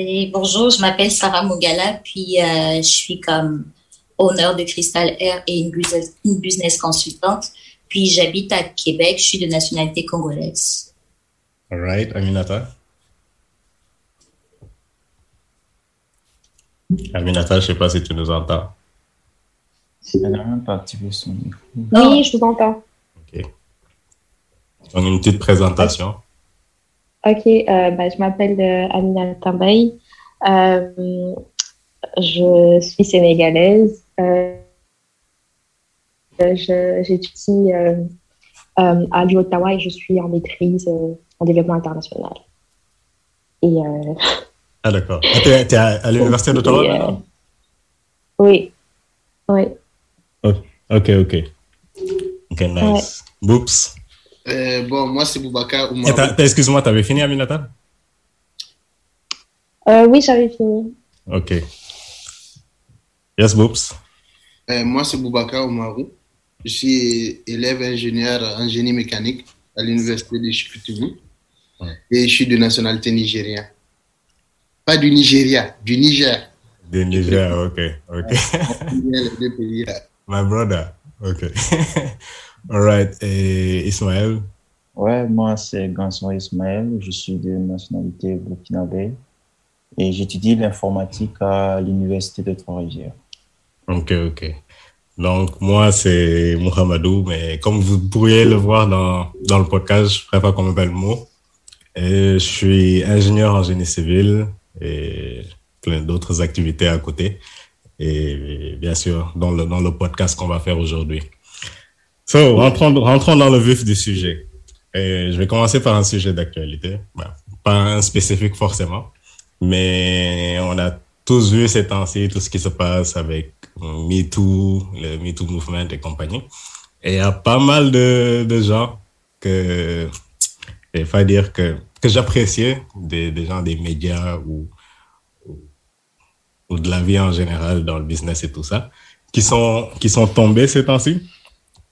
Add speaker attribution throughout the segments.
Speaker 1: Et bonjour, je m'appelle Sarah Mogala, puis euh, je suis comme honneur de Crystal Air et une business, une business consultante. Puis j'habite à Québec, je suis de nationalité congolaise.
Speaker 2: All right, Aminata. Aminata, je ne sais pas si tu nous entends.
Speaker 3: Elle n'a même pas activé son micro?
Speaker 4: Oui, je vous entends.
Speaker 2: OK. Donc, une petite présentation.
Speaker 4: Ok, euh, bah, je m'appelle euh, Amina Tambay. Euh, je suis sénégalaise. Euh, J'étudie à l'Ottawa et je suis en maîtrise en développement international. Et
Speaker 2: Ah, d'accord. Ah, t'es, t'es à, à l'Université d'Ottawa maintenant?
Speaker 4: oui, oui.
Speaker 2: Ok, ok. Ok, nice. Boops.
Speaker 5: Euh, bon, moi, c'est Boubacar
Speaker 2: excuse-moi, t'avais fini, Aminata?
Speaker 4: Euh, oui, j'avais fini.
Speaker 2: Ok. Yes, Boops.
Speaker 5: Euh, moi, c'est Boubacar Oumarou. Je suis élève ingénieur en génie mécanique à l'université de Chicoutimi.
Speaker 2: Ouais.
Speaker 5: Et je suis de nationalité nigérienne. Pas du Nigeria, du Niger.
Speaker 2: Des Niger, ok, ok. My brother. Ok. All right. Et Ismaël?
Speaker 3: Ouais, moi c'est Ganson Ismaël, je suis de nationalité burkinabé et j'étudie l'informatique à l'université de Trois-Rivières.
Speaker 2: Ok, ok. Donc, moi, c'est Mohamedou, mais comme vous pourriez le voir dans, dans le podcast, je préfère qu'on m'appelle Mo. Et je suis ingénieur en génie civil et plein d'autres activités à côté. Et bien sûr, dans le, dans le podcast qu'on va faire aujourd'hui. So, rentrons, rentrons dans le vif du sujet. Et je vais commencer par un sujet d'actualité. Pas un spécifique forcément, mais on a tous vu ces temps-ci tout ce qui se passe avec MeToo, le MeToo Movement et compagnie. Et il y a pas mal de, de gens que, il faut dire que, que j'appréciais, des, des gens des médias ou, ou, ou de la vie en général dans le business et tout ça, qui sont, qui sont tombés ces temps-ci.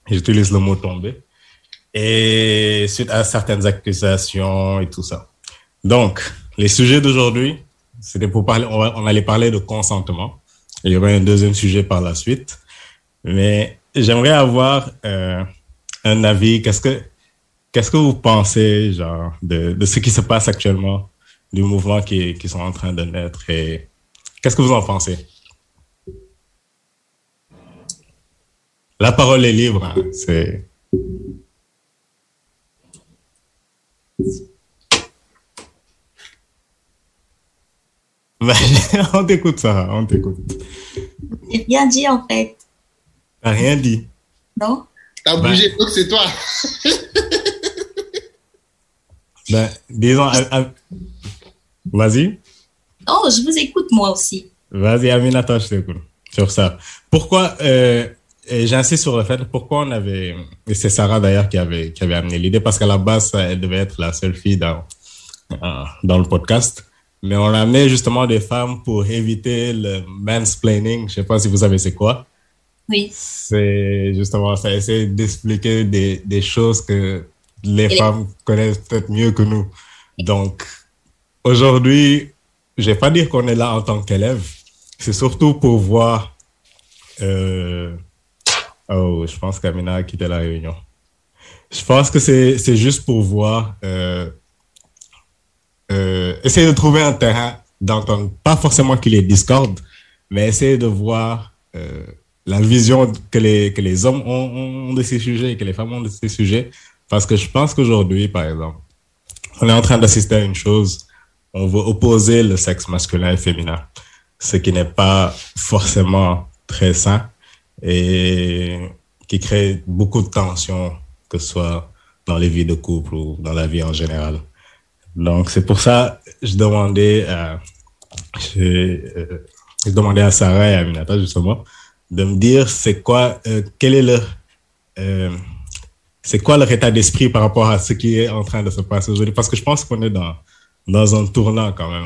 Speaker 2: J'utilise le mot tomber. Et suite à certaines accusations et tout ça. Donc, les sujets d'aujourd'hui, c'était pour parler, on, allait parler de consentement. Il y aurait un deuxième sujet par la suite. Mais j'aimerais avoir euh, un avis. Qu'est-ce que, que vous pensez, genre, de, de ce qui se passe actuellement, du mouvement qui, qui sont en train de naître et qu'est-ce que vous en pensez? La parole est libre, hein, c'est. on t'écoute, Sarah, on t'écoute.
Speaker 1: J'ai bien dit en fait,
Speaker 2: T'as rien dit.
Speaker 1: non
Speaker 5: T'as
Speaker 2: Bah.
Speaker 5: bougé, donc c'est toi.
Speaker 2: Ben, disons, à- à- vas-y,
Speaker 1: Oh, je vous écoute moi aussi.
Speaker 2: vas-y, Aminata, je t'écoute sur ça. Pourquoi, euh, j'insiste sur le fait, pourquoi on avait, et c'est Sarah d'ailleurs qui avait, qui avait amené l'idée, parce qu'à la base, elle devait être la seule fille dans, euh, dans le podcast. Mais on a amené justement des femmes pour éviter le mansplaining. Je sais pas si vous savez c'est quoi.
Speaker 1: Oui.
Speaker 2: C'est justement ça, essayer d'expliquer des, des choses que les
Speaker 1: Et les-
Speaker 2: femmes connaissent peut-être mieux que nous. Donc, aujourd'hui, je vais pas dire qu'on est là en tant qu'élève, c'est surtout pour voir. euh, Oh, je pense qu'Amina a quitté la réunion. Je pense que c'est juste pour voir. euh, euh, essayer de trouver un terrain d'entendre. Pas forcément qu'il ait discorde, mais essayer de voir euh, la vision que les, que les hommes ont, ont de ces sujets et que les femmes ont de ces sujets. Parce que je pense qu'aujourd'hui, par exemple, on est en train d'assister à une chose. On veut opposer le sexe masculin et féminin, ce qui n'est pas forcément très sain et qui crée beaucoup de tensions, que ce soit dans les vies de couple ou dans la vie en général. Donc, c'est pour ça que je demandais à, euh, je demandais à Sarah et à Aminata, justement, de me dire c'est quoi, euh, quel est leur, euh, c'est quoi leur état d'esprit par rapport à ce qui est en train de se passer aujourd'hui? Parce que je pense qu'on est dans, dans un tournant quand même.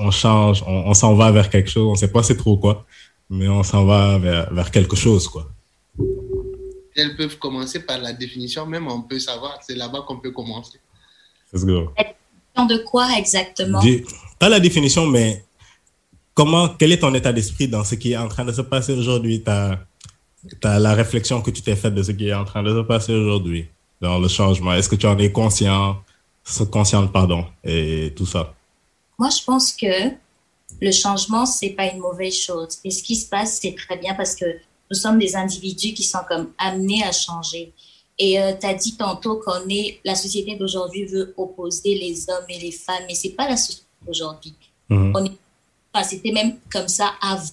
Speaker 2: On change, on, on s'en va vers quelque chose. On ne sait pas c'est trop quoi, mais on s'en va vers, vers quelque chose, quoi.
Speaker 5: Elles peuvent commencer par la définition, même on peut savoir. C'est là-bas qu'on peut commencer.
Speaker 2: Let's go.
Speaker 1: De quoi exactement?
Speaker 2: Pas la définition, mais comment, quel est ton état d'esprit dans ce qui est en train de se passer aujourd'hui? Ta, ta, La réflexion que tu t'es faite de ce qui est en train de se passer aujourd'hui, dans le changement. Est-ce que tu en es conscient, consciente, pardon, et tout ça?
Speaker 1: Moi, je pense que le changement, c'est pas une mauvaise chose. Et ce qui se passe, c'est très bien parce que nous sommes des individus qui sont comme amenés à changer. Et euh, tu as dit tantôt qu'on est, la société d'aujourd'hui veut opposer les hommes et les femmes, mais c'est pas la société d'aujourd'hui. Mhm. On est, enfin, c'était même comme ça avant.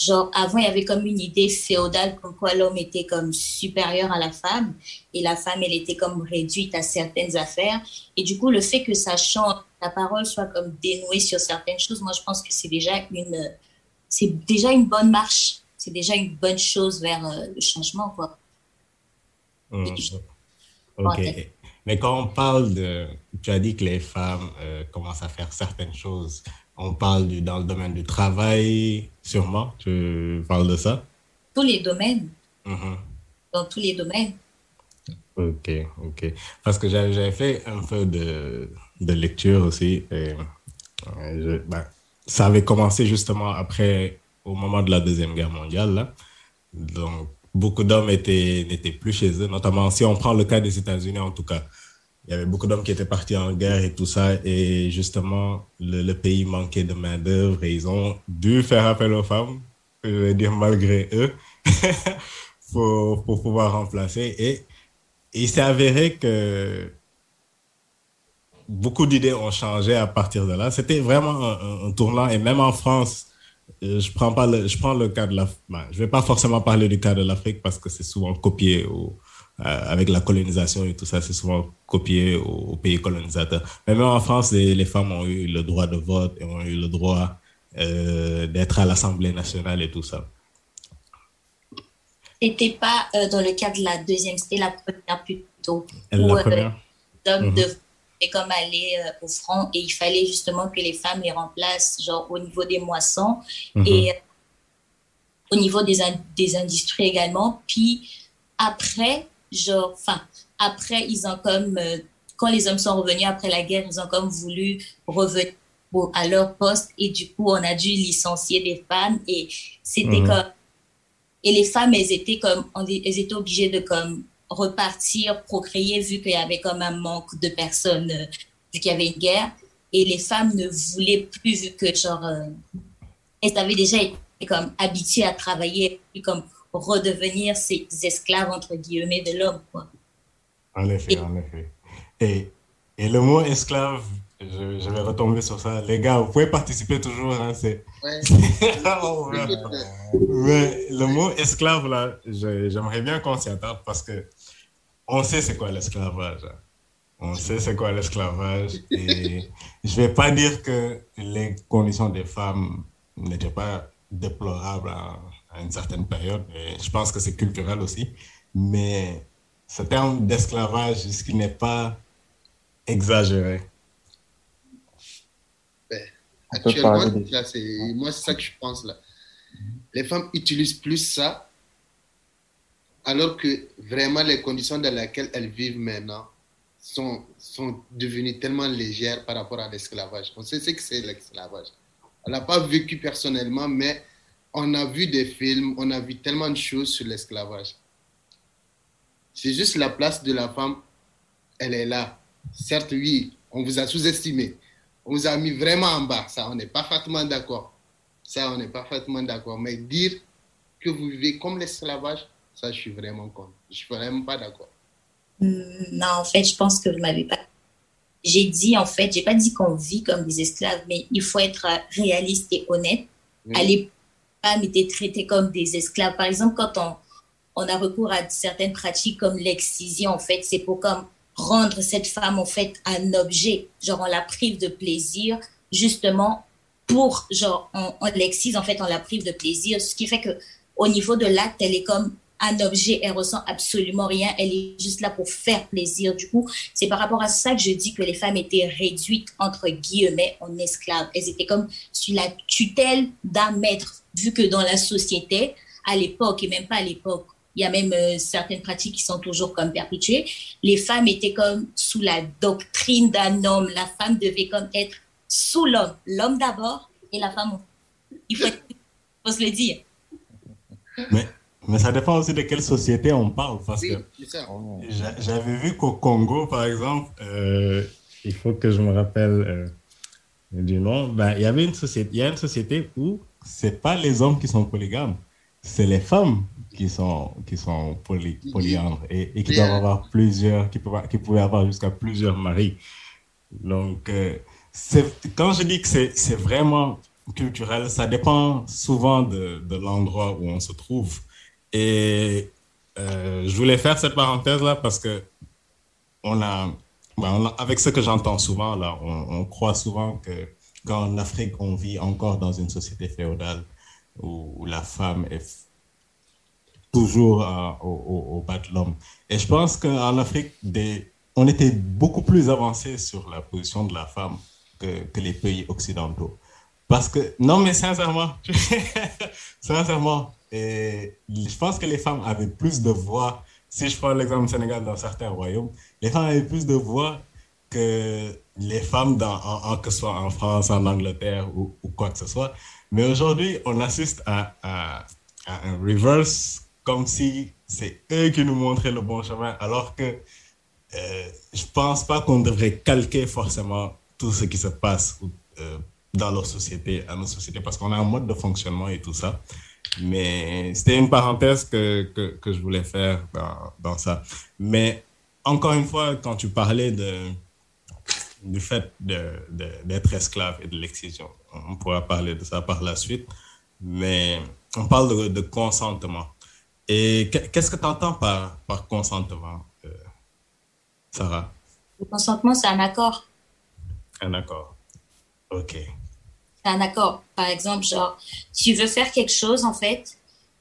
Speaker 1: Genre, avant, il y avait comme une idée féodale comme quoi l'homme était comme supérieur à la femme et la femme, elle était comme réduite à certaines affaires. Et du coup, le fait que ça change, la parole soit comme dénouée sur certaines choses, moi, je pense que c'est déjà une, c'est déjà une bonne marche. C'est déjà une bonne chose vers euh, le changement, quoi.
Speaker 2: Mmh. Ok. Mais quand on parle de, tu as dit que les femmes euh, commencent à faire certaines choses. On parle du, dans le domaine du travail, sûrement. Tu parles de ça?
Speaker 1: Tous les domaines. Mmh. Dans tous les domaines.
Speaker 2: Ok, ok. Parce que j'avais fait un peu de, de lecture aussi. Et, euh, ben, ça avait commencé justement après, au moment de la Deuxième Guerre mondiale. Là. Donc, beaucoup d'hommes n'étaient plus chez eux, notamment si on prend le cas des États-Unis en tout cas. Il y avait beaucoup d'hommes qui étaient partis en guerre et tout ça, et justement, le, pays manquait de main-d'œuvre et ils ont dû faire appel aux femmes, je veux dire malgré eux, pour, pour, pouvoir remplacer. Et, il s'est avéré que beaucoup d'idées ont changé à partir de là. C'était vraiment un, tournant, et même en France, euh, je prends pas je prends le cas de la, ben, je vais pas forcément parler du cas de l'Afrique parce que c'est souvent copié avec la colonisation et tout ça, c'est souvent copié aux, pays colonisateurs. Mais même en France, les, femmes ont eu le droit de vote et ont eu le droit euh, d'être à l'Assemblée nationale et tout ça.
Speaker 1: C'était pas dans le cas de la deuxième, c'était la première plutôt.
Speaker 2: La première.
Speaker 1: Mm de et comme aller euh, au front et il fallait justement que les femmes les remplacent genre au niveau des moissons mhm. et euh, au niveau des, des industries également puis après genre enfin après ils ont comme euh, quand les hommes sont revenus après la guerre ils ont comme voulu revenir à leur poste et du coup on a dû licencier des femmes et c'était mhm. comme et les femmes elles étaient comme elles étaient obligées de comme repartir, procréer, vu qu'il y avait comme un manque de personnes, euh, vu qu'il y avait une guerre. Et les femmes ne voulaient plus, vu que, genre, euh, elles avaient déjà été comme habituées à travailler, comme redevenir ces esclaves, entre guillemets, de l'homme, quoi.
Speaker 2: En effet, en effet. Et, et le mot esclave, je, je, vais retomber sur ça. Les gars, vous pouvez participer toujours. Hein, c'est... Ouais. Mais le mot esclave, là, j'aimerais bien qu'on s'y attarde parce que on sait c'est quoi l'esclavage. Hein. On sait c'est quoi l'esclavage. Et je vais pas dire que les conditions des femmes n'étaient pas déplorables à, une certaine période. Et je pense que c'est culturel aussi. Mais ce terme d'esclavage, est-ce qu'il n'est pas exagéré?
Speaker 5: Ben, actuellement, moi, c'est ça que je pense là. Les femmes utilisent plus ça alors que vraiment les conditions dans lesquelles elles vivent maintenant sont, sont devenues tellement légères par rapport à l'esclavage. On sait ce que c'est l'esclavage. On n'a pas vécu personnellement, mais on a vu des films, on a vu tellement de choses sur l'esclavage. C'est juste la place de la femme, elle est là. Certes, oui, on vous a sous-estimé. On vous a mis vraiment en bas. Ça, on est parfaitement d'accord. Ça, on est parfaitement d'accord. Mais dire que vous vivez comme l'esclavage, ça, je suis vraiment contre. Je suis vraiment pas d'accord.
Speaker 1: Hmm, non, en fait, je pense que vous m'avez pas. J'ai dit, en fait, j'ai pas dit qu'on vit comme des esclaves, mais il faut être réaliste et honnête. Oui. À l'époque, étaient traitées comme des esclaves. Par exemple, quand on, on a recours à certaines pratiques comme l'excision, en fait, c'est pour comme rendre cette femme, en fait, un objet. Genre, on la prive de plaisir, justement, pour, genre, on, l'excise, en fait, on la prive de plaisir, ce qui fait que au niveau de l'acte, elle est comme un objet, elle ressent absolument rien, elle est juste là pour faire plaisir. Du coup, c'est par rapport à ça que je dis que les femmes étaient réduites, entre guillemets, en esclaves. Elles étaient comme sous la tutelle d'un maître, vu que dans la société, à l'époque, et même pas à l'époque, Il y a même euh, certaines pratiques qui sont toujours comme perpétuées. Les femmes étaient comme sous la doctrine d'un homme. La femme devait comme être sous l'homme. L'homme d'abord et la femme. Il faut, faut se le dire.
Speaker 2: Mais, mais ça dépend aussi de quelle société on parle. Parce que j'avais vu qu'au Congo, par exemple, euh, il faut que je me rappelle euh, du nom, ben, il y avait une société, il y a une société où c'est pas les hommes qui sont polygames, c'est les femmes qui sont, qui sont poly, polyandres et, et, qui doivent avoir plusieurs, qui, peuvent, qui pouvaient avoir jusqu'à plusieurs maris. Donc, euh, quand je dis que c'est vraiment culturel, ça dépend souvent de, de l'endroit où on se trouve. Et euh, je voulais faire cette parenthèse-là parce que on a, ben, avec ce que j'entends souvent, là, on, on, croit souvent que qu'en Afrique, on vit encore dans une société féodale où, la femme est toujours euh, au, au, bas de l'homme. Et je pense qu'en Afrique, on était beaucoup plus avancé sur la position de la femme que, les pays occidentaux. Parce que, non, mais sincèrement, sincèrement, je pense que les femmes avaient plus de voix. Si je prends l'exemple du Sénégal dans certains royaumes, les femmes avaient plus de voix que les femmes, que ce soit en France, en Angleterre ou, quoi que ce soit. Mais aujourd'hui, on assiste à, un reverse comme si c'est eux qui nous montraient le bon chemin, alors que euh, je pense pas qu'on devrait calquer forcément tout ce qui se passe euh, dans leur société, à nos sociétés, parce qu'on a un mode de fonctionnement et tout ça. Mais c'était une parenthèse que, que, je voulais faire dans, ça. Mais encore une fois, quand tu parlais de, du fait d'être esclave et de l'excision, on pourra parler de ça par la suite, mais on parle de, de consentement. Et qu'est-ce que tu entends par, par consentement, euh, Sarah?
Speaker 1: Le consentement, c'est un accord.
Speaker 2: Un accord. OK
Speaker 1: un accord. Par exemple, genre, tu veux faire quelque chose, en fait,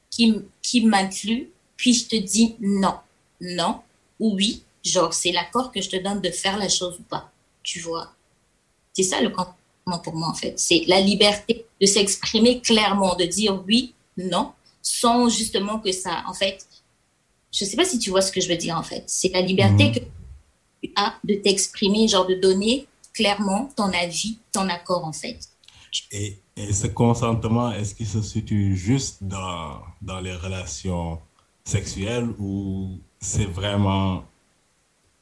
Speaker 1: qui, qui m'inclut, puis je te dis non, non ou oui. Genre, c'est l'accord que je te donne de faire la chose ou pas. Tu vois? C'est ça le consentement pour moi, en fait. C'est la liberté de s'exprimer clairement, de dire oui, non, sans justement que ça, en fait, je sais pas si tu vois ce que je veux dire, en fait. C'est la liberté mmh. que tu as de t'exprimer, genre de donner clairement ton avis, ton accord, en fait.
Speaker 2: Et, et, ce consentement, est-ce qu'il se situe juste dans, dans les relations sexuelles ou c'est vraiment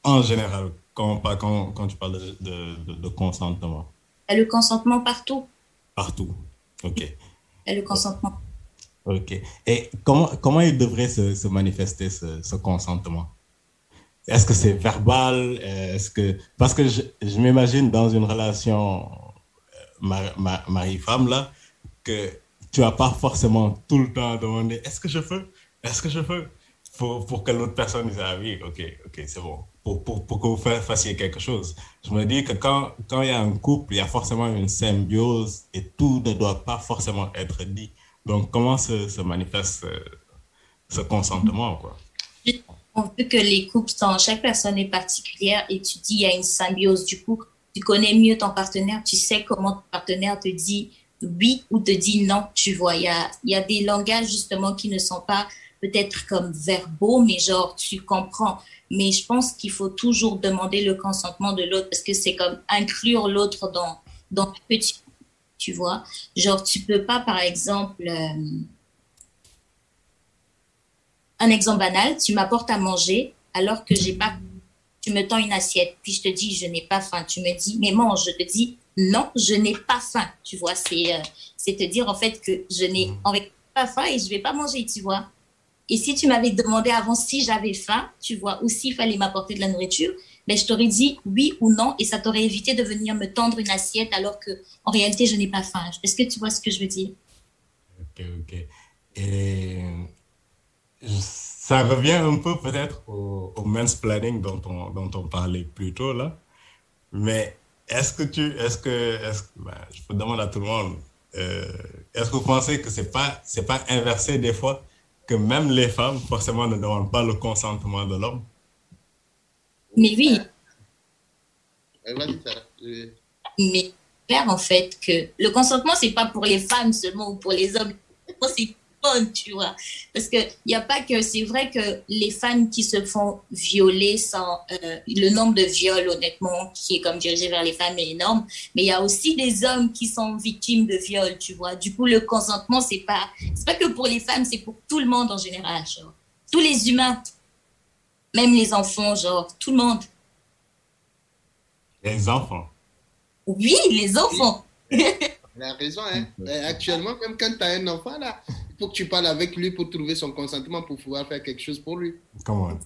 Speaker 2: en général quand, quand, quand tu parles de, de, de, consentement
Speaker 1: Le consentement partout.
Speaker 2: Partout, ok.
Speaker 1: Et le consentement.
Speaker 2: Ok. Et comment, comment il devrait se, se manifester ce, ce consentement? Est-ce que c'est verbal? Est-ce que parce que je, je m'imagine dans une relation mari-femme là, que tu vas pas forcément tout le temps demander est-ce que je peux Est-ce que je peux pour, pour que l'autre personne dise ah oui, ok, ok, c'est bon. Pour, pour, pour que vous fassiez quelque chose. Je me dis que quand, quand il y a un couple, il y a forcément une symbiose et tout ne doit pas forcément être dit. Donc, comment se, se manifeste ce, ce consentement, quoi?
Speaker 1: On veut que les couples sont, chaque personne est particulière et tu dis il y a une symbiose du couple tu connais mieux ton partenaire, tu sais comment ton partenaire te dit oui ou te dit non, tu vois. Il y a, y a des langages justement qui ne sont pas peut-être comme verbaux, mais genre tu comprends. Mais je pense qu'il faut toujours demander le consentement de l'autre parce que c'est comme inclure l'autre dans, dans que tu, vois. Genre tu peux pas, par exemple, euh, un exemple banal, tu m'apportes à manger alors que j'ai pas tu me tends une assiette, puis je te dis, je n'ai pas faim. Tu me dis, mais mange. Je te dis, non, je n'ai pas faim. Tu vois, c'est euh, c'est te dire en fait que je n'ai mmh. pas faim et je vais pas manger, tu vois. Et si tu m'avais demandé avant si j'avais faim, tu vois, ou s'il fallait m'apporter de la nourriture, ben, je t'aurais dit oui ou non et ça t'aurait évité de venir me tendre une assiette alors que en réalité, je n'ai pas faim. Est-ce que tu vois ce que je veux dire?
Speaker 2: Ok, ok. Et ça revient un peu peut-être au, au mansplaining dont on, dont on parlait plus tôt là. Mais est-ce que tu, est-ce que, est-ce, ben, je peux demander à tout le monde, euh, est-ce que vous pensez que c'est pas, c'est pas inversé des fois? Que même les femmes forcément ne demandent pas le consentement de l'homme?
Speaker 1: Mais oui. Mais clair en fait que le consentement c'est pas pour les femmes seulement ou pour les hommes. C'est tu vois. Parce qu'il n'y a pas que. C'est vrai que les femmes qui se font violer sans. Euh, le nombre de viols, honnêtement, qui est comme dirigé vers les femmes est énorme. Mais il y a aussi des hommes qui sont victimes de viols, tu vois. Du coup, le consentement, c'est pas. C'est pas que pour les femmes, c'est pour tout le monde en général, genre. Tous les humains. Même les enfants, genre. Tout le monde.
Speaker 2: Les enfants.
Speaker 1: Oui, les enfants.
Speaker 5: Elle a raison, hein. Actuellement, même quand tu as un enfant, là, faut que tu parles avec lui pour trouver son consentement pour pouvoir faire quelque chose pour lui.
Speaker 2: Comment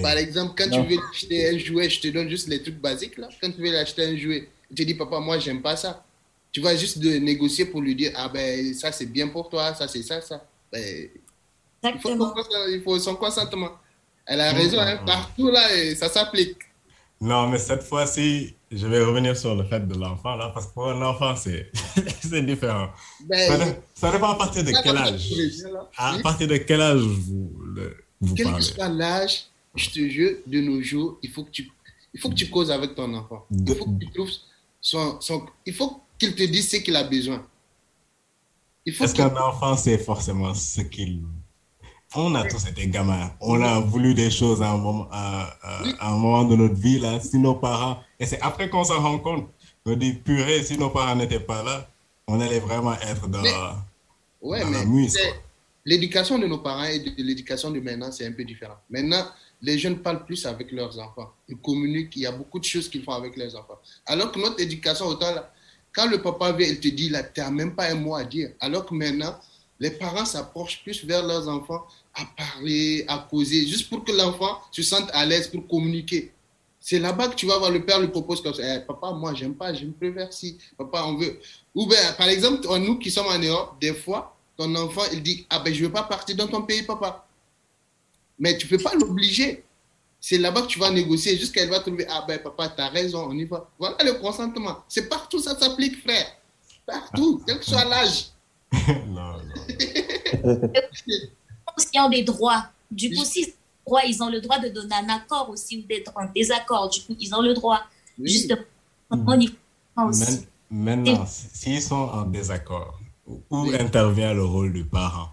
Speaker 5: Par exemple, quand tu veux acheter un jouet, je te donne juste les trucs basiques là. Quand tu veux acheter un jouet, tu dis papa, moi j'aime pas ça. Tu vas juste de négocier pour lui dire ah ben ça c'est bien pour toi, ça c'est ça ça. Ben,
Speaker 1: Exactement.
Speaker 5: Il faut, son consentement. Elle a raison, hein, partout là, et ça s'applique.
Speaker 2: Non, mais cette fois-ci, je vais revenir sur le fait de l'enfant, là, parce que pour un enfant, c'est différent. Ben, ça, dépend à partir de quel âge. À partir de quel âge vous, le, vous
Speaker 5: quel
Speaker 2: parlez?
Speaker 5: Quel que soit l'âge, je te jure, de nos jours, il faut que tu, il faut que tu causes avec ton enfant. Il faut que tu trouves son, son il faut qu'il te dise ce qu'il a besoin.
Speaker 2: Est-ce qu'un enfant sait forcément ce qu'il on a tous été gamins. On a voulu des choses à un moment, à, un moment de notre vie, là, si nos parents. Et c'est après qu'on s'en rend compte. On dit, purée, si nos parents n'étaient pas là, on allait vraiment être dans,
Speaker 5: ouais, mais L'éducation de nos parents et de l'éducation de maintenant, c'est un peu différent. Maintenant, les jeunes parlent plus avec leurs enfants. Ils communiquent, il y a beaucoup de choses qu'ils font avec leurs enfants. Alors que notre éducation, autant là, quand le papa vient, il te dit, là, tu n'as même pas un mot à dire. Alors que maintenant, les parents s'approchent plus vers leurs enfants à parler, à causer, juste pour que l'enfant se sente à l'aise pour communiquer. C'est là-bas que tu vas voir le père lui propose comme ça. Eh, papa, moi, j'aime pas, je me préfère si. Papa, on veut. Ou bien, par exemple, nous qui sommes en Europe, des fois, ton enfant, il dit Ah ben, je veux pas partir dans ton pays, papa. Mais tu peux pas l'obliger. C'est là-bas que tu vas négocier jusqu'à elle va trouver Ah ben, papa, tu as raison, on y va. Voilà le consentement. C'est partout, ça s'applique, frère. Partout, quel que soit l'âge. non,
Speaker 2: non.
Speaker 1: qui ont des droits. Du coup, si droits, ils ont le droit de donner un accord aussi ou d'être en désaccord. Du coup, ils ont le droit. Juste
Speaker 2: Maintenant, s'ils sont en désaccord, où intervient le rôle du parent?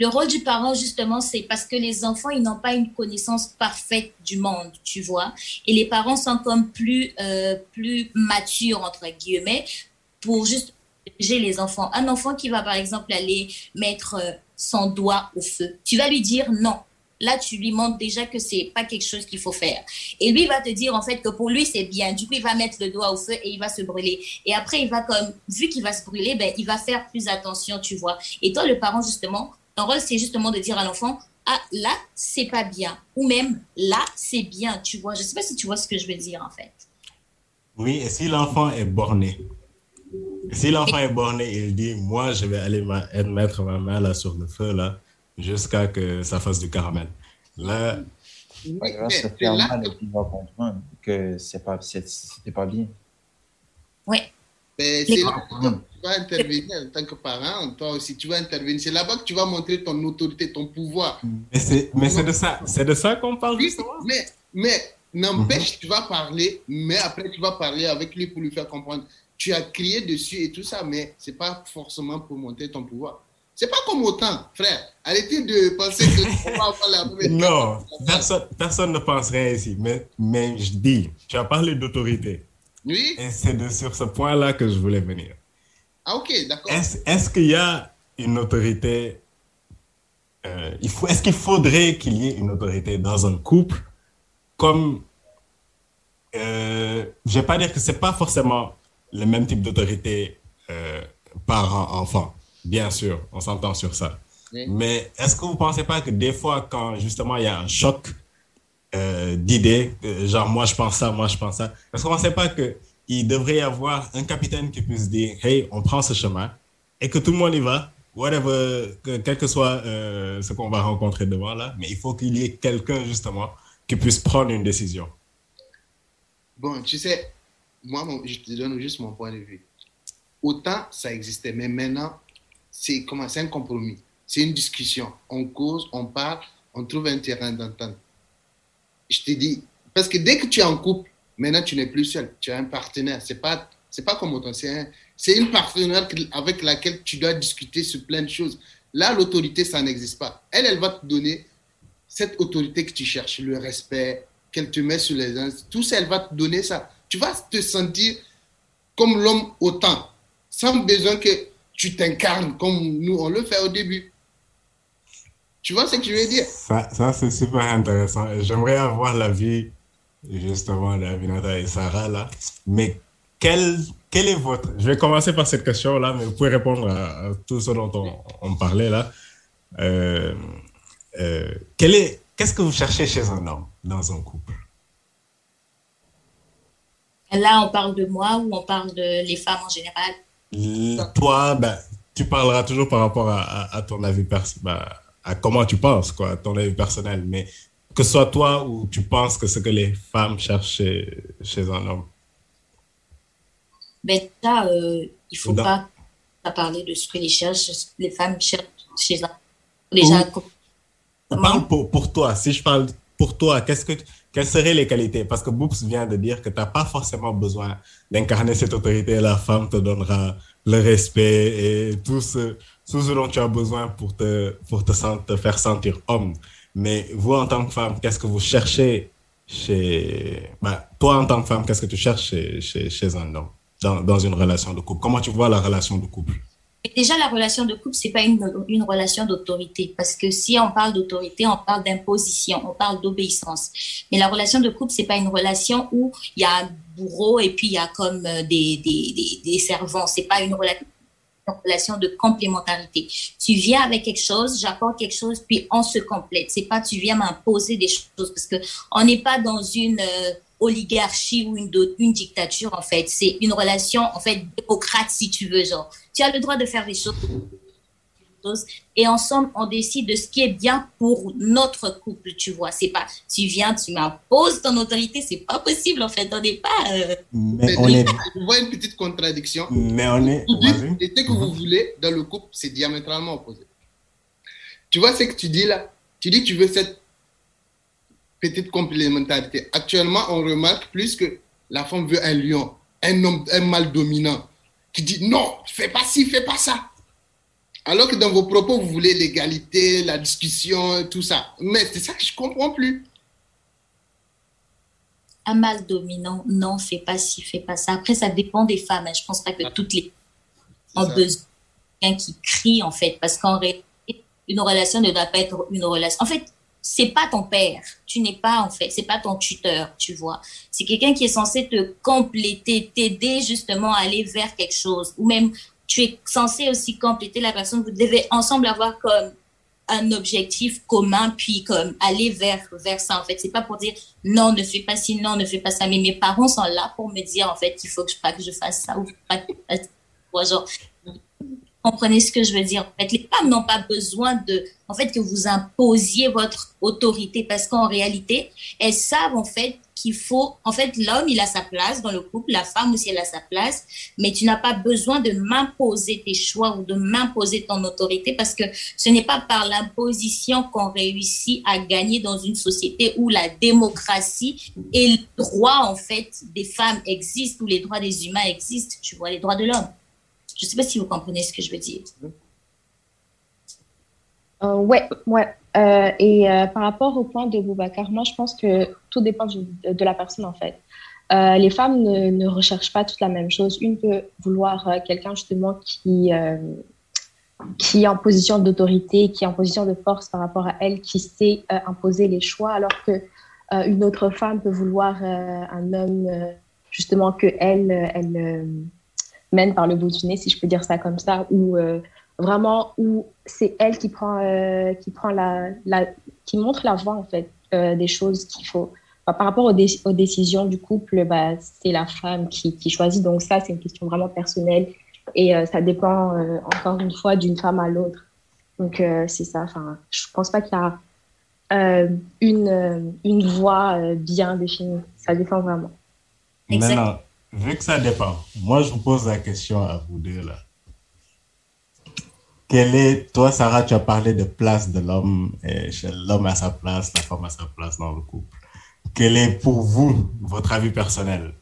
Speaker 1: Le rôle du parent, justement, c'est parce que les enfants, ils n'ont pas une connaissance parfaite du monde, tu vois. Et les parents sont comme plus, euh, plus matures, entre guillemets, pour juste j'ai les enfants. Un enfant qui va, par exemple, aller mettre euh, son doigt au feu, tu vas lui dire non. Là, tu lui montres déjà que c'est pas quelque chose qu'il faut faire. Et lui va te dire en fait que pour lui c'est bien. Du coup, il va mettre le doigt au feu et il va se brûler. Et après, il va comme vu qu'il va se brûler, ben il va faire plus attention, tu vois. Et toi, le parent justement, ton rôle c'est justement de dire à l'enfant ah là c'est pas bien ou même là c'est bien, tu vois. Je sais pas si tu vois ce que je veux dire en fait.
Speaker 2: Oui, et si l'enfant est borné, si l'enfant est borné, il dit, moi, je vais aller mettre ma main là sur le feu, là, jusqu'à que ça fasse du caramel. Là...
Speaker 3: c'est là que tu vas comprendre que c'est pas, c'était pas bien.
Speaker 1: Oui.
Speaker 5: C'est là que tu vas intervenir en tant que parent, toi aussi, tu vas intervenir. C'est là-bas que tu vas montrer ton autorité, ton pouvoir.
Speaker 2: Mais c'est de ça, c'est de ça qu'on parle justement.
Speaker 5: Mais, mais n'empêche, tu vas parler, mais après, tu vas parler avec lui pour lui faire comprendre tu as crié dessus et tout ça, mais c'est pas forcément pour monter ton pouvoir. C'est pas comme autant, frère. Arrêtez de penser que va avoir la
Speaker 2: Non, personne, personne ne pense rien ici. Mais, mais je dis, tu as parlé d'autorité.
Speaker 5: Oui.
Speaker 2: Et c'est sur ce point-là que je voulais venir.
Speaker 5: Ah, ok, d'accord.
Speaker 2: Est-ce est qu'il y a une autorité euh, il faut, Est-ce qu'il faudrait qu'il y ait une autorité dans un couple comme. Euh, je ne vais pas dire que c'est pas forcément le même type d'autorité euh, parent-enfant. Bien sûr, on s'entend sur ça. Mais est-ce que vous ne pensez pas que des fois, quand justement il y a un choc euh, d'idées, euh, genre moi je pense ça, moi je pense ça, est-ce que vous ne pensez pas qu'il devrait y avoir un capitaine qui puisse dire, hey, on prend ce chemin et que tout le monde y va, whatever, quel que soit euh, ce qu'on va rencontrer devant là, mais il faut qu'il y ait quelqu'un justement qui puisse prendre une décision.
Speaker 5: Bon, tu sais, moi, je te donne juste mon point de vue. Autant ça existait, mais maintenant, c'est un compromis. C'est une discussion. On cause, on parle, on trouve un terrain d'entente. Je te dis, parce que dès que tu es en couple, maintenant tu n'es plus seul, tu as un partenaire. C'est pas, c'est pas comme autant, c'est une partenaire avec laquelle tu dois discuter sur plein de choses. Là, l'autorité, ça n'existe pas. Elle, elle va te donner cette autorité que tu cherches, le respect, qu'elle te met sur les uns. Tout ça, elle va te donner ça. Tu vas te sentir comme l'homme autant, sans besoin que tu t'incarnes comme nous, on le fait au début. Tu vois ce que je veux dire?
Speaker 2: Ça, ça c'est super intéressant. J'aimerais avoir l'avis justement d'Avinata et Sarah là. Mais quel, est votre... Je vais commencer par cette question-là, mais vous pouvez répondre à, tout ce dont on, parlait là. Euh, euh, qu'est-ce que vous cherchez chez un homme dans un couple?
Speaker 1: Là, on parle de moi ou on parle de les femmes en général?
Speaker 2: Toi, ben, tu parleras toujours par rapport à, à, ton avis personnel, ben, à comment tu penses, quoi, ton avis personnel. Mais que ce soit toi ou tu penses que ce que les femmes cherchent chez, chez un homme?
Speaker 1: Ben, déjà, euh, il ne faut pas, parler de ce que les, cherchent, les femmes cherchent chez un homme. Déjà,
Speaker 2: Parle pour, pour, toi. Si je parle pour toi, qu'est-ce que, quelles seraient les qualités? Parce que Boops vient de dire que tu n'as pas forcément besoin d'incarner cette autorité. La femme te donnera le respect et tout ce, tout ce dont tu as besoin pour te, pour te, faire sentir homme. Mais vous, en tant que femme, qu'est-ce que vous cherchez chez... Bah, toi, en tant que femme, qu'est-ce que tu cherches chez, chez, chez un homme dans, dans une relation de couple? Comment tu vois la relation de couple?
Speaker 1: Déjà, la relation de couple, c'est pas une, une relation d'autorité, parce que si on parle d'autorité, on parle d'imposition, on parle d'obéissance. Mais la relation de couple, c'est pas une relation où il y a un bourreau et puis il y a comme euh, des, des, des, servants. C'est pas une relation relation de complémentarité. Tu viens avec quelque chose, j'apporte quelque chose, puis on se complète. C'est pas tu viens m'imposer des choses parce que on n'est pas dans une euh, oligarchie ou une, une dictature en fait. C'est une relation en fait démocrate si tu veux genre. Tu as le droit de faire des choses. Et ensemble on décide de ce qui est bien pour notre couple tu vois. C'est pas tu viens tu m'imposes ton autorité c'est pas possible en fait. On n'est pas euh,
Speaker 5: mais on est je vois une petite contradiction.
Speaker 2: Mais on est
Speaker 5: et ce que vous voulez dans le couple c'est diamétralement opposé. Tu vois ce que tu dis là? Tu dis que tu veux cette petite complémentarité. Actuellement, on remarque plus que la femme veut un lion, un homme, un mâle dominant, qui dit non, fais pas ci, fais pas ça. Alors que dans vos propos, vous voulez l'égalité, la discussion, tout ça. Mais c'est ça que je comprends plus.
Speaker 1: Un mâle dominant, non, fais pas ci, fais pas ça. Après, ça dépend des femmes. Hein. Je pense pas que ah. toutes les ont besoin quelqu'un qui crie, en fait. Parce qu'en réalité, une relation ne doit pas être une relation. En fait, c'est pas ton père. Tu n'es pas, en fait, c'est pas ton tuteur, tu vois. C'est quelqu'un qui est censé te compléter, t'aider justement à aller vers quelque chose. Ou même, tu es censé aussi compléter la personne. Vous devez ensemble avoir comme un objectif commun, puis comme aller vers, vers ça, en fait. C'est pas pour dire non, ne fais pas ci, non, ne fais pas ça. Mais mes parents sont là pour me dire, en fait, il faut que je, pas que je fasse ça ou pas que je fasse. Genre, comprenez ce que je veux dire. En fait, les femmes n'ont pas besoin de, en fait, que vous imposiez votre autorité parce qu'en réalité, elles savent en fait qu'il faut, en fait, l'homme, il a sa place dans le couple, la femme aussi, elle a sa place, mais tu n'as pas besoin de m'imposer tes choix ou de m'imposer ton autorité parce que ce n'est pas par l'imposition qu'on réussit à gagner dans une société où la démocratie et le droit, en fait, des femmes existent, où les droits des humains existent, tu vois, les droits de l'homme. Je ne sais pas si vous comprenez ce que je veux dire.
Speaker 4: Euh, ouais, ouais. Euh, et euh, par rapport au point de Boubacar, moi, je pense que tout dépend de, la personne, en fait. Euh, les femmes ne, ne, recherchent pas toute la même chose. Une peut vouloir quelqu'un, justement, qui, qui est en position d'autorité, qui est en position de force par rapport à elle, qui sait imposer les choix, alors que une autre femme peut vouloir un homme, justement, que elle, elle mène par le bout du nez, si je peux dire ça comme ça, ou euh, vraiment où c'est elle qui prend, euh, qui prend la, la, qui montre la voie en fait euh, des choses qu'il faut. par rapport aux, aux, décisions du couple, bah, c'est la femme qui, qui, choisit. Donc ça, c'est une question vraiment personnelle et ça dépend encore une fois d'une femme à l'autre. Donc c'est ça. Enfin, je pense pas qu'il y a une, une voie bien définie. Ça dépend vraiment.
Speaker 2: Exactement. Vu que ça dépend, moi je vous pose la question à vous deux là. Quelle est, toi Sarah, tu as parlé de place de l'homme, l'homme à sa place, la femme à sa place dans le couple. Quelle est pour vous, votre avis personnel,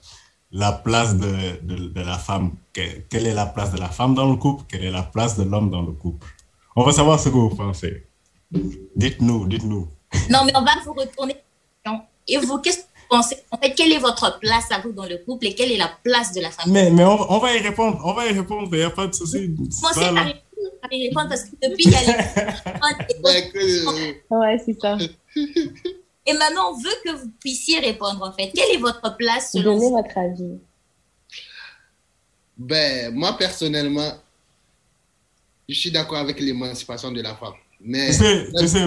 Speaker 2: la place de, de, la femme? Quelle est la place de la femme dans le couple? Quelle est la place de l'homme dans le couple? On va savoir ce que vous pensez. Dites-nous, dites-nous.
Speaker 1: Non, mais on va vous retourner. Et vous, qu'est-ce que vous pensez En fait, quelle est votre place à vous dans le couple et quelle est la place de la famille?
Speaker 2: Mais, mais on, va y répondre. On va y répondre. Il n'y a pas de souci.
Speaker 1: Commencez à répondre parce que depuis, il y a
Speaker 4: les... ouais, c'est ça.
Speaker 1: Et maintenant, on veut que vous puissiez répondre, en fait. Quelle est votre place selon
Speaker 4: Donnez votre avis.
Speaker 5: Ben, moi, personnellement, je suis d'accord avec l'émancipation de la femme. Mais,
Speaker 2: tu sais,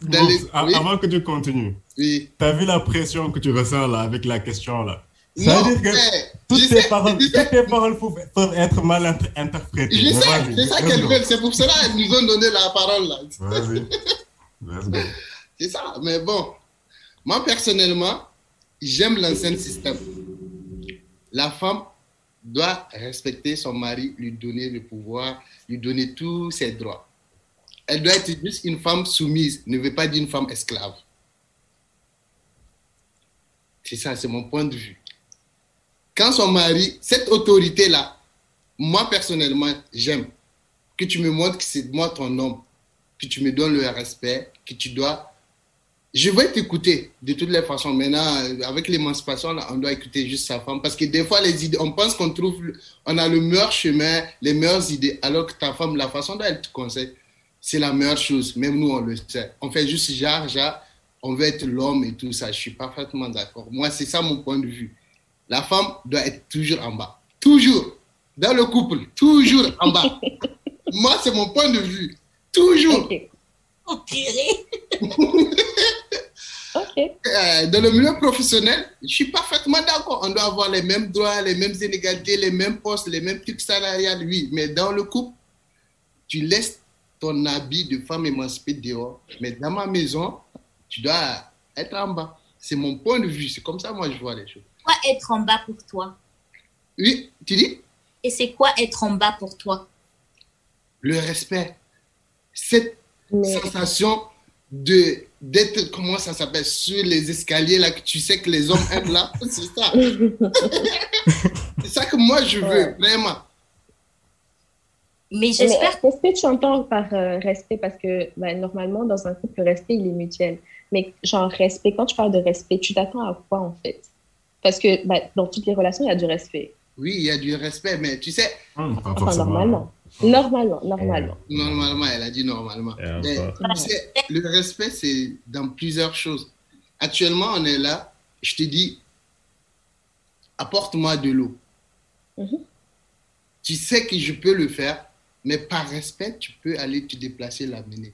Speaker 2: sais avant que tu continues,
Speaker 5: oui.
Speaker 2: tu as vu la pression que tu ressens là avec la question là? Ça veut dire que toutes, tes paroles, toutes tes paroles peuvent, être mal interprétées.
Speaker 5: Je sais, c'est ça qu'elles veulent. C'est pour cela qu'elles nous ont donné la parole là.
Speaker 2: Vas-y.
Speaker 5: C'est ça. Mais bon, moi personnellement, j'aime l'ancien système. La femme doit respecter son mari, lui donner le pouvoir, lui donner tous ses droits. Elle doit être juste une femme soumise, ne veut pas dire une femme esclave. C'est ça, c'est mon point de vue. Quand son mari, cette autorité-là, moi personnellement, j'aime que tu me montres que c'est moi ton homme, que tu me donnes le respect, que tu dois je vais t'écouter de toutes les façons. Maintenant, avec l'émancipation, on doit écouter juste sa femme. Parce que des fois, les idées, on pense qu'on trouve, on a le meilleur chemin, les meilleures idées, alors que ta femme, la façon dont elle te conseille, c'est la meilleure chose. Même nous, on le sait. On fait juste genre, genre, on veut être l'homme et tout ça. Je suis parfaitement d'accord. Moi, c'est ça mon point de vue. La femme doit être toujours en bas. Toujours. Dans le couple, toujours en bas. Moi, c'est mon point de vue. Toujours. Euh, dans le milieu professionnel, je suis parfaitement d'accord. On doit avoir les mêmes droits, les mêmes inégalités, les mêmes postes, les mêmes trucs salariales, oui. Mais dans le couple, tu laisses ton habit de femme émancipée dehors. Mais dans ma maison, tu dois être en bas. C'est mon point de vue. C'est comme ça, moi, je vois les choses.
Speaker 1: Quoi être en bas pour toi?
Speaker 5: Oui, tu dis?
Speaker 1: Et c'est quoi être en bas pour toi?
Speaker 5: Le respect. Cette sensation de d'être, comment ça s'appelle, sur les escaliers là, que tu sais que les hommes aiment là. C'est ça. c'est ça que moi je veux, vraiment.
Speaker 1: Mais j'espère.
Speaker 4: Qu'est-ce que tu entends par euh, respect? Parce que ben, normalement, dans un couple, le respect, il est mutuel. Mais genre, respect, quand tu parles de respect, tu t'attends à quoi en fait? Parce que ben, dans toutes les relations, il y a du respect.
Speaker 5: Oui, il y a du respect, mais tu sais.
Speaker 2: Hum,
Speaker 4: enfin, normalement. Normalement, normalement.
Speaker 5: Normalement, elle a dit normalement. le respect, c'est dans plusieurs choses. Actuellement, on est là, je te dis, apporte-moi de l'eau. Mhm. Tu sais que je peux le faire, mais par respect, tu peux aller te déplacer, l'amener.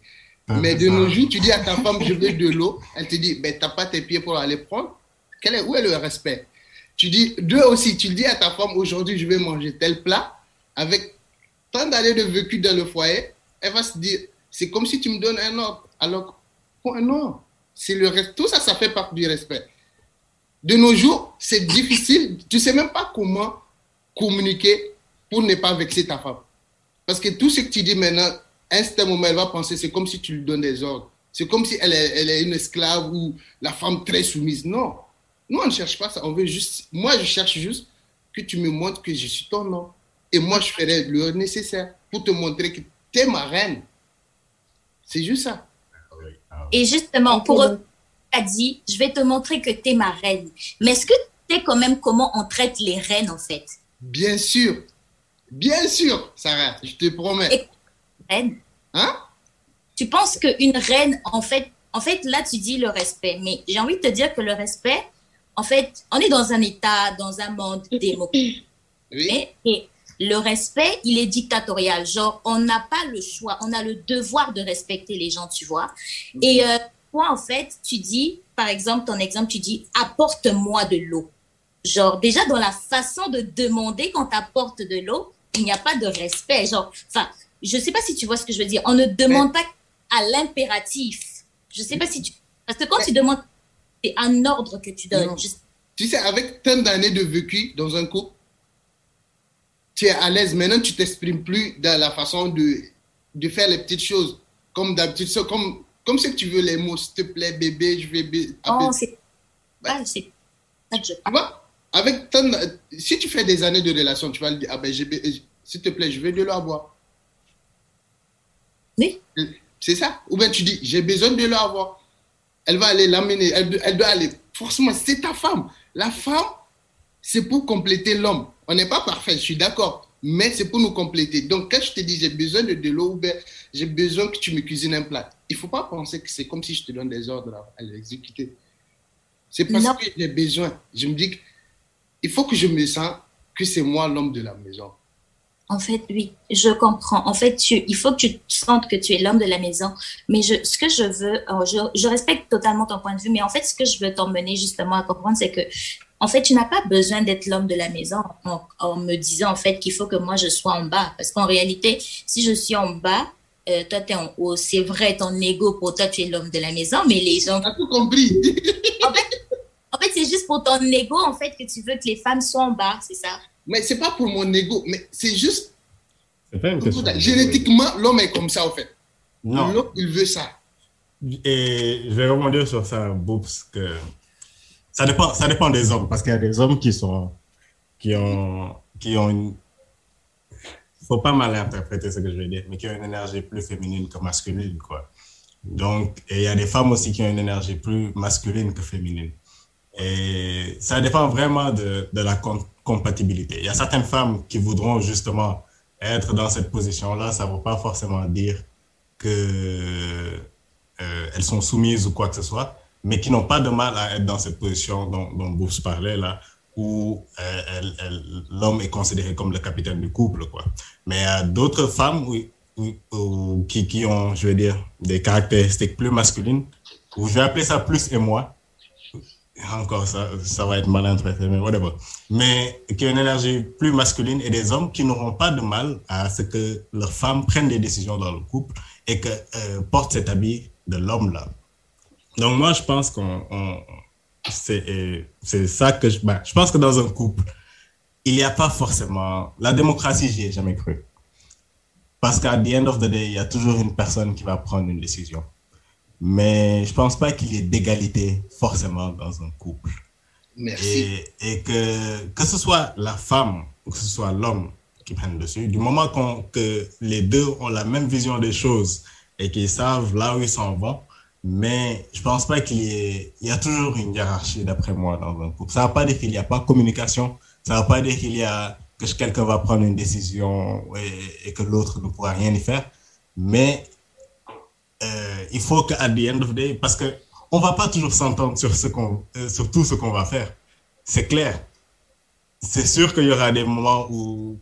Speaker 5: Ah, mais de nos jours, tu dis à ta femme, je veux de l'eau, elle te dit, ben, tu n'as pas tes pieds pour aller prendre. Quel est, où est le respect? Tu dis, deux aussi, tu dis à ta femme, aujourd'hui, je vais manger tel plat avec tant d'années de vécu dans le foyer, elle va se dire, c'est comme si tu me donnes un ordre. Alors, non, c'est le. Tout ça, ça fait partie du respect. De nos jours, c'est difficile. Tu sais même pas comment communiquer pour ne pas vexer ta femme. Parce que tout ce que tu dis maintenant, à un moment, elle va penser, c'est comme si tu lui donnes des ordres. C'est comme si elle est, elle est une esclave ou la femme très soumise. Non. Nous, on ne cherche pas ça. On veut juste, moi, je cherche juste que tu me montres que je suis ton homme. Et moi, je ferai le nécessaire pour te montrer que tu es ma reine. C'est juste ça.
Speaker 1: Et justement, pour a dit, je vais te montrer que tu es ma reine. Mais est-ce que tu sais quand même comment on traite les reines, en fait?
Speaker 5: Bien sûr. Bien sûr, Sarah, je te promets.
Speaker 1: Et reine
Speaker 5: Hein?
Speaker 1: Tu penses qu'une reine, en fait, en fait, là, tu dis le respect. Mais j'ai envie de te dire que le respect, en fait, on est dans un état, dans un monde démocratique.
Speaker 5: Oui.
Speaker 1: et le respect, il est dictatorial. Genre, on n'a pas le choix, on a le devoir de respecter les gens, tu vois. Et euh, toi, en fait, tu dis, par exemple, ton exemple, tu dis, apporte-moi de l'eau. Genre, déjà, dans la façon de demander quand apportes de l'eau, il n'y a pas de respect. Genre, enfin, je ne sais pas si tu vois ce que je veux dire. On ne demande pas à l'impératif. Je ne sais pas si tu... Parce que quand tu demandes, c'est un ordre que tu donnes.
Speaker 5: Tu sais, avec tant d'années de vécu dans un couple, tu es à l'aise. Maintenant, tu t'exprimes plus dans la façon de, de faire les petites choses. Comme d'habitude, comme, comme si tu veux les mots, s'il te plaît, bébé, je vais.
Speaker 1: Oh, c'est. Ah, c'est. Tu
Speaker 5: vois? Avec si tu fais des années de relation, tu vas le dire, ah ben, s'il te plaît, je veux de l'eau à boire.
Speaker 1: Oui.
Speaker 5: C'est ça? Ou bien tu dis, j'ai besoin de l'avoir. Elle va aller l'amener. Elle, elle, doit aller. Forcément, c'est ta femme. La femme, c'est pour compléter l'homme. On n'est pas parfait, je suis d'accord. Mais c'est pour nous compléter. Donc, quand je te dis, j'ai besoin de, de l'eau, ou bien j'ai besoin que tu me cuisines un plat, il ne faut pas penser que c'est comme si je te donne des ordres à, l'exécuter. C'est parce que j'ai besoin. Je me dis qu'il faut que je me sens que c'est moi l'homme de la maison.
Speaker 1: En fait, oui, je comprends. En fait, tu, il faut que tu sentes que tu es l'homme de la maison. Mais je, ce que je veux, oh, je, je, respecte totalement ton point de vue, mais en fait, ce que je veux t'emmener justement à comprendre, c'est que, en fait, tu n'as pas besoin d'être l'homme de la maison en, en, me disant, en fait, qu'il faut que moi, je sois en bas. Parce qu'en réalité, si je suis en bas, euh, toi, tu es en haut. C'est vrai, ton ego, pour toi, tu es l'homme de la maison, mais les gens...
Speaker 5: Tu as tout compris.
Speaker 1: en fait, en fait c'est juste pour ton ego, en fait, que tu veux que les femmes soient en bas, c'est ça
Speaker 5: mais c'est pas pour mon ego, mais c'est juste. Génétiquement, l'homme est comme ça, en fait. Non. L'homme, il veut ça.
Speaker 2: Et je vais rebondir sur ça, parce que ça dépend, ça dépend des hommes, parce qu'il y a des hommes qui sont, qui ont, qui ont une, faut pas mal interpréter ce que je veux dire, mais qui ont une énergie plus féminine que masculine, quoi. Donc, et il y a des femmes aussi qui ont une énergie plus masculine que féminine. Et ça dépend vraiment de, la compatibilité. Il y a certaines femmes qui voudront justement être dans cette position-là. Ça ne veut pas forcément dire qu'elles euh, sont soumises ou quoi que ce soit, mais qui n'ont pas de mal à être dans cette position dont, dont Bruce parlait là, où euh, l'homme est considéré comme le capitaine du couple. Quoi. Mais il y a d'autres femmes qui, qui ont, je veux dire, des caractéristiques plus masculines, ou je vais appeler ça plus et moi, encore ça, ça va être mal interprété, mais whatever. Mais qui a une énergie plus masculine et des hommes qui n'auront pas de mal à ce que leurs femmes prennent des décisions dans le couple et que euh, portent cet habit de l'homme-là. Donc moi, je pense qu'on c'est c'est ça que je ben, je pense que dans un couple, il n'y a pas forcément la démocratie, j'y ai jamais cru. Parce qu'à the end of the il y a toujours une personne qui va prendre une décision. Mais je pense pas qu'il y ait d'égalité forcément dans un couple.
Speaker 5: Merci.
Speaker 2: Et, que, que ce soit la femme ou que ce soit l'homme qui prenne dessus, du moment que les deux ont la même vision des choses et qu'ils savent là où ils s'en vont, mais je pense pas qu'il y ait, il y a toujours une hiérarchie d'après moi dans un couple. Ça ne veut pas dire qu'il n'y a pas de communication, ça ne veut pas dire qu'il y a, que quelqu'un va prendre une décision et, et que l'autre ne pourra rien y faire, mais euh, il faut qu'à the end of the day, parce que on va pas toujours s'entendre sur ce qu'on, euh, sur tout ce qu'on va faire. C'est clair. C'est sûr qu'il y aura des moments où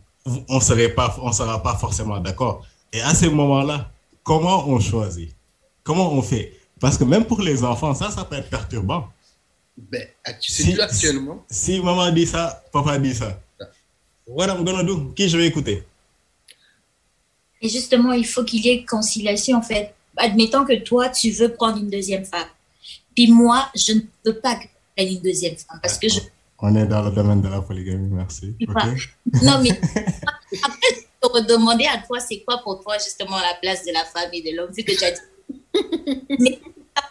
Speaker 2: on serait pas, on sera pas forcément d'accord. Et à ces moments-là, comment on choisit? Comment on fait? Parce que même pour les enfants, ça, ça peut être perturbant.
Speaker 5: Ben, tu sais si, actuellement.
Speaker 2: Si, maman dit ça, papa dit ça. What I'm gonna do? Qui je vais écouter?
Speaker 1: Et justement, il faut qu'il y ait conciliation en fait admettons que toi, tu veux prendre une deuxième femme. Puis moi, je ne peux pas prendre une deuxième femme parce que je...
Speaker 2: On est dans le domaine de la polygamie, merci.
Speaker 1: Non, mais après, je te redemander à toi, c'est quoi pour toi justement la place de la femme et de l'homme, vu que tu as dit. mais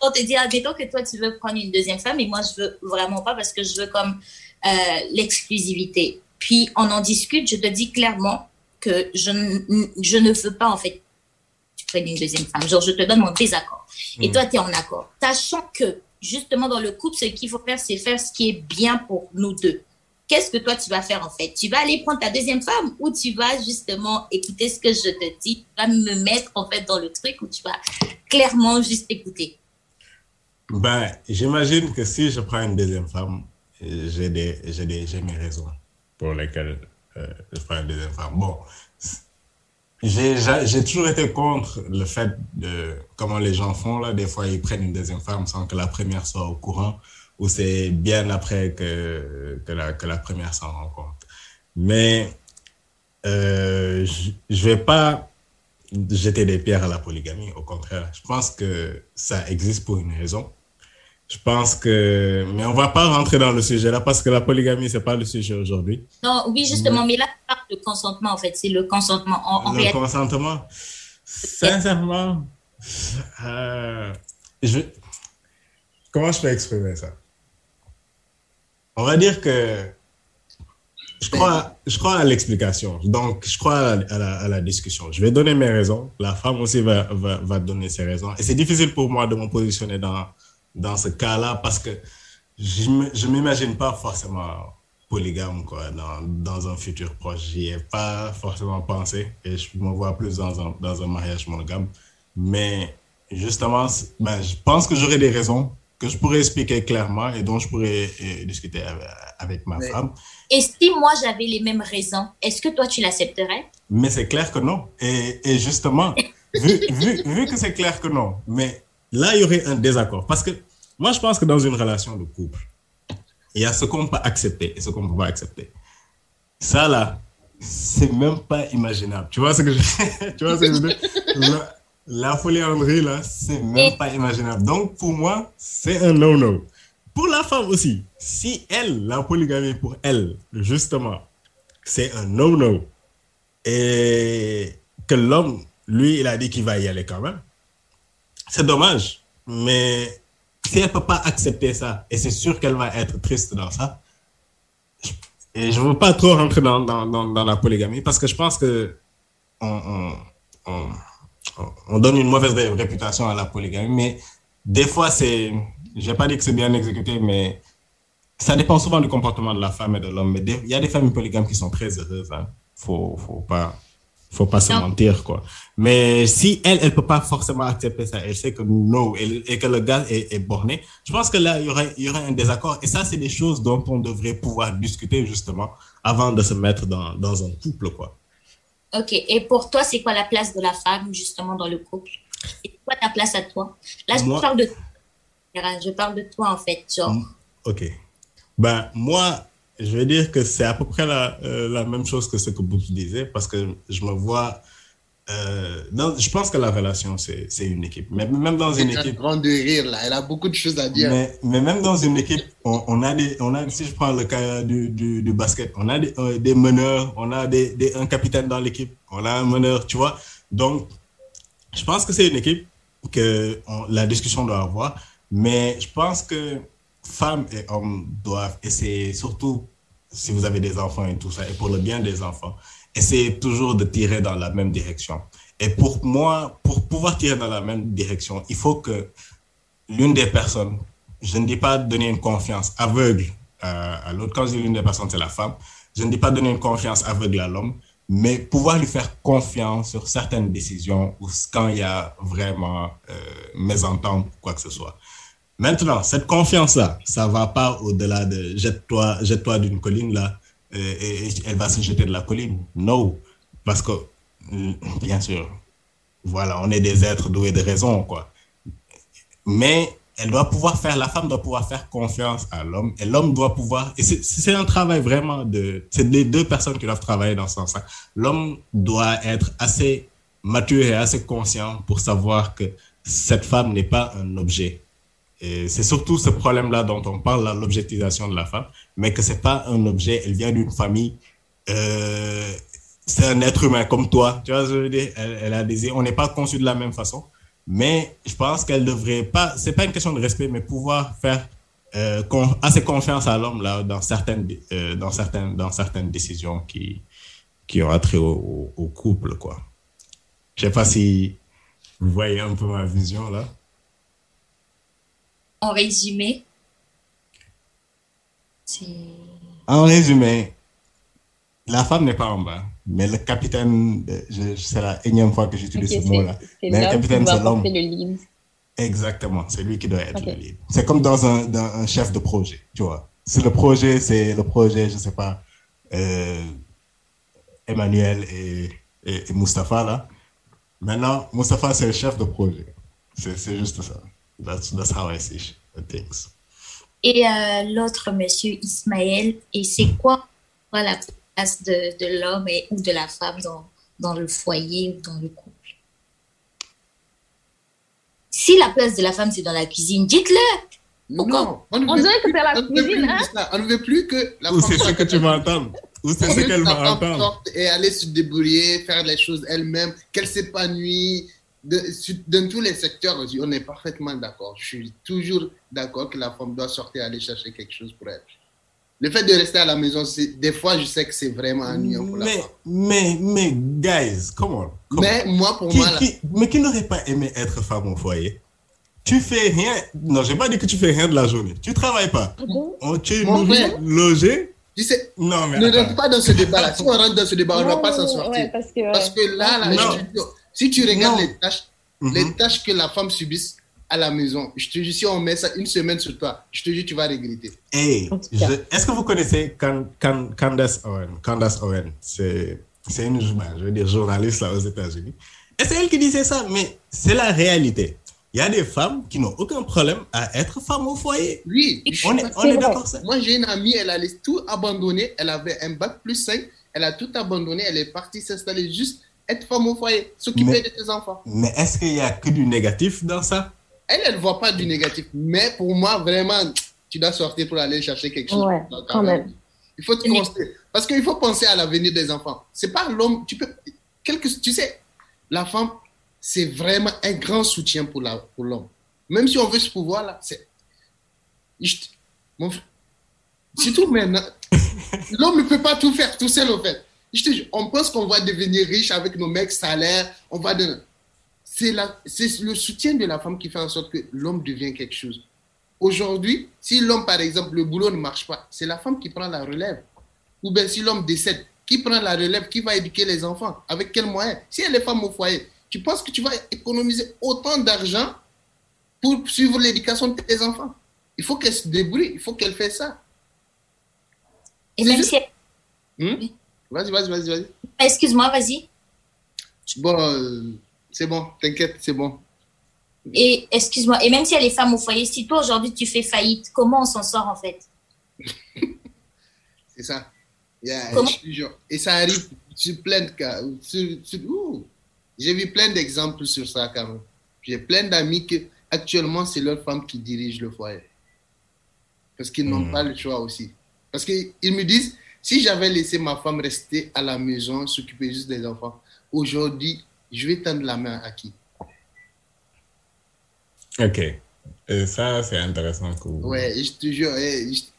Speaker 1: pour te dire, admettons que toi, tu veux prendre une deuxième femme et moi, je veux vraiment pas parce que je veux comme euh, l'exclusivité. Puis on en discute, je te dis clairement que je, je ne veux pas en fait une deuxième femme. Genre, je te donne mon désaccord. Et mm. toi, tu es en accord. Sachant que, justement, dans le couple, ce qu'il faut faire, c'est faire ce qui est bien pour nous deux. Qu'est-ce que toi, tu vas faire en fait? Tu vas aller prendre ta deuxième femme ou tu vas justement écouter ce que je te dis? Tu vas me mettre en fait dans le truc où tu vas clairement juste écouter?
Speaker 2: Ben, j'imagine que si je prends une deuxième femme, j'ai des, j'ai mes raisons pour lesquelles euh, je prends une deuxième femme. Bon, j'ai toujours été contre le fait de comment les gens font là. Des fois, ils prennent une deuxième femme sans que la première soit au courant, ou c'est bien après que, que, la, première s'en rend compte. Mais euh, je ne vais pas jeter des pierres à la polygamie, au contraire. Je pense que ça existe pour une raison. Je pense que, mais on va pas rentrer dans le sujet là parce que la polygamie c'est pas le sujet aujourd'hui.
Speaker 1: Non, oui justement, mais là le consentement en fait, c'est le consentement. En,
Speaker 2: le consentement, sincèrement, euh, je, comment je peux exprimer ça? On va dire que Je crois, je crois à l'explication. Donc, je crois à la, à, la, discussion. Je vais donner mes raisons. La femme aussi va, va, va donner ses raisons. Et c'est difficile pour moi de me positionner dans, dans ce cas-là parce que je ne m'imagine pas forcément polygame quoi, dans, dans un futur proche. J'y ai pas forcément pensé et je me vois plus dans un, dans un mariage monogame. Mais justement, ben, je pense que j'aurai des raisons que je pourrais expliquer clairement et dont je pourrais euh, discuter avec, ma femme.
Speaker 1: Et si moi j'avais les mêmes raisons, est-ce que toi tu l'accepterais?
Speaker 2: Mais c'est clair que non. Et, et justement, vu, vu, vu, que c'est clair que non, mais là il y aurait un désaccord. Parce que moi je pense que dans une relation de couple, il y a ce qu'on peut accepter et ce qu'on ne peut pas accepter. Ça là, c'est même pas imaginable. Tu vois ce que je, tu vois ce que je veux dire? La polyandrie, là, c'est même pas imaginable. Donc, pour moi, c'est un no-no. Pour la femme aussi, si elle, la polygamie pour elle, justement, c'est un no-no, et que l'homme, lui, il a dit qu'il va y aller quand même, c'est dommage. Mais si elle ne peut pas accepter ça, et c'est sûr qu'elle va être triste dans ça, et je ne veux pas trop rentrer dans, dans, la polygamie, parce que je pense que on on donne une mauvaise réputation à la polygamie, mais des fois, c'est, je vais pas dire que c'est bien exécuté, mais ça dépend souvent du comportement de la femme et de l'homme. Mais il y a des femmes polygames qui sont très heureuses. Hein. Faut, faut pas, faut pas se mentir, quoi. Mais si elle, elle peut pas forcément accepter ça, elle sait que non, et, que le gars est, borné, je pense que là, il y aurait, il y aurait un désaccord. Et ça, c'est des choses dont on devrait pouvoir discuter, justement, avant de se mettre dans, dans un couple, quoi.
Speaker 1: Ok. Et pour toi, c'est quoi la place de la femme, justement, dans le couple? C'est quoi ta place à toi? Là, je parle de je parle de toi, en fait, genre.
Speaker 2: Ok. Ben, moi, je vais dire que c'est à peu près la, euh, la même chose que ce que vous disiez, parce que je me vois euh, je pense que la relation, c'est une équipe. Mais même dans une équipe.
Speaker 5: grande de rire, là. Elle a beaucoup de choses à dire.
Speaker 2: Mais, mais même dans une équipe, on, on, a des, on a, si je prends le cas du, du, du basket, on a des, euh, des, meneurs, on a des, des un capitaine dans l'équipe, on a un meneur, tu vois. Donc, je pense que c'est une équipe que la discussion doit avoir. Mais je pense que femmes et hommes doivent essayer, surtout si vous avez des enfants et tout ça, et pour le bien des enfants, essayer toujours de tirer dans la même direction. Et pour moi, pour pouvoir tirer dans la même direction, il faut que l'une des personnes, je ne dis pas donner une confiance aveugle à, l'autre, quand je dis l'une des personnes, c'est la femme, je ne dis pas donner une confiance aveugle à l'homme, mais pouvoir lui faire confiance sur certaines décisions ou quand il y a vraiment euh, mésentente ou quoi que ce soit. Maintenant, cette confiance-là, ça va pas au-delà de jette-toi jette d'une colline là et, elle va se jeter de la colline. Non, parce que, bien sûr, voilà, on est des êtres doués de raison, quoi. Mais elle doit pouvoir faire, la femme doit pouvoir faire confiance à l'homme et l'homme doit pouvoir, c'est un travail vraiment de, c'est les deux personnes qui doivent travailler dans ce sens-là. L'homme doit être assez mature et assez conscient pour savoir que cette femme n'est pas un objet. C'est surtout ce problème-là dont on parle, l'objectisation de la femme, mais que c'est pas un objet, elle vient d'une famille, euh, c'est un être humain comme toi, tu vois, je veux dire, elle, a des, on n'est pas conçu de la même façon, mais je pense qu'elle devrait pas, c'est pas une question de respect, mais pouvoir faire euh, assez confiance à l'homme dans certaines, euh, dans certaines, dans certaines décisions qui qui ont attrait au, au couple, quoi. Je sais pas si vous voyez un peu ma vision là
Speaker 1: en résumé
Speaker 2: En résumé, la femme n'est pas en bas, mais le capitaine, c'est la énième fois que j'utilise ce mot-là. Mais le capitaine, c'est l'homme. Exactement, c'est lui qui doit être le lead. C'est comme dans un, dans un, chef de projet, tu vois. Si le projet, c'est le projet, je sais pas, euh, Emmanuel et, et, et Mustapha, là. Maintenant, Mustapha, c'est le chef de projet. C'est juste ça. That's, that's how I see things.
Speaker 1: Et euh, l'autre monsieur Ismaël, et c'est quoi la place de, de l'homme ou de la femme dans, dans le foyer ou dans le couple? Si la place de la femme c'est dans la cuisine, dites-le
Speaker 5: non, on, on dirait que c'est la cuisine. Hein? On ne veut plus que
Speaker 2: la Ou c'est ce que tu m'entends? Ou c'est ce qu'elle
Speaker 5: m'entend? Et aller se débrouiller, faire les choses elle-même, qu'elle dans tous les secteurs, on est parfaitement d'accord. Je suis toujours d'accord que la femme doit sortir aller chercher quelque chose pour elle. Le fait de rester à la maison, des fois, je sais que c'est vraiment ennuyant pour
Speaker 2: mais,
Speaker 5: la femme.
Speaker 2: Mais, mais, guys, comment
Speaker 5: Mais moi, pour moi...
Speaker 2: mais qui n'aurait pas aimé être femme au foyer? Tu fais rien. Non, j'ai pas dit que tu fais rien de la journée. Tu travailles pas. Ah tu es logé.
Speaker 5: Tu sais, non, mais ne rentre pas dans ce débat-là. Si on rentre dans ce débat, on ne va pas s'en sortir. parce, que, parce, que, là, là si tu regardes les tâches, les mhm. tâches que la femme subisse à la maison, je te dis, si on met ça une semaine sur toi, je te dis, tu vas regretter.
Speaker 2: Hey, est-ce que vous connaissez Candace Owen? Candace Owen, c'est une je veux dire, journaliste là aux États-Unis. Et c'est elle qui disait ça, mais c'est la réalité il y a des femmes qui n'ont aucun problème à être femme au foyer.
Speaker 5: Oui, on est, on est d'accord. Moi, j'ai une amie, elle a tout abandonné. Elle avait un bac plus 5. Elle a tout abandonné. Elle est partie s'installer juste être femme au foyer, s'occuper de tes enfants.
Speaker 2: Mais est-ce qu'il y a que du négatif dans ça?
Speaker 5: Elle, elle ne voit pas du négatif. Mais pour moi, vraiment, tu dois sortir pour aller chercher quelque chose.
Speaker 4: Ouais, quand même.
Speaker 5: Il faut te penser. Parce qu'il faut penser à l'avenir des enfants. C'est pas l'homme. Tu peux. Quelque, tu sais, la femme, c'est vraiment un grand soutien pour l'homme. Pour Même si on veut ce pouvoir-là, c'est. Mon Surtout maintenant, l'homme ne peut pas tout faire tout seul, au fait. Je te on pense qu'on va devenir riche avec nos mecs salaires, on va C'est le soutien de la femme qui fait en sorte que l'homme devient quelque chose. Aujourd'hui, si l'homme, par exemple, le boulot ne marche pas, c'est la femme qui prend la relève. Ou bien si l'homme décède, qui prend la relève, qui va éduquer les enfants? Avec quels moyens Si elle est femme au foyer, tu penses que tu vas économiser autant d'argent pour suivre l'éducation de tes enfants? Il faut qu'elle se débrouille, il faut qu'elle fasse ça.
Speaker 1: Et même si
Speaker 5: hmm? Vas-y, vas-y, vas-y, vas-y.
Speaker 1: Excuse-moi, vas-y.
Speaker 5: Bon, euh, c'est bon, t'inquiète, c'est bon.
Speaker 1: Et excuse-moi, et même si elle est femme au foyer, si toi aujourd'hui tu fais faillite, comment on s'en sort en fait?
Speaker 5: C'est ça. et ça arrive sur plein de cas. J'ai vu plein d'exemples sur ça quand même. J'ai plein d'amis que actuellement c'est leur femme qui dirige le foyer. Parce qu'ils n'ont hmm. pas le choix aussi. Parce qu'ils me disent, si j'avais laissé ma femme rester à la maison, s'occuper juste des enfants, aujourd'hui, je vais tendre la main à qui?
Speaker 2: Ok. Et ça, c'est intéressant.
Speaker 5: Ouais, je te jure.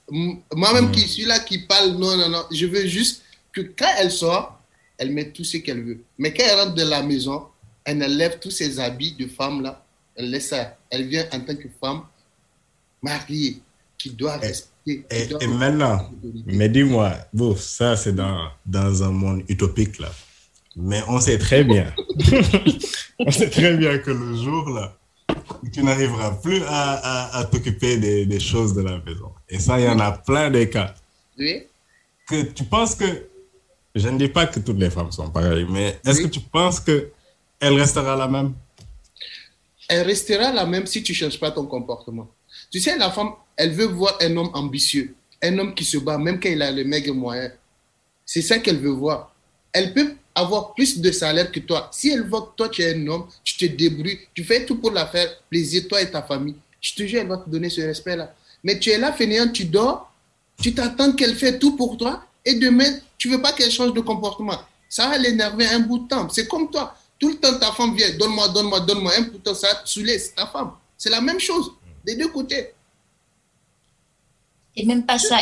Speaker 5: Moi-même qui hmm. suis là, qui parle, non, non, non, je veux juste que quand elle sort, elle met tout ce qu'elle veut. Mais quand elle rentre de la maison, elle enlève tous ses habits de femme là, elle laisse ça. Elle vient en tant que femme mariée qui doit respecter.
Speaker 2: Et, maintenant, mais dis-moi, bon, ça c'est dans, dans un monde utopique là. Mais on sait très bien, on sait très bien que le jour là, tu n'arriveras plus à, à, t'occuper des, des, choses de la maison. Et ça, il y en a plein de cas.
Speaker 5: Oui.
Speaker 2: Que tu penses que je ne dis pas que toutes les femmes sont pareilles, mais est-ce que tu penses qu'elle restera la même?
Speaker 5: Elle restera la même si tu ne changes pas ton comportement. Tu sais, la femme, elle veut voir un homme ambitieux, un homme qui se bat, même quand il a le maigre moyen. C'est ça qu'elle veut voir. Elle peut avoir plus de salaire que toi. Si elle voit que toi, tu es un homme, tu te débrouilles, tu fais tout pour la faire plaisir, toi et ta famille, je te jure, elle va te donner ce respect-là. Mais tu es là, fainéant, tu dors, tu t'attends qu'elle fait tout pour toi, et demain, tu veux pas qu'elle change de comportement. Ça va l'énerver un bout de temps. C'est comme toi. Tout le temps, ta femme vient, donne-moi, donne-moi, donne-moi. Un bout de temps, ça va te saouler, c'est ta femme. C'est la même chose, des deux côtés.
Speaker 1: Et même pas ça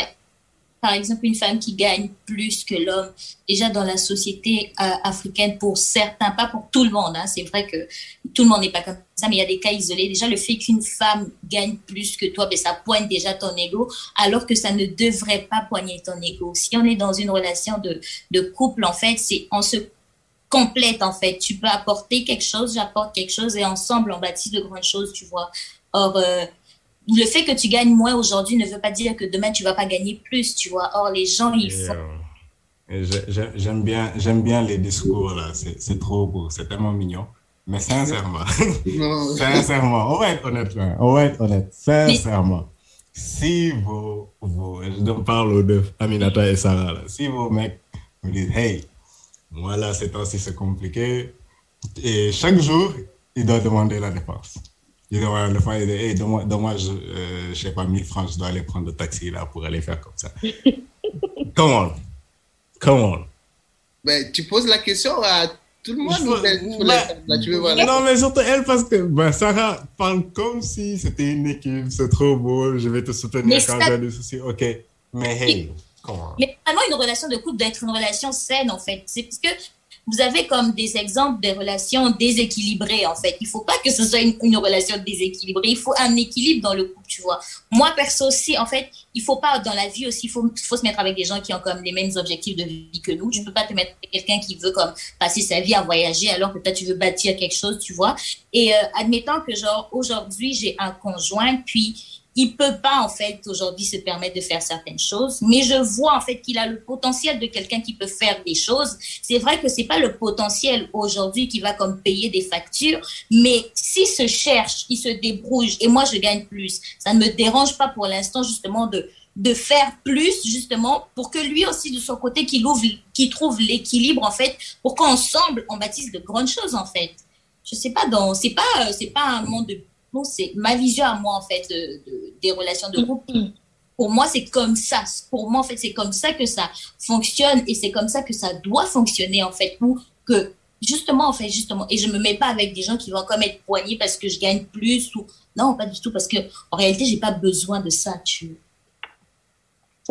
Speaker 1: par exemple, une femme qui gagne plus que l'homme, déjà dans la société euh, africaine, pour certains, pas pour tout le monde, hein, c'est vrai que tout le monde n'est pas comme ça, mais il y a des cas isolés. Déjà, le fait qu'une femme gagne plus que toi, ben, ça pointe déjà ton ego, alors que ça ne devrait pas poigner ton ego. Si on est dans une relation de, de couple, en fait, c'est on se complète, en fait. Tu peux apporter quelque chose, j'apporte quelque chose, et ensemble, on bâtit de grandes choses, tu vois. Or, euh, le fait que tu gagnes moins aujourd'hui ne veut pas dire que demain tu vas pas gagner plus, tu vois. Or, les gens, ils font.
Speaker 2: Euh, j'aime bien, j'aime bien les discours là. C'est trop beau, c'est tellement mignon. Mais sincèrement, sincèrement, on va être honnête on va être honnête, sincèrement. Si vous, vous, je parle de Aminata et Sarah là, si vos mecs me disent, hey, moi là, ces temps-ci c'est compliqué, et chaque jour, il doit demander la dépense. Il dit, le frère, il dit, hey, donne-moi, je, euh, sais pas, 1000 francs, je dois aller prendre le taxi là pour aller faire comme ça. Come on. Come on.
Speaker 5: Mais tu poses la question à tout le monde tu veux voir
Speaker 2: Non, mais surtout elle, parce que ben, Sarah parle comme si c'était une équipe, c'est trop beau, je vais te soutenir quand j'ai des soucis. Ok, Mais hey,
Speaker 1: Mais vraiment, une relation de couple doit être une relation saine, en fait. C'est parce que vous avez comme des exemples de relations déséquilibrées, en fait. Il faut pas que ce soit une, relation déséquilibrée. Il faut un équilibre dans le couple, tu vois. Moi, perso aussi, en fait, il faut pas, dans la vie aussi, il faut, faut se mettre avec des gens qui ont comme les mêmes objectifs de vie que nous. Tu peux pas te mettre avec quelqu'un qui veut comme passer sa vie à voyager alors que toi, tu veux bâtir quelque chose, tu vois. Et euh, admettant que, genre, aujourd'hui, j'ai un conjoint, puis il peut pas en fait aujourd'hui se permettre de faire certaines choses, mais je vois en fait qu'il a le potentiel de quelqu'un qui peut faire des choses. C'est vrai que c'est pas le potentiel aujourd'hui qui va comme payer des factures, mais s'il se cherche, il se débrouille et moi je gagne plus, ça ne me dérange pas pour l'instant justement de de faire plus justement pour que lui aussi de son côté qu'il ouvre trouve l'équilibre en fait pour qu'ensemble on bâtisse de grandes choses en fait. Je sais pas dans c'est pas c'est pas un monde de c'est ma vision à moi, en fait, des relations de groupe. Mm-hmm. Pour moi, c'est comme ça. Pour moi, en fait, c'est comme ça que ça fonctionne et c'est comme ça que ça doit fonctionner, en fait, pour que, justement, en fait, justement, et je me mets pas avec des gens qui vont comme être poignés parce que je gagne plus ou, non, pas du tout, parce que, en réalité, j'ai pas besoin de ça, tu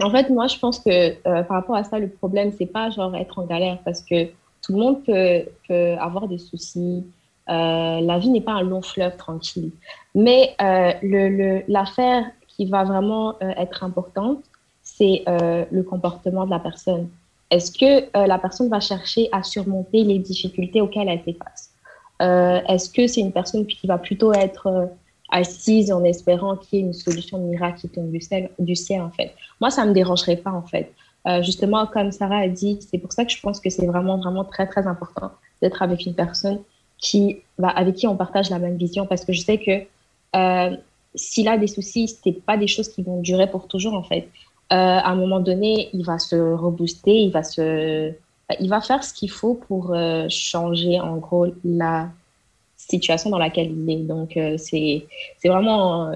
Speaker 4: en fait, moi, je pense que euh, par rapport à ça, le problème, c'est pas genre être en galère parce que tout le monde peut, peut avoir des soucis, euh, la vie n'est pas un long fleuve tranquille. Mais euh, l'affaire qui va vraiment euh, être importante, c'est le comportement de la personne. Est-ce que la personne va chercher à surmonter les difficultés auxquelles elle fait face? Est-ce que c'est une personne qui va plutôt être assise en espérant qu'il y ait une solution miracle qui tombe du ciel, en fait? Moi, ça ne me dérangerait pas, en fait. justement, comme Sarah a dit, c'est pour ça que je pense que c'est vraiment, vraiment très, très important d'être avec une personne qui, bah, avec qui on partage la même vision parce que je sais que euh, s'il a des soucis, ce pas des choses qui vont durer pour toujours en fait. Euh, à un moment donné, il va se rebooster, il va, se, il va faire ce qu'il faut pour euh, changer en gros la situation dans laquelle il est. Donc c'est vraiment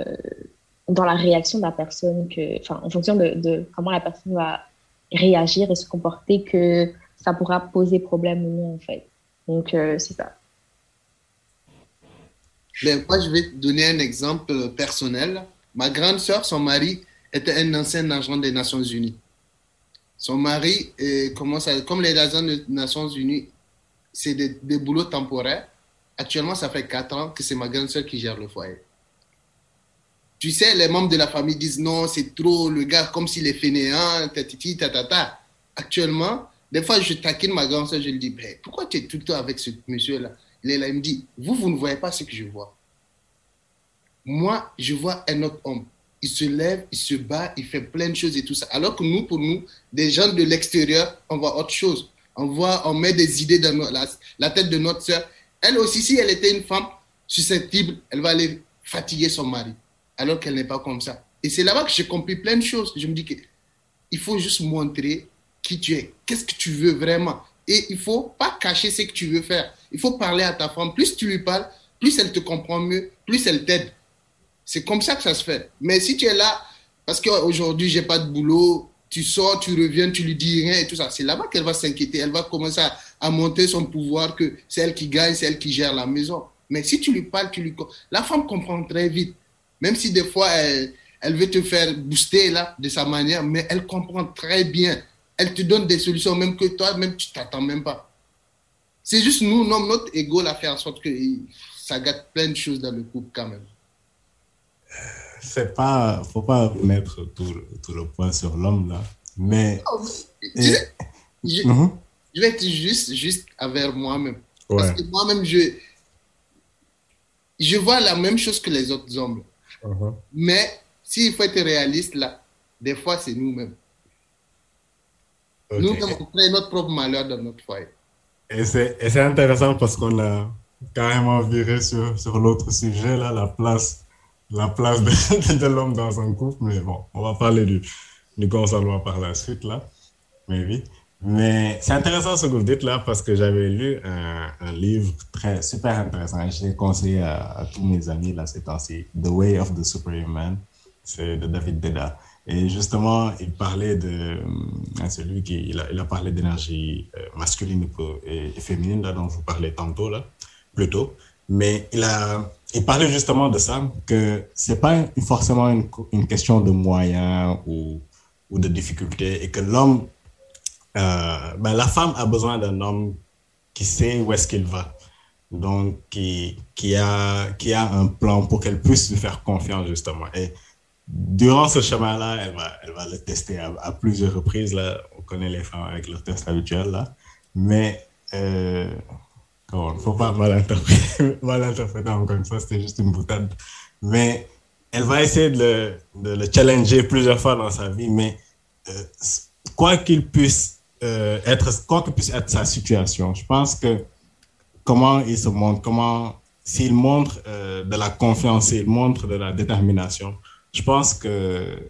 Speaker 4: dans la réaction de la personne, que, en fonction de, comment la personne va réagir et se comporter que ça pourra poser problème ou non en fait. Donc c'est ça.
Speaker 5: Ben, moi, je vais te donner un exemple personnel. Ma grande sœur, son mari était un ancien agent des Nations Unies. Son mari commence comme les agents des Nations Unies, c'est des, des, boulots temporaires. Actuellement, ça fait quatre ans que c'est ma grande sœur qui gère le foyer. Tu sais, les membres de la famille disent non, c'est trop, le gars, comme s'il est fainéant, tatiti, tatata. Actuellement, des fois, je taquine ma grande sœur, je lui dis, ben, pourquoi tu es tout le temps avec ce monsieur-là? Il me dit, vous, vous ne voyez pas ce que je vois. Moi, je vois un autre homme. Il se lève, il se bat, il fait plein de choses et tout ça. Alors que nous, pour nous, des gens de l'extérieur, on voit autre chose. On voit, on met des idées dans la, tête de notre soeur. Elle aussi, si elle était une femme susceptible, elle va aller fatiguer son mari. Alors qu'elle n'est pas comme ça. Et c'est là-bas que j'ai compris plein de choses. Je me dis qu'il faut juste montrer qui tu es. Qu'est-ce que tu veux vraiment Et il faut pas cacher ce que tu veux faire. Il faut parler à ta femme. Plus tu lui parles, plus elle te comprend mieux, plus elle t'aide. C'est comme ça que ça se fait. Mais si tu es là, parce qu'aujourd'hui, j'ai pas de boulot, tu sors, tu reviens, tu lui dis rien et tout ça, c'est là-bas qu'elle va s'inquiéter. Elle va commencer à, monter son pouvoir, que c'est elle qui gagne, c'est elle qui gère la maison. Mais si tu lui parles, tu lui... La femme comprend très vite. Même si des fois, elle, elle veut te faire booster là, de sa manière, mais elle comprend très bien. Elle te donne des solutions, même que toi, même tu t'attends même pas. C'est juste nous, notre ego, l'a fait en sorte que ça gâte plein de choses dans le couple quand même.
Speaker 2: C'est pas, faut pas mettre tout, tout le point sur l'homme là, mais.
Speaker 5: Oh, je, mhm. je, vais être juste, juste avec moi-même. Parce que moi-même, je, je vois la même chose que les autres hommes. Uh-huh. Mais s'il faut être réaliste là, des fois c'est nous-mêmes. Nous-mêmes, on crée notre propre malheur dans notre foyer.
Speaker 2: Et c'est intéressant parce qu'on a carrément viré sur, sur l'autre sujet, là, la place, la place de, l'homme dans un couple. Mais bon, on va parler du, du consentement par la suite, là. Mais oui. Mais c'est intéressant ce que vous dites là parce que j'avais lu un, un, livre très super intéressant. Je l'ai conseillé à, tous mes amis là ces temps-ci. The Way of the Superhuman. C'est de David Deda. Et justement, il parlait de euh, celui qui il a, il a parlé d'énergie euh, masculine et, féminine là dont je vous parlais tantôt là, plus tôt. Mais il a il parlait justement de ça que c'est pas forcément une, question de moyens ou ou de difficultés et que l'homme, euh, ben, la femme a besoin d'un homme qui sait où est-ce qu'il va. Donc, qui, qui, a, qui a un plan pour qu'elle puisse lui faire confiance, justement. Durant ce chemin-là, elle va, elle va le tester à, plusieurs reprises. Là. On connaît les femmes avec leur test habituel, là. Mais, euh, il ne faut pas mal interpréter, mal interpréter encore une fois, c'était juste une boutade. Mais elle va essayer de le, de le, challenger plusieurs fois dans sa vie, mais euh, quoi qu'il puisse euh, être, quoi que puisse être sa situation, je pense que comment il se montre, comment, s'il montre euh, de la confiance, s'il montre de la détermination, je pense que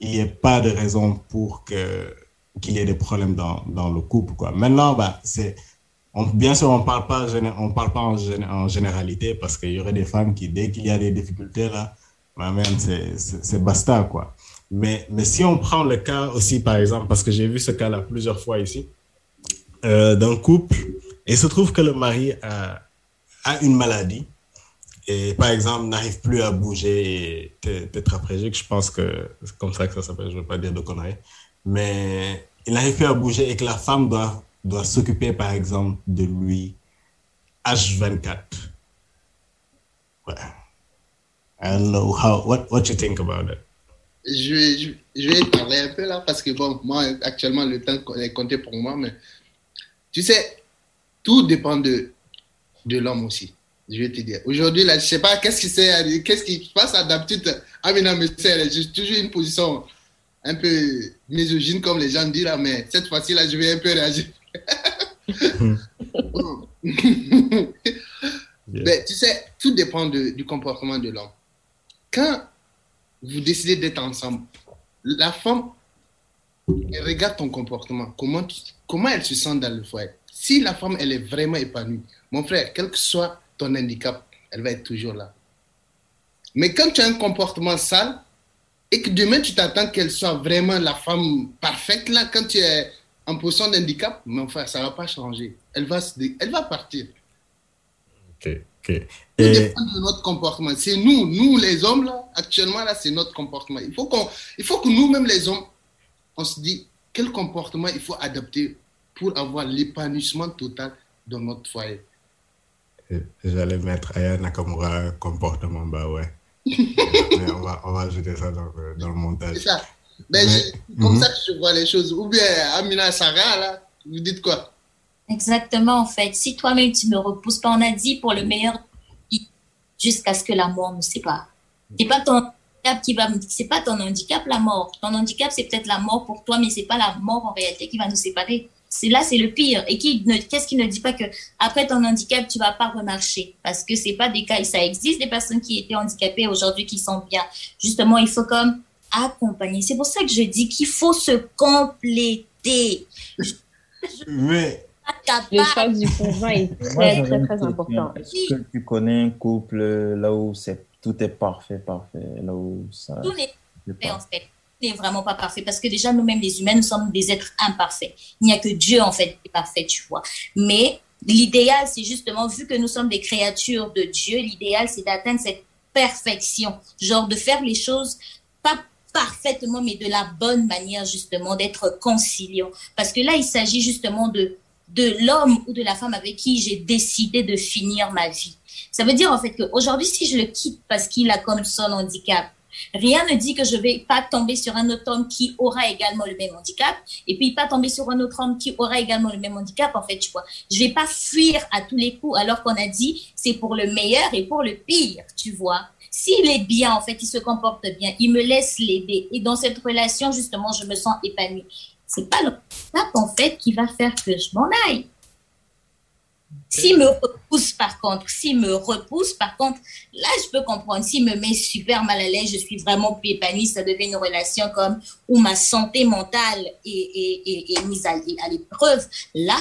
Speaker 2: il n'y a pas de raison pour que qu'il y ait des problèmes dans, dans le couple. Quoi. Maintenant, bah, c'est bien sûr, on parle pas, on parle pas en, généralité parce qu'il y aurait des femmes qui, dès qu'il y a des difficultés, là, c'est basta, quoi. Mais, mais si on prend le cas aussi, par exemple, parce que j'ai vu ce cas-là plusieurs fois ici, euh, d'un couple, et il se trouve que le mari a, a une maladie, par exemple, n'arrive plus à bouger et tétraplégique, je pense que c'est comme ça que ça s'appelle, je ne veux pas dire de conneries, mais il n'arrive plus à bouger et que la femme doit doit s'occuper, par exemple, de lui H24. Ouais. I don't know how, what, what you think about it?
Speaker 5: Je vais, je, vais parler un peu là parce que bon, moi, actuellement, le temps est compté pour moi, mais tu sais, tout dépend de, de l'homme aussi. Je vais te dire. Aujourd'hui, là, je sais pas qu'est-ce qui c'est, qu'est-ce qui se passe d'habitude. Amina me j'ai toujours une position un peu misogyne, comme les gens disent là, mais cette fois-ci, là, je vais un peu réagir. Ben, tu sais, tout dépend du comportement de l'homme. Quand vous décidez d'être ensemble, la femme, elle regarde ton comportement, comment, comment elle se sent dans le foyer? Si la femme, elle est vraiment épanouie, mon frère, quel que soit ton handicap, elle va être toujours là. Mais quand tu as un comportement sale et que demain tu t'attends qu'elle soit vraiment la femme parfaite, là, quand tu es en position d'handicap, mais enfin, ça ne va pas changer. Elle va, elle va partir.
Speaker 2: Ok, ok.
Speaker 5: Et... dépend de notre comportement. C'est nous, nous les hommes, là, actuellement, là, c'est notre comportement. Il faut, qu'on, il faut que nous-mêmes, les hommes, on se dit quel comportement il faut adapter pour avoir l'épanouissement total dans notre foyer.
Speaker 2: J'allais mettre Aya Nakamura comportement, bah ouais. on, va, on va ajouter ça dans, dans le montage. C'est ça.
Speaker 5: Ben, comme mhm. ça que je vois les choses. Ou bien Amina Sarah, là, vous dites quoi?
Speaker 1: Exactement, en fait. Si toi-même tu me repousses pas, on a dit pour le meilleur jusqu'à ce que la mort nous sépare. C'est pas ton handicap qui va, c'est pas ton handicap la mort. Ton handicap c'est peut-être la mort pour toi, mais c'est pas la mort en réalité qui va nous séparer. C'est là, c'est le pire. Et qui qu'est-ce qui ne dit pas que après ton handicap tu vas pas remarcher? Parce que c'est pas des cas, ça existe des personnes qui étaient handicapées aujourd'hui qui sont bien. Justement, il faut comme accompagner. C'est pour ça que je dis qu'il faut se compléter.
Speaker 2: Mais
Speaker 4: le choix du conjoint est très, très, très important.
Speaker 3: Est-ce que tu connais un couple là où c'est, tout est parfait, parfait, là où ça...
Speaker 1: Tout n'est parfait, en fait. N'est vraiment pas parfait parce que déjà, nous-mêmes, les humains, nous sommes des êtres imparfaits. Il n'y a que Dieu, en fait, qui est parfait, tu vois. Mais l'idéal, c'est justement, vu que nous sommes des créatures de Dieu, l'idéal, c'est d'atteindre cette perfection. Genre de faire les choses pas parfaitement, mais de la bonne manière, justement, d'être conciliant. Parce que là, il s'agit justement de, de l'homme ou de la femme avec qui j'ai décidé de finir ma vie. Ça veut dire, en fait, qu'aujourd'hui, si je le quitte parce qu'il a comme son handicap, Rien ne dit que je vais pas tomber sur un autre homme qui aura également le même handicap, et puis pas tomber sur un autre homme qui aura également le même handicap. En fait, tu vois, je vais pas fuir à tous les coups, alors qu'on a dit c'est pour le meilleur et pour le pire, tu vois. S'il est bien, en fait, il se comporte bien, il me laisse l'aider. Et dans cette relation, justement, je me sens épanouie. C'est pas le en fait, qui va faire que je m'en aille. S'il me repousse, par contre, s'il me repousse, par contre, là, je peux comprendre. S'il me met super mal à l'aise, je suis vraiment plus épanouie, ça devient une relation comme où ma santé mentale est, mise à l'épreuve. Là,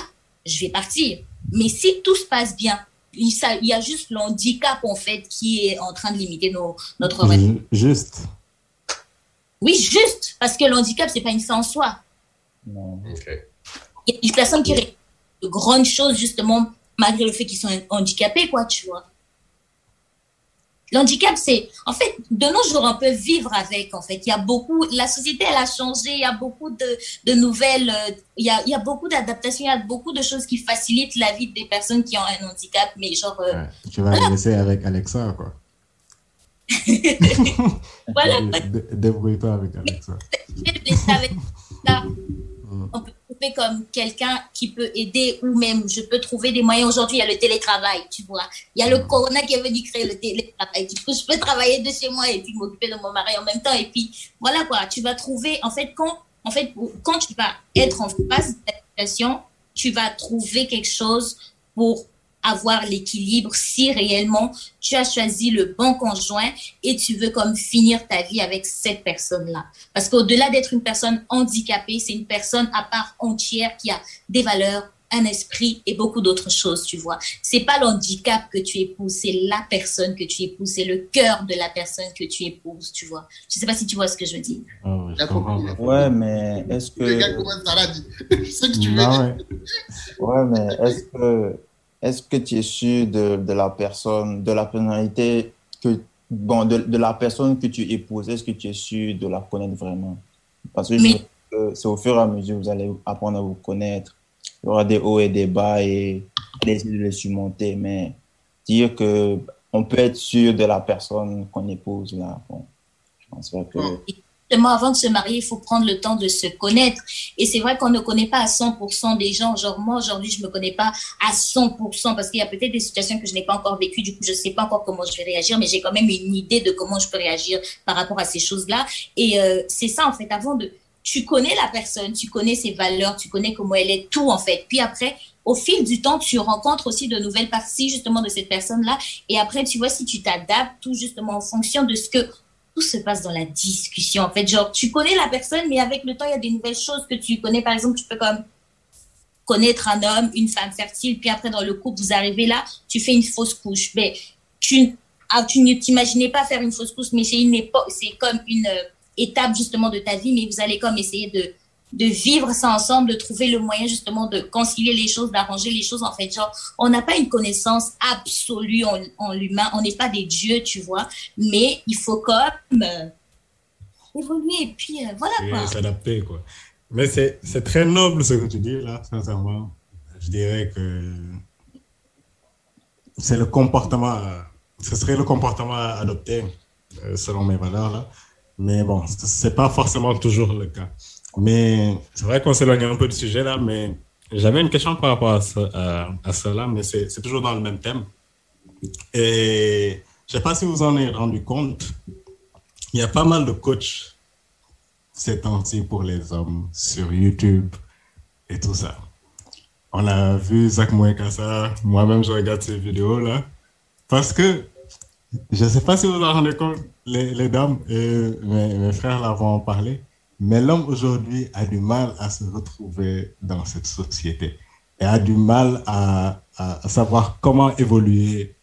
Speaker 1: je vais partir. Mais si tout se passe bien, il, y a juste l'handicap, en fait, qui est en train de limiter nos, notre
Speaker 2: relation. Juste.
Speaker 1: Oui, juste, parce que l'handicap, c'est pas une fin en soi.
Speaker 3: Non.
Speaker 1: Il y a des personnes qui de grandes choses, justement, malgré le fait qu'ils sont handicapés, quoi, tu vois. L'handicap, c'est, en fait, de nos jours, on peut vivre avec, en fait. Il y a beaucoup, la société, elle a changé, il y a beaucoup de, de nouvelles, euh, il y a, il y a beaucoup d'adaptations, il y a beaucoup de choses qui facilitent la vie des personnes qui ont un handicap, mais genre... Euh,
Speaker 2: tu vas laisser avec Alexa, quoi. voilà. Débrouille-toi avec Alexa. avec
Speaker 1: on peut comme quelqu'un qui peut aider ou même je peux trouver des moyens. Aujourd'hui, il y a le télétravail, tu vois. Il y a le corona qui est venu créer le télétravail. Du je peux travailler de chez moi et puis m'occuper de mon mari en même temps. Et puis, voilà quoi, tu vas trouver, en fait, quand, en fait, quand tu vas être en face de la situation, tu vas trouver quelque chose pour avoir l'équilibre si réellement tu as choisi le bon conjoint et tu veux comme finir ta vie avec cette personne-là. Parce qu'au-delà d'être une personne handicapée, c'est une personne à part entière qui a des valeurs, un esprit et beaucoup d'autres choses, tu vois. C'est pas l'handicap que tu épouses, c'est la personne que tu épouses, c'est le cœur de la personne que tu épouses, tu vois. Je sais pas si tu vois ce que je veux dire.
Speaker 3: Oh, ouais, mais est-ce que... Ouais, mais est-ce que est-ce que tu es sûr de, de, la personne, de la personnalité que, bon, de, de, la personne que tu épouses, est-ce que tu es sûr de la connaître vraiment? Parce que c'est au fur et à mesure que vous allez apprendre à vous connaître. Il y aura des hauts et des bas et essayer de les surmonter, mais dire que on peut être sûr de la personne qu'on épouse, là, bon, je pense pas que
Speaker 1: avant de se marier, il faut prendre le temps de se connaître. Et c'est vrai qu'on ne connaît pas à 100% des gens. Genre, moi, aujourd'hui, je me connais pas à 100% parce qu'il y a peut-être des situations que je n'ai pas encore vécues. Du coup, je sais pas encore comment je vais réagir, mais j'ai quand même une idée de comment je peux réagir par rapport à ces choses-là. Et euh, c'est ça, en fait, avant de... Tu connais la personne, tu connais ses valeurs, tu connais comment elle est, tout, en fait. Puis après, au fil du temps, tu rencontres aussi de nouvelles parties, justement, de cette personne-là. Et après, tu vois si tu t'adaptes tout, justement, en fonction de ce que se passe dans la discussion. En fait, genre, tu connais la personne, mais avec le temps, il y a des nouvelles choses que tu connais. Par exemple, tu peux comme connaître un homme, une femme fertile, puis après, dans le couple, vous arrivez là, tu fais une fausse couche. Mais tu, ah, tu ne t'imaginais pas faire une fausse couche, mais c'est une époque, c'est comme une euh, étape justement de ta vie, mais vous allez comme essayer de de vivre ça ensemble, de trouver le moyen justement de concilier les choses, d'arranger les choses. En fait, genre, on n'a pas une connaissance absolue en, l'humain, on n'est pas des dieux, tu vois, mais il faut comme euh, évoluer et puis euh, voilà
Speaker 2: quoi. S'adapter quoi. Mais c'est très noble ce que tu dis là, sincèrement. Je dirais que c'est le comportement, ce serait le comportement à adopter euh, selon mes valeurs là. Mais bon, c'est pas forcément toujours le cas. Mais c'est vrai qu'on s'éloigne un peu du sujet là, mais j'avais une question par rapport à, à, cela, mais c'est toujours dans le même thème. Et je ne sais pas si vous en avez rendu compte, il y a pas mal de coachs ces temps-ci pour les hommes sur YouTube et tout ça. On a vu Zach Mouekassa, moi-même je regarde ces vidéos-là, parce que je ne sais pas si vous en rendez compte, les, dames et mes, mes frères l'avons parlé, mais l'homme aujourd'hui a du mal à se retrouver dans cette société et a du mal à, à savoir comment évoluer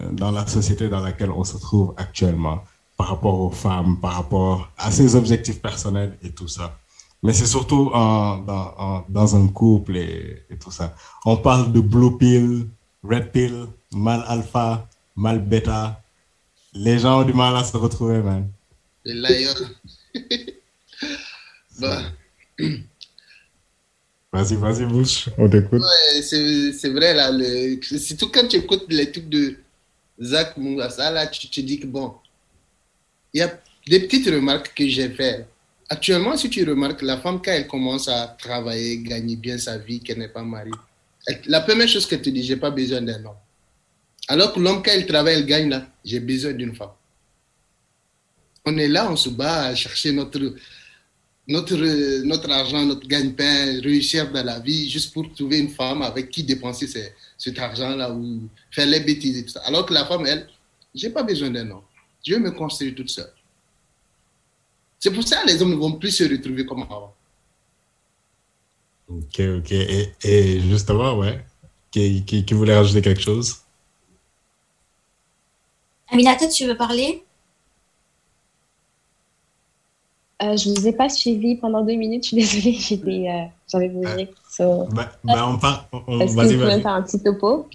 Speaker 2: euh, dans la société dans laquelle on se trouve actuellement par rapport aux femmes, par rapport à ses objectifs personnels et tout ça. Mais c'est surtout en, dans, un couple et, et, tout ça. On parle de blue pill, red pill, mal alpha, mal bêta. Les gens ont du mal à se retrouver, man. Bah. Vas-y, vas-y, bouche, on t'écoute.
Speaker 5: c'est vrai, là. Le, surtout quand tu écoutes les trucs de Zach Mungasa, là, tu te dis que bon, il y a des petites remarques que j'ai faites. Actuellement, si tu remarques, la femme, quand elle commence à travailler, gagner bien sa vie, qu'elle n'est pas mariée, la première chose qu'elle te dit, j'ai pas besoin d'un homme. Alors que l'homme, quand il travaille, il gagne là, j'ai besoin d'une femme. On est là, on se bat à chercher notre, notre, notre argent, notre gagne-pain, réussir dans la vie juste pour trouver une femme avec qui dépenser cet argent-là ou faire les bêtises et tout ça. Alors que la femme, elle, j'ai pas besoin d'un homme. Je vais me construire toute seule. C'est pour ça que les hommes ne vont plus se retrouver comme avant.
Speaker 2: Ok, ok. Et, justement, ouais, qui, qui, qui voulait rajouter quelque chose?
Speaker 1: Aminata, tu veux parler?
Speaker 4: Euh, je ne vous ai pas suivi pendant deux minutes, je suis désolée, j'étais, euh, j'avais bougé.
Speaker 2: So, bah, bah, on part, on,
Speaker 4: Est-ce que vous pouvez faire un petit topo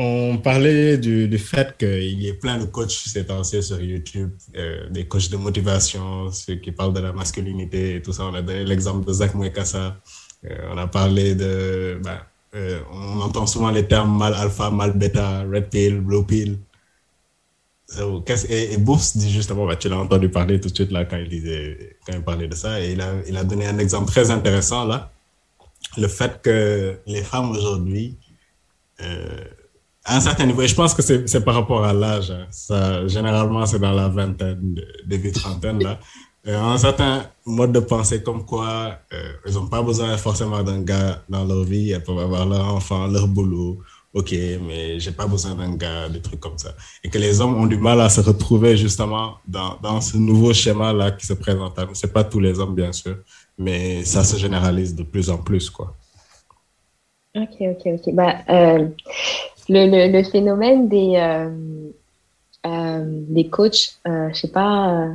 Speaker 2: on parlait du, du fait qu'il y ait plein de coachs ces temps-ci sur YouTube, euh, des coachs de motivation, ceux qui parlent de la masculinité et tout ça. On a donné l'exemple de Zach Mwekassa. Euh, on a parlé de... Euh, on entend souvent les termes mal alpha, mal bêta, red pill, blue pill. So, et, et dit justement, bah, tu l'as entendu parler tout de suite là quand il, disait, quand il parlait de ça, et il a, il a donné un exemple très intéressant là. Le fait que les femmes aujourd'hui, euh, à un certain niveau, et je pense que c'est par rapport à l'âge, hein. ça, généralement c'est dans la vingtaine, début trentaine là, euh, un certain mode de pensée comme quoi euh, ils n'ont pas besoin forcément d'un gars dans leur vie, elles peuvent avoir leur enfant, leur boulot, ok, mais j'ai pas besoin d'un gars, des trucs comme ça. Et que les hommes ont du mal à se retrouver justement dans, dans ce nouveau schéma-là qui se présente. C'est pas tous les hommes, bien sûr, mais ça se généralise de plus en plus, quoi.
Speaker 4: Ok, ok, ok. Bah, euh, le, le, le, phénomène des, euh, euh, des coachs, je sais pas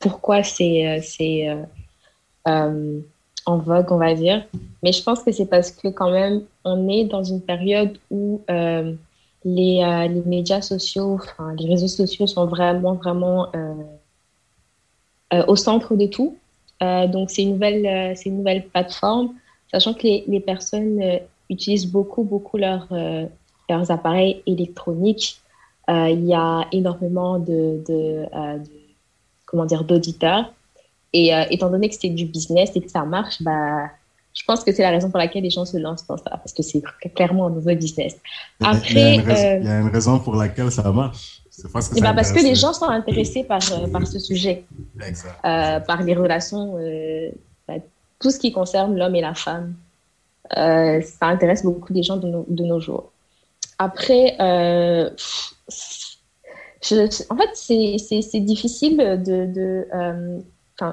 Speaker 4: pourquoi c'est c'est en vogue, on va dire. Mais je pense que c'est parce que quand même, on est dans une période où euh, les, euh, les, médias sociaux, enfin, les réseaux sociaux sont vraiment, vraiment euh, au centre de tout. donc, c'est une, nouvelle, une nouvelle plateforme, sachant que les, les personnes utilisent beaucoup, beaucoup leur, leurs appareils électroniques. il y a énormément de, de, comment dire, d'auditeurs et étant donné que c'est du business et que ça marche, bah, je pense que c'est la raison pour laquelle les gens se lancent dans ça, parce que c'est clairement un nouveau business.
Speaker 2: Après, il y, a une, il y a une raison pour laquelle ça marche.
Speaker 4: Parce que, bah parce que les gens sont intéressés par, euh, par ce sujet, euh, par les relations, euh, bah, tout ce qui concerne l'homme et la femme. Euh, ça intéresse beaucoup les gens de, nos, de nos jours. Après, euh, je, en fait, c'est difficile de, de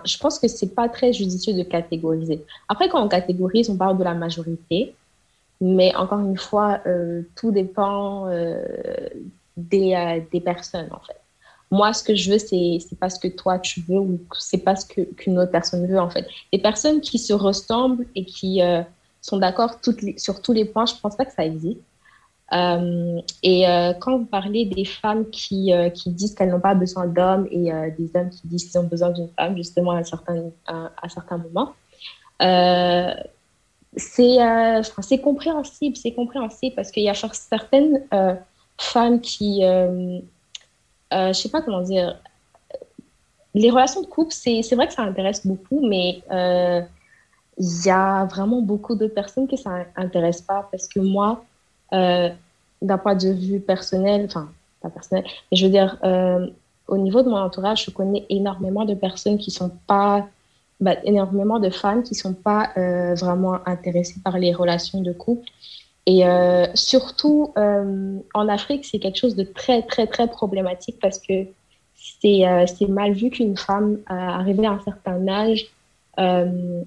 Speaker 4: je pense que c'est pas très judicieux de catégoriser. Après, quand on catégorise, on parle de la majorité, mais encore une fois, euh, tout dépend euh, des, euh, des, personnes, en fait. Moi, ce que je veux, c'est c'est pas ce que toi tu veux ou c'est pas ce qu'une autre personne veut, en fait. Les personnes qui se ressemblent et qui sont d'accord sur tous les points, je pense pas que ça existe. Euh, et euh, quand vous parlez des femmes qui, euh, qui disent qu'elles n'ont pas besoin d'hommes et des hommes qui disent qu'ils ont besoin d'une femme, justement, à certains, à, certains moments, c'est compréhensible, c'est compréhensible parce qu'il y a certaines femmes qui, je sais pas comment dire, les relations de couple, c'est vrai que ça intéresse beaucoup, mais il y a vraiment beaucoup de personnes que ça intéresse pas parce que moi, euh, d'un point de vue personnel, enfin, pas personnel, mais je veux dire, euh, au niveau de mon entourage, je connais énormément de personnes qui sont pas, bah, énormément de femmes qui sont pas euh, vraiment intéressées par les relations de couple. Et surtout, en Afrique, c'est quelque chose de très, très, très problématique parce que c'est mal vu qu'une femme, arrivée à un certain âge, ne,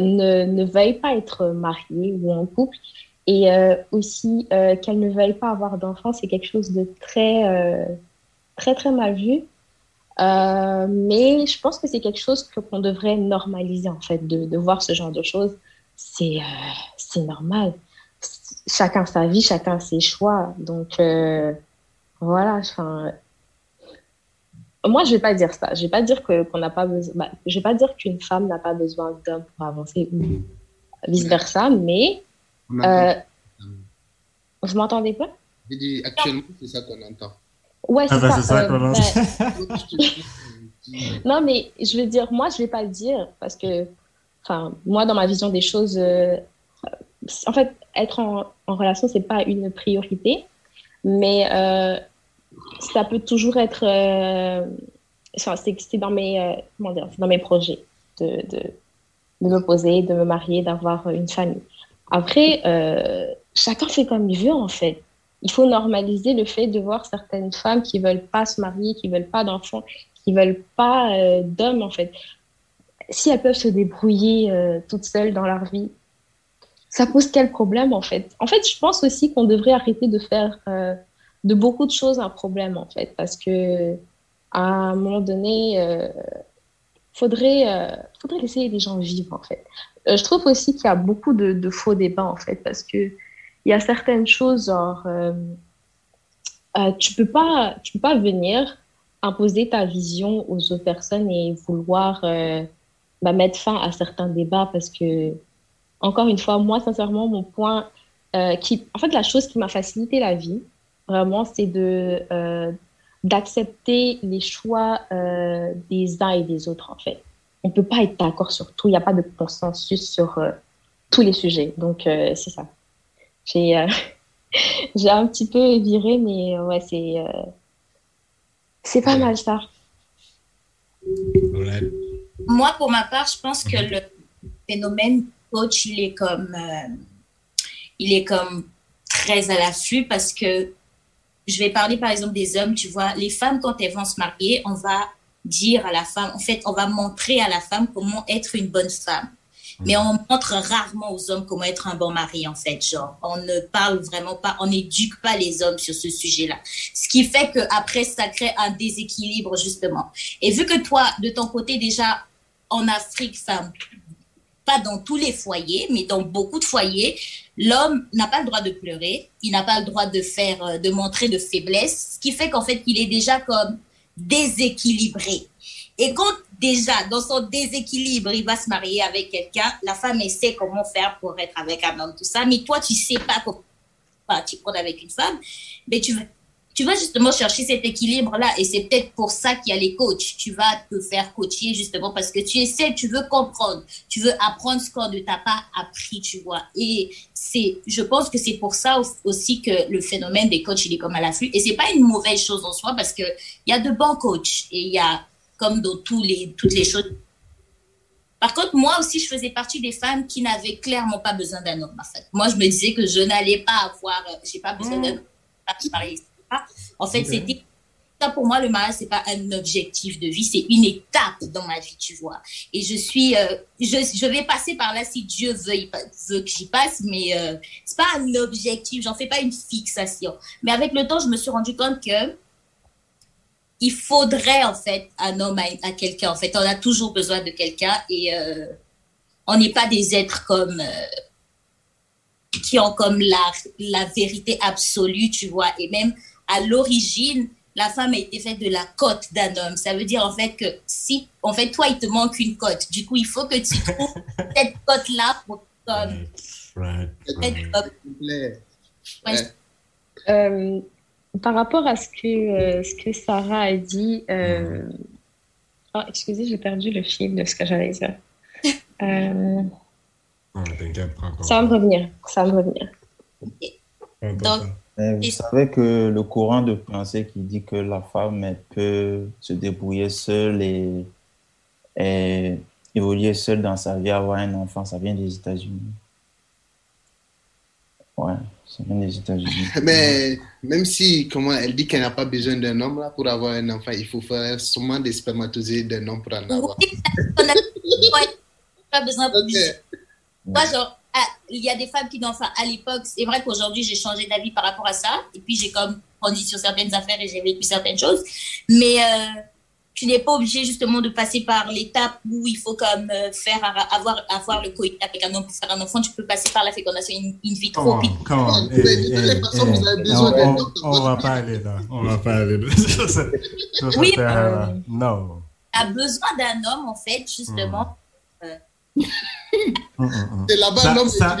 Speaker 4: ne veuille pas être mariée ou en couple et euh, aussi, euh, qu'elles ne veuillent pas avoir d'enfants, c'est quelque chose de très, euh, très, très mal vu. mais je pense que c'est quelque chose qu'on devrait normaliser, en fait, de, voir ce genre de choses. C'est normal. Chacun sa vie, chacun ses choix. Donc, voilà. Enfin, moi, je vais pas dire ça. Je vais pas dire que qu'on. Bah, je vais pas dire qu'une femme n'a pas besoin d'hommes pour avancer ou vice versa, mais euh, vous m'entendez pas?
Speaker 5: Actuellement, c'est ça qu'on entend.
Speaker 4: Ouais, c'est ah bah, ça. Euh, bah, non, mais je veux dire, moi, je vais pas le dire parce que, enfin, moi, dans ma vision des choses, euh, en fait, être en, en relation, c'est pas une priorité, mais ça peut toujours être, c'est dans mes, comment dire, dans mes projets de, de, de me poser, de me marier, d'avoir une famille. Après, euh, chacun fait comme il veut, en fait. Il faut normaliser le fait de voir certaines femmes qui veulent pas se marier, qui veulent pas d'enfants, qui veulent pas euh, d'hommes, en fait. Si elles peuvent se débrouiller euh, toutes seules dans leur vie, ça pose quel problème, en fait? En fait, je pense aussi qu'on devrait arrêter de faire de beaucoup de choses un problème, en fait, parce que à un moment donné, faudrait, faudrait laisser les gens vivre, en fait. Euh, je trouve aussi qu'il y a beaucoup de, faux débats, en fait, parce que il y a certaines choses, genre, euh, euh, tu peux pas, tu peux pas venir imposer ta vision aux autres personnes et vouloir bah, mettre fin à certains débats parce que, encore une fois, moi, sincèrement, mon point, qui, en fait, la chose qui m'a facilité la vie, vraiment, c'est de d'accepter les choix des uns et des autres, en fait. On peut pas être d'accord sur tout, il n'y a pas de consensus sur tous les sujets. Donc, c'est ça. J'ai euh, j'ai un petit peu viré, mais ouais, c'est euh, c'est pas mal ça.
Speaker 1: Moi, pour ma part, je pense que le phénomène coach, il est comme, euh, il est comme très à l'affût parce que je vais parler par exemple des hommes, tu vois, les femmes quand elles vont se marier, on va dire à la femme, en fait, on va montrer à la femme comment être une bonne femme. Mais on montre rarement aux hommes comment être un bon mari, en fait. Genre, on ne parle vraiment pas, on n'éduque pas les hommes sur ce sujet-là. Ce qui fait qu'après, ça crée un déséquilibre, justement. Et vu que toi, de ton côté, déjà, en Afrique, enfin, pas dans tous les foyers, mais dans beaucoup de foyers, l'homme n'a pas le droit de pleurer, il n'a pas le droit de faire, euh, de montrer de faiblesse, ce qui fait qu'en fait, il est déjà comme déséquilibré. Et quand déjà, dans son déséquilibre, il va se marier avec quelqu'un, la femme essaie comment faire pour être avec un homme, tout ça, mais toi, tu sais pas comment tu prends avec une femme, mais tu tu vas justement chercher cet équilibre-là, et c'est peut-être pour ça qu'il y a les coachs. Tu vas te faire coacher justement parce que tu essaies, tu veux comprendre, tu veux apprendre ce qu'on ne t'a pas appris, tu vois. Et c'est, je pense que c'est pour ça aussi que le phénomène des coachs, il est comme à l'afflux. Et c'est pas une mauvaise chose en soi parce que il y a de bons coachs et il y a comme dans tous les, toutes les choses. Par contre, moi aussi, je faisais partie des femmes qui n'avaient clairement pas besoin d'un homme. En fait. Moi, je me disais que je n'allais pas avoir, euh, j'ai pas besoin d'un homme. En fait, c'était ça pour moi, le mariage, c'est pas un objectif de vie, c'est une étape dans ma vie, tu vois. Et je suis, euh, je, je, vais passer par là si Dieu veut, veut que j'y passe, mais euh, c'est pas un objectif, j'en fais pas une fixation. Mais avec le temps, je me suis rendu compte que il faudrait en fait un homme à, quelqu'un. En fait, on a toujours besoin de quelqu'un et euh, on n'est pas des êtres comme euh, qui ont comme la, la vérité absolue, tu vois. Et même à l'origine, la femme a été faite de la cote d'un homme. Ça veut dire en fait que si, en fait, toi, il te manque une cote. Du coup, il faut que tu trouves cette cote-là pour comme. Right,
Speaker 4: euh, par rapport à ce que, euh, ce que Sarah a dit, euh... oh, excusez, j'ai perdu le fil de ce que j'allais dire. Euh... ça va me revenir. Ça va me revenir.
Speaker 3: Donc, vous savez que le courant de pensée qui dit que la femme peut se débrouiller seule et, et évoluer seule dans sa vie, avoir un enfant, ça vient des États-Unis. Ouais.
Speaker 5: Mais même si, comment, elle dit qu'elle n'a pas besoin d'un homme là, pour avoir un enfant, il faut faire sûrement des spermatozoïdes d'un homme pour en avoir.
Speaker 1: pas besoin de Moi, genre, il y a des femmes qui pas à l'époque. C'est vrai qu'aujourd'hui, j'ai changé d'avis par rapport à ça. Et puis, j'ai comme grandi sur certaines affaires et j'ai vécu certaines choses. Mais euh, tu n'es pas obligé justement de passer par l'étape où il faut comme euh, faire avoir avoir le coït avec un homme pour faire un enfant. Tu peux passer par la fécondation in, vitro
Speaker 2: comment on, eh, eh, on, va pas aller là. On va pas aller là.
Speaker 1: Oui euh, non. a besoin d'un homme en fait justement. Hmm.
Speaker 5: Hum, hum, hum. C'est là-bas l'homme
Speaker 2: ça,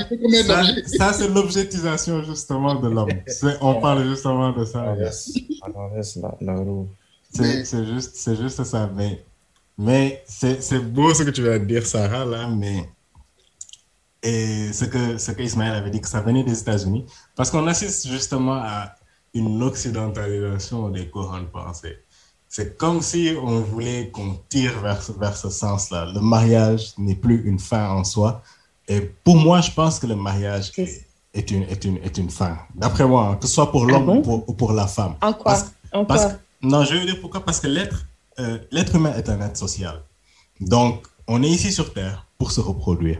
Speaker 2: ça, ça c'est l'objectisation justement de l'homme. On parle justement de ça. Alors, laisse la, la roue. C'est juste, juste ça. Mais, mais c'est beau ce que tu vas dire, Sarah, là, mais. Et ce que, ce que Ismaël avait dit, que ça venait des États-Unis, parce qu'on assiste justement à une occidentalisation des courants de pensée. C'est comme si on voulait qu'on tire vers, vers ce sens-là. Le mariage n'est plus une fin en soi. Et pour moi, je pense que le mariage est, une, est, une, est une fin. D'après moi, hein, que ce soit pour l'homme ah ou, pour, la femme.
Speaker 4: En quoi, en quoi?
Speaker 2: non, je veux dire pourquoi? Parce que l'être euh, l'être humain est un être social. Donc, on est ici sur Terre pour se reproduire,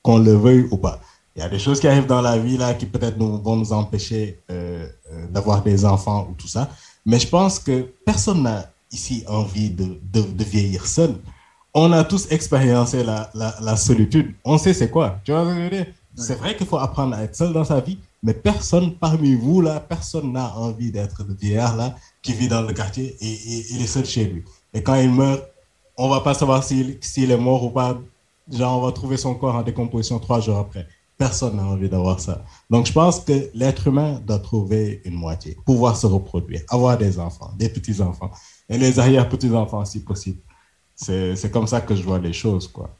Speaker 2: qu'on le veuille ou pas. Il y a des choses qui arrivent dans la vie là qui peut-être nous, vont nous empêcher euh, euh, d'avoir des enfants ou tout ça. Mais je pense que personne n'a ici envie de, de, de, vieillir seul. On a tous expériencé la, la, la solitude. On sait c'est quoi. Tu vois ce que je veux dire? C'est vrai qu'il faut apprendre à être seul dans sa vie, Mais personne parmi vous, là, personne n'a envie d'être le vieillard, là, qui vit dans le quartier et, il est seul chez lui. Et quand il meurt, on va pas savoir s'il est mort ou pas. Genre, on va trouver son corps en décomposition trois jours après. Personne n'a envie d'avoir ça. Donc, je pense que l'être humain doit trouver une moitié, pouvoir se reproduire, avoir des enfants, des petits-enfants, et les arrière-petits-enfants si possible. C'est comme ça que je vois les choses, quoi.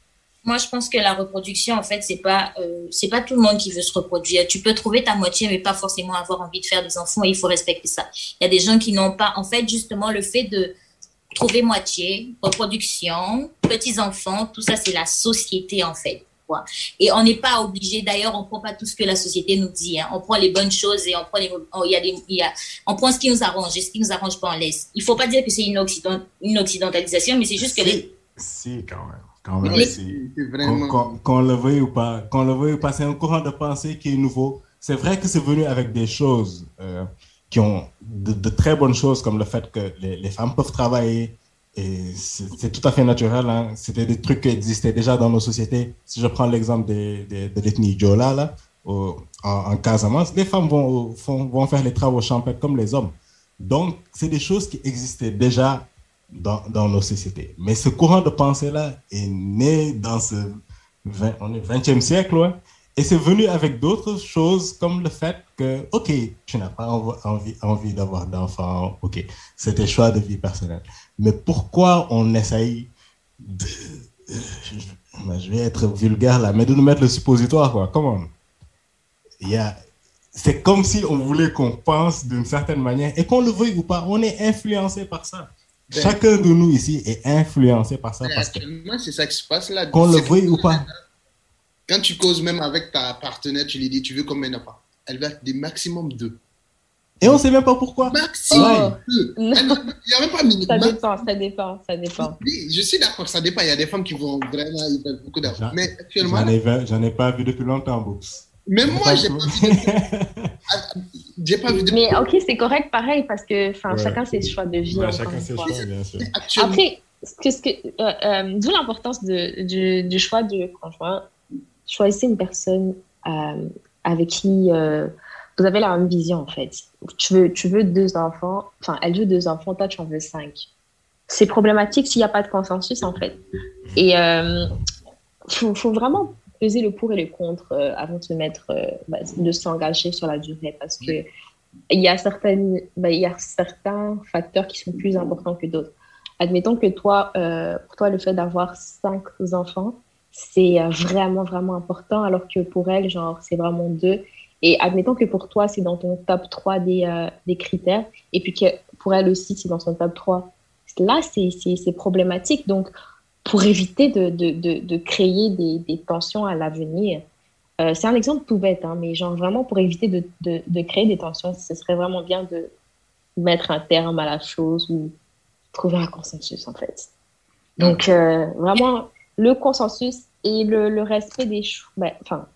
Speaker 1: Moi, je pense que la reproduction, en fait, c'est pas, euh, pas tout le monde qui veut se reproduire. Tu peux trouver ta moitié, mais pas forcément avoir envie de faire des enfants. Et il faut respecter ça. Il y a des gens qui n'ont pas, en fait, justement, le fait de trouver moitié, reproduction, petits enfants, tout ça, c'est la société, en fait. Et on n'est pas obligé, d'ailleurs, on prend pas tout ce que la société nous dit. Hein. On prend les bonnes choses et on prend, les, il y a des, il y a, on prend ce qui nous arrange et ce qui nous arrange pas, on laisse. Il faut pas dire que c'est une, occident, une occidentalisation, mais c'est juste que les...
Speaker 2: Si, quand même. Quand même, si. Vraiment... Qu'on le veuille ou pas, qu'on le veuille ou pas, c'est un courant de pensée qui est nouveau. C'est vrai que c'est venu avec des choses euh, qui ont de, très bonnes choses, comme le fait que les, les femmes peuvent travailler, et c'est tout à fait naturel. Hein. C'était des trucs qui existaient déjà dans nos sociétés. Si je prends l'exemple de, de, l'ethnie Djola, là, en, Casamance, les femmes vont, vont, faire les travaux champêtres comme les hommes. Donc, c'est des choses qui existaient déjà dans, dans, nos sociétés. Mais ce courant de pensée-là est né dans ce 20, on est 20e siècle, ouais, et c'est venu avec d'autres choses comme le fait que, OK, tu n'as pas envie, envie d'avoir d'enfants, OK, c'est tes choix de vie personnelle. Mais pourquoi on essaye de. Je vais être vulgaire là, mais de nous mettre le suppositoire, quoi. Comment Il y a. C'est comme si on voulait qu'on pense d'une certaine manière et qu'on le veuille ou pas, on est influencé par ça. Ben, Chacun de nous ici est influencé par ça. Parce
Speaker 5: actuellement, c'est ça qui se passe là.
Speaker 2: Qu'on le veuille ou pas.
Speaker 5: Quand tu causes même avec ta partenaire, tu lui dis, tu veux combien d'enfants Elle va des maximum deux.
Speaker 2: Et on ne sait même pas pourquoi.
Speaker 5: Maximum deux. Il n'y a même pas minimum.
Speaker 4: Ça dépend, ça dépend, ça dépend.
Speaker 5: Oui, je suis d'accord, ça dépend. Il y a des femmes qui vont vraiment, ils veulent beaucoup d'enfants. Mais actuellement.
Speaker 2: J'en ai, ai, pas vu depuis longtemps, Books.
Speaker 5: Même moi, j'ai pas, j'ai pas vu. De...
Speaker 4: Mais ok, c'est correct, pareil, parce que ouais. chacun ses choix de vie.
Speaker 2: Ouais, chacun ses choix, bien sûr.
Speaker 4: Après, ce que, euh, euh, d'où l'importance du, du, choix de conjoint choisissez une personne euh, avec qui euh, vous avez la même vision, en fait. Tu veux, tu veux deux enfants, enfin, elle veut deux enfants, toi, tu en veux cinq. C'est problématique s'il n'y a pas de consensus, en fait. Et il euh, faut, vraiment peser le pour et le contre avant de se mettre, bah, de s'engager sur la durée, parce que il y a certaines, bah, il y a certains facteurs qui sont plus importants que d'autres. Admettons que toi, pour toi, le fait d'avoir cinq enfants, c'est euh, vraiment, vraiment important, alors que pour elle, genre, c'est vraiment deux. Et admettons que pour toi, c'est dans ton top 3 des, euh, des, critères, et puis que pour elle aussi, c'est dans son top 3. Là, c'est problématique. Donc, pour éviter de, de, de, créer des, des, tensions à l'avenir, euh, c'est un exemple tout bête, hein, mais genre vraiment pour éviter de, créer des tensions, ce serait vraiment bien de mettre un terme à la chose ou trouver un consensus, en fait. Donc, vraiment, le consensus et le, respect des choix. Ben, enfin,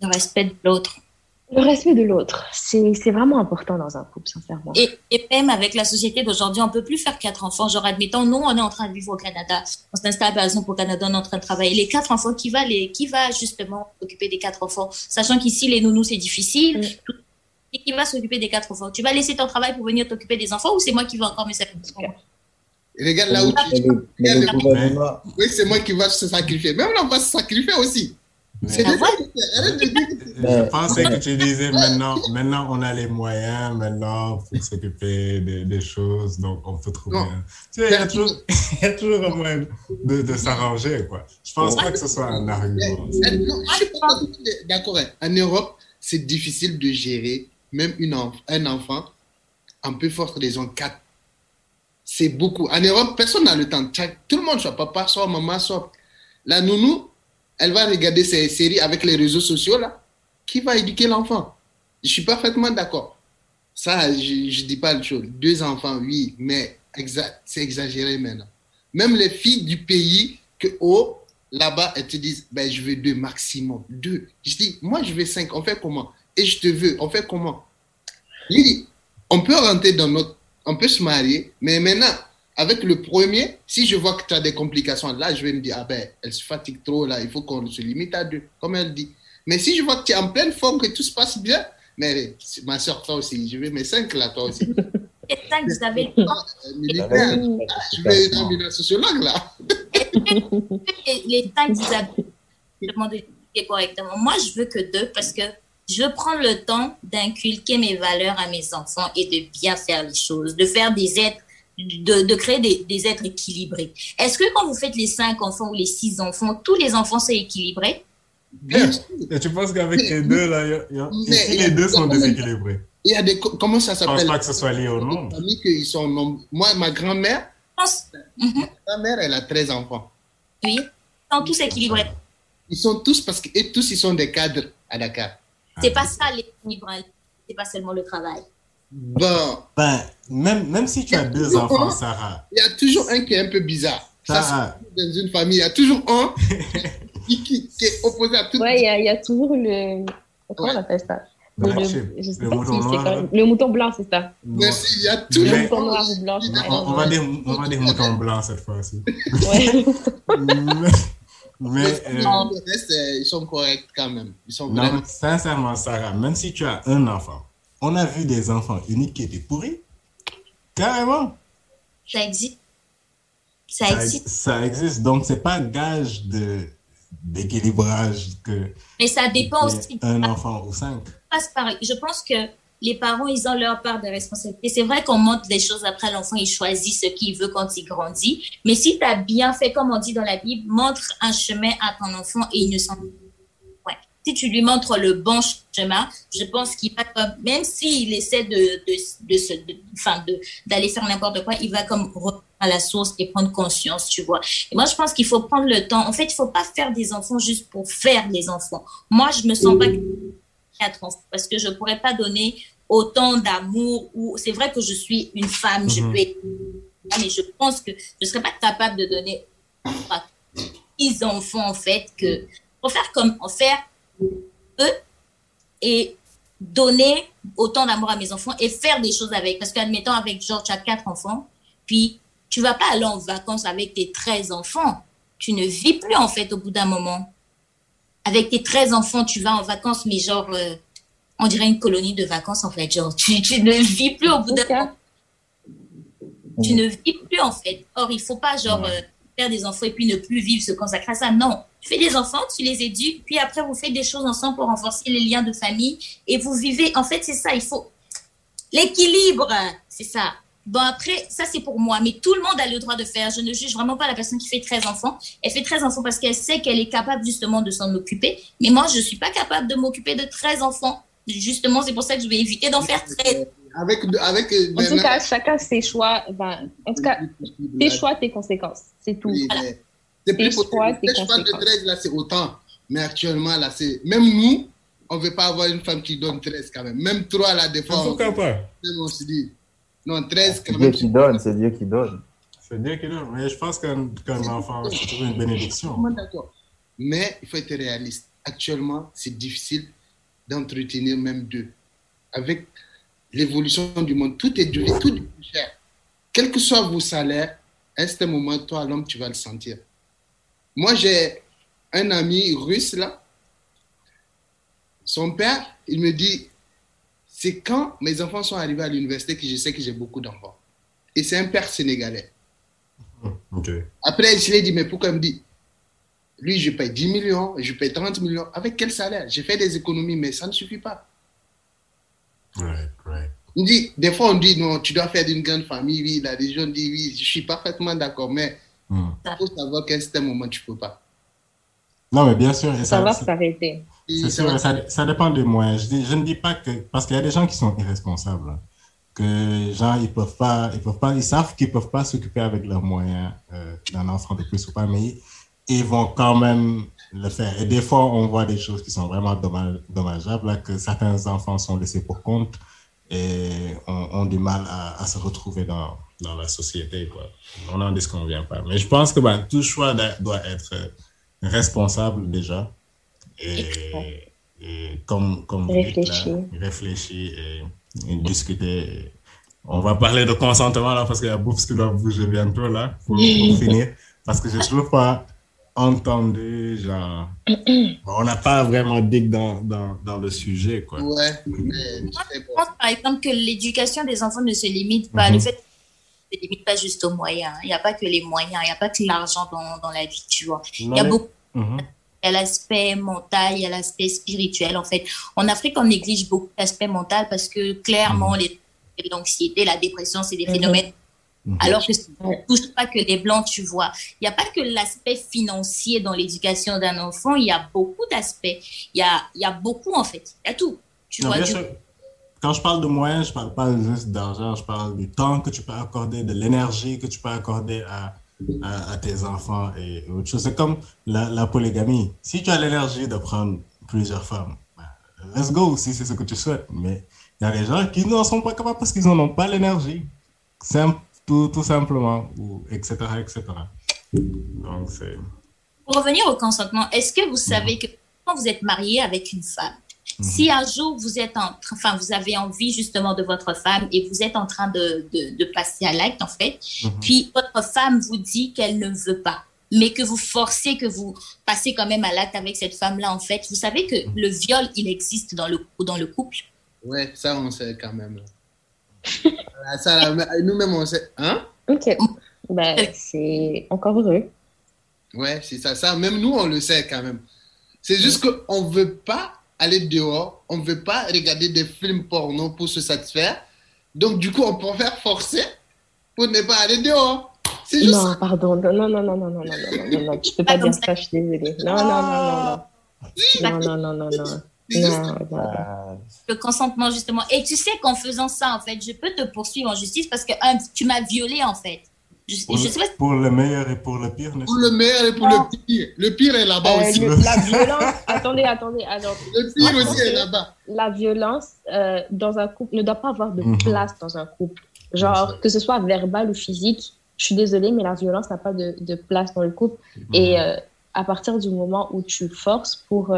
Speaker 1: le respect de l'autre.
Speaker 4: Le respect de l'autre, c'est vraiment important dans un couple, sincèrement.
Speaker 1: Et, et même avec la société d'aujourd'hui, on peut plus faire quatre enfants. Genre, admettons, nous, on est en train de vivre au Canada. On s'installe, par exemple, au Canada, on est en train de travailler. Les quatre enfants, qui va, les, qui va justement s'occuper des quatre enfants? Sachant qu'ici, les nounous, c'est difficile. Mm. Et qui va s'occuper des quatre enfants? Tu vas laisser ton travail pour venir t'occuper des enfants ou c'est moi qui vais encore me sacrifier
Speaker 5: Regarde là où tu Oui, c'est moi qui vais se sacrifier. Même là, on va se sacrifier aussi. C'est
Speaker 2: Je pensais que tu disais maintenant, maintenant on a les moyens, maintenant pour s'occuper des, choses, donc on peut trouver. Tu sais, il y, a toujours, il y a toujours un moyen de, de s'arranger, quoi. Je pense pas que ce soit un argument. Non,
Speaker 5: je suis pas d'accord. En Europe, c'est difficile de gérer même une un enfant en peu forte raison 4 c'est beaucoup. En Europe, personne n'a le temps. Tout le monde, soit papa, soit maman, soit. La nounou, elle va regarder ces séries avec les réseaux sociaux, là. Qui va éduquer l'enfant? Je suis parfaitement d'accord. Ça, je ne dis pas le chose. Deux enfants, oui, mais c'est exagéré maintenant. Même les filles du pays, que oh, là-bas, elles te disent, ben, je veux deux maximum. Deux. Je dis, moi, je veux cinq. On fait comment? Et je te veux. On fait comment? On peut rentrer dans notre on peut se marier, mais maintenant, avec le premier, si je vois que tu as des complications, là, je vais me dire, ah ben, elle se fatigue trop, là, il faut qu'on se limite à deux, comme elle dit. Mais si je vois que tu es en pleine forme, que tout se passe bien, mais ma soeur, toi aussi, je vais mes cinq là, toi aussi.
Speaker 1: Les cinq, vous avez le temps.
Speaker 5: Militaire, je vais devenir sociologue là.
Speaker 1: les cinq, vous avez le monde correctement. Moi, je veux que deux parce que je veux prendre le temps d'inculquer mes valeurs à mes enfants et de bien faire les choses, de faire des êtres, de, de créer des, des, êtres équilibrés. Est-ce que quand vous faites les cinq enfants ou les six enfants, tous les enfants sont équilibrés?
Speaker 2: Et tu penses qu'avec les deux, là, y a, y les deux sont déséquilibrés?
Speaker 5: Il y a des, comment ça s'appelle?
Speaker 2: Je pense pas que ce soit lié au nombre.
Speaker 5: Ils sont Moi, ma grand-mère, ma grand-mère, elle a 13 enfants.
Speaker 1: Oui, ils sont tous équilibrés.
Speaker 5: Ils sont tous, parce que et tous, ils sont des cadres à Dakar.
Speaker 1: C'est pas ça l'équilibre, c'est pas seulement le travail.
Speaker 5: Bon.
Speaker 2: Ben, même, même si tu as deux enfants, Sarah.
Speaker 5: Il y a toujours un qui est un peu bizarre. Ça, dans une famille, il y a toujours un qui, qui, est opposé à tout.
Speaker 4: Ouais, il y, a, il y a toujours le. Comment on appelle ça? Le, le, je sais le, pas mouton si noir, le mouton blanc, c'est ça.
Speaker 5: Merci, il y a toujours.
Speaker 4: Le mouton noir ou blanc.
Speaker 2: On, on, va dire, on va dire mouton blanc cette fois-ci. Ouais.
Speaker 5: Mais, euh, le reste, ils sont corrects quand même. Ils sont
Speaker 2: non, vraiment... sincèrement, Sarah, même si tu as un enfant, on a vu des enfants uniques qui étaient pourris. Carrément.
Speaker 1: Ça existe. Ça,
Speaker 2: ça
Speaker 1: existe.
Speaker 2: Ça existe. Donc, c'est pas gage de d'équilibrage que.
Speaker 1: Mais ça dépend aussi.
Speaker 2: Un enfant ou cinq.
Speaker 1: Je pense que les parents, ils ont leur part de responsabilité. C'est vrai qu'on montre des choses après l'enfant, il choisit ce qu'il veut quand il grandit. Mais si tu as bien fait, comme on dit dans la Bible, montre un chemin à ton enfant et il ne s'en ouais. Si tu lui montres le bon chemin, je pense qu'il va comme, même s'il essaie de, de, de, de enfin, d'aller faire n'importe quoi, il va comme à la source et prendre conscience, tu vois. Et moi, je pense qu'il faut prendre le temps. En fait, il faut pas faire des enfants juste pour faire des enfants. Moi, je me sens pas parce que je pourrais pas donner autant d'amour ou c'est vrai que je suis une femme, je mhm. peux mais je pense que je serais pas capable de donner six enfants en fait que pour faire comme en faire eux et donner autant d'amour à mes enfants et faire des choses avec. Parce qu'admettons avec Georges tu as quatre enfants puis tu vas pas aller en vacances avec tes 13 enfants. Tu ne vis plus en fait au bout d'un moment avec tes 13 enfants, tu vas en vacances, mais genre, euh, on dirait une colonie de vacances, en fait. Genre, tu, tu ne vis plus au bout d'un moment. Tu ne vis plus, en fait. Or, il faut pas, genre, euh, faire des enfants et puis ne plus vivre, se consacrer à ça. Non. Tu fais des enfants, tu les éduques, puis après, vous faites des choses ensemble pour renforcer les liens de famille et vous vivez. En fait, c'est ça, il faut. L'équilibre, c'est ça. Bon, après, ça, c'est pour moi. Mais tout le monde a le droit de faire. Je ne juge vraiment pas la personne qui fait 13 enfants. Elle fait 13 enfants parce qu'elle sait qu'elle est capable justement de s'en occuper. Mais moi, je ne suis pas capable de m'occuper de 13 enfants. Justement, c'est pour ça que je vais éviter d'en faire 13.
Speaker 5: Avec, avec,
Speaker 4: en tout cas, chacun ses choix. Ben, en tout cas, tes choix, tes conséquences. C'est tout.
Speaker 5: Oui, voilà. C'est plus pour choix, tes conséquences. de 13, là, c'est autant. Mais actuellement, là, c'est. Même nous, on ne veut pas avoir une femme qui donne 13 quand même. Même 3, là, des fois.
Speaker 2: Pourquoi pas
Speaker 5: On se dit. Non, 13
Speaker 3: quand même. C'est Dieu qui donne, c'est Dieu qui donne.
Speaker 2: C'est Dieu qui donne. Mais je pense qu'un enfant, c'est toujours une bénédiction.
Speaker 5: D'accord. Mais il faut être réaliste. Actuellement, c'est difficile d'entretenir même deux. Avec l'évolution du monde, tout est devenu tout est cher. Quel que soit vos salaires, à ce moment, toi, l'homme, tu vas le sentir. Moi, j'ai un ami russe là. Son père, il me dit c'est quand mes enfants sont arrivés à l'université que je sais que j'ai beaucoup d'enfants. Et c'est un père sénégalais. Après, je lui ai dit, mais pourquoi il me dit, lui, je paye 10 millions, je paye 30 millions. Avec quel salaire? J'ai fait des économies, mais ça ne suffit pas. Il dit, des fois, on dit, non, tu dois faire d'une grande famille. Oui, la région dit, oui, je suis parfaitement d'accord, mais hmm. il faut savoir qu'à un moment, tu ne peux pas.
Speaker 2: Non, mais bien sûr.
Speaker 4: Ça, ça va s'arrêter.
Speaker 2: C'est sûr, ça, ça, dépend des moyens. Je, je, ne dis pas que, parce qu'il y a des gens qui sont irresponsables, que gens, ils peuvent pas, ils peuvent pas, ils savent qu'ils peuvent pas s'occuper avec leurs moyens euh, d'un enfant de plus ou pas, mais ils vont quand même le faire. Et des fois, on voit des choses qui sont vraiment dommageables, là, que certains enfants sont laissés pour compte et ont, ont du mal à, à, se retrouver dans, dans la société. Quoi. On n'en disconvient pas. Mais je pense que ben, tout choix doit être responsable déjà et, comme, comme
Speaker 4: réfléchir,
Speaker 2: réfléchir et, discuter. On va parler de consentement là parce qu'il y a beaucoup qui doivent bouger bientôt là pour, finir. Parce que je trouve pas, entendu, genre, on n'a pas vraiment dit dans, dans, dans, le sujet, quoi.
Speaker 5: Ouais.
Speaker 1: je pense, par exemple, que l'éducation des enfants ne se limite pas. Le mhm. fait ne se limite pas juste aux moyens. Il n'y a pas que les moyens, il n'y a pas que l'argent dans, dans, la vie, tu vois. Il y a beaucoup. Mhm. Y a l'aspect mental, il y a l'aspect spirituel. En fait, en Afrique, on néglige beaucoup l'aspect mental parce que clairement, mhm. l'anxiété, la dépression, c'est des phénomènes Mhm. Alors que ça ne touche pas que les blancs, tu vois. Il n'y a pas que l'aspect financier dans l'éducation d'un enfant, il y a beaucoup d'aspects. Il y a, il y a beaucoup, en fait. Il y a tout. Tu vois,
Speaker 2: Quand je parle de moyens, je ne parle pas juste d'argent, je parle du temps que tu peux accorder, de l'énergie que tu peux accorder à, à, tes enfants et autre chose. C'est comme la, polygamie. Si tu as l'énergie de prendre plusieurs femmes, ben, let's go si c'est ce que tu souhaites. Mais il y a des gens qui n'en sont pas capables parce qu'ils n'en ont pas l'énergie. Un tout, simplement, ou etc., etc. Donc.
Speaker 1: Pour revenir au consentement, est-ce que vous savez que quand vous êtes marié avec une femme, mhm. si un jour vous êtes en enfin vous avez envie justement de votre femme et vous êtes en train de, de, passer à l'acte en fait, mhm. puis votre femme vous dit qu'elle ne veut pas, mais que vous forcez que vous passez quand même à l'acte avec cette femme-là en fait, vous savez que mhm. le viol il existe dans le dans le couple?
Speaker 5: Ouais, ça on sait quand même. Ça, nous-mêmes, on sait. Hein?
Speaker 4: Ok. Ben, c'est encore heureux.
Speaker 5: Ouais, c'est ça. Ça, même nous, on le sait quand même. C'est juste qu'on ne veut pas aller dehors, on ne veut pas regarder des films porno pour se satisfaire. Donc, du coup, on préfère forcer pour ne pas aller dehors.
Speaker 4: C'est juste non, pardon. Non, non, non, non, non, non, non, non, non, non, tu peux pas dire ça, je suis désolée. Non, non, non, non, non. Non, non, non, non, non.
Speaker 1: Le consentement, justement. Et tu sais qu'en faisant ça, en fait, je peux te poursuivre en justice parce que tu m'as violé, en fait.
Speaker 2: Pour, le, meilleur et pour le pire,
Speaker 5: Pour le meilleur et pour le pire. Le pire est là-bas euh, aussi.
Speaker 4: la violence, attendez, attendez. Alors,
Speaker 5: le pire aussi est là-bas.
Speaker 4: La violence euh, dans un couple ne doit pas avoir de mhm. place dans un couple. Genre, que ce soit verbal ou physique, je suis désolée, mais la violence n'a pas de, de, place dans le couple. Mhm. Et euh, à partir du moment où tu forces pour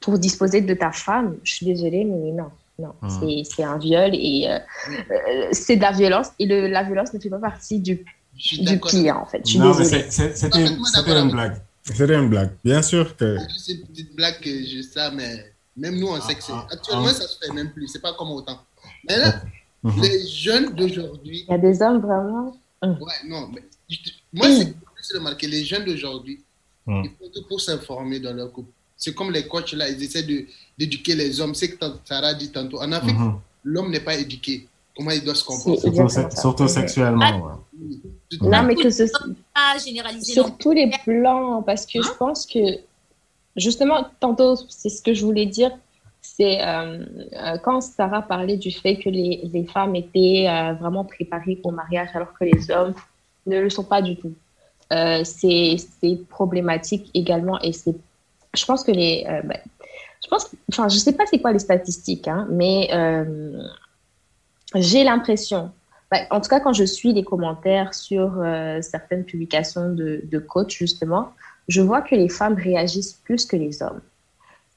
Speaker 4: pour disposer de ta femme, je suis désolée, mais non. Non, hmm. c'est un viol et euh, euh, c'est de la violence et le, la violence ne fait pas partie du, du pire en fait. Je suis non, mais
Speaker 2: c'était une, blague. C'était une blague. Bien sûr que.
Speaker 5: C'est une petite blague que je sais, mais même nous on sait que c'est. Ah, ah, Actuellement, ah. ça se fait même plus. C'est pas comme autant. Mais là, mhm. les jeunes d'aujourd'hui.
Speaker 4: Il y a des hommes vraiment?
Speaker 5: Ouais, non, mais moi, c'est remarqué. Les jeunes d'aujourd'hui, ils font tout pour s'informer dans leur couple. C'est comme les coachs là, ils essaient d'éduquer les hommes. C'est que Sarah dit tantôt. En Afrique, mhm. l'homme n'est pas éduqué. Comment il doit se comporter?
Speaker 2: Surtout, sexuellement.
Speaker 4: Ah, non, mais que ce sur tous les plans, parce que je hein? pense que justement, tantôt, c'est ce que je voulais dire. C'est euh, euh, quand Sarah parlait du fait que les, les femmes étaient euh, vraiment préparées au mariage alors que les hommes ne le sont pas du tout. c'est problématique également et c'est je pense que les. Euh, ben, je pense, enfin, je sais pas c'est quoi les statistiques, hein, mais euh, j'ai l'impression, ben, en tout cas quand je suis les commentaires sur euh, certaines publications de, de coach justement, je vois que les femmes réagissent plus que les hommes.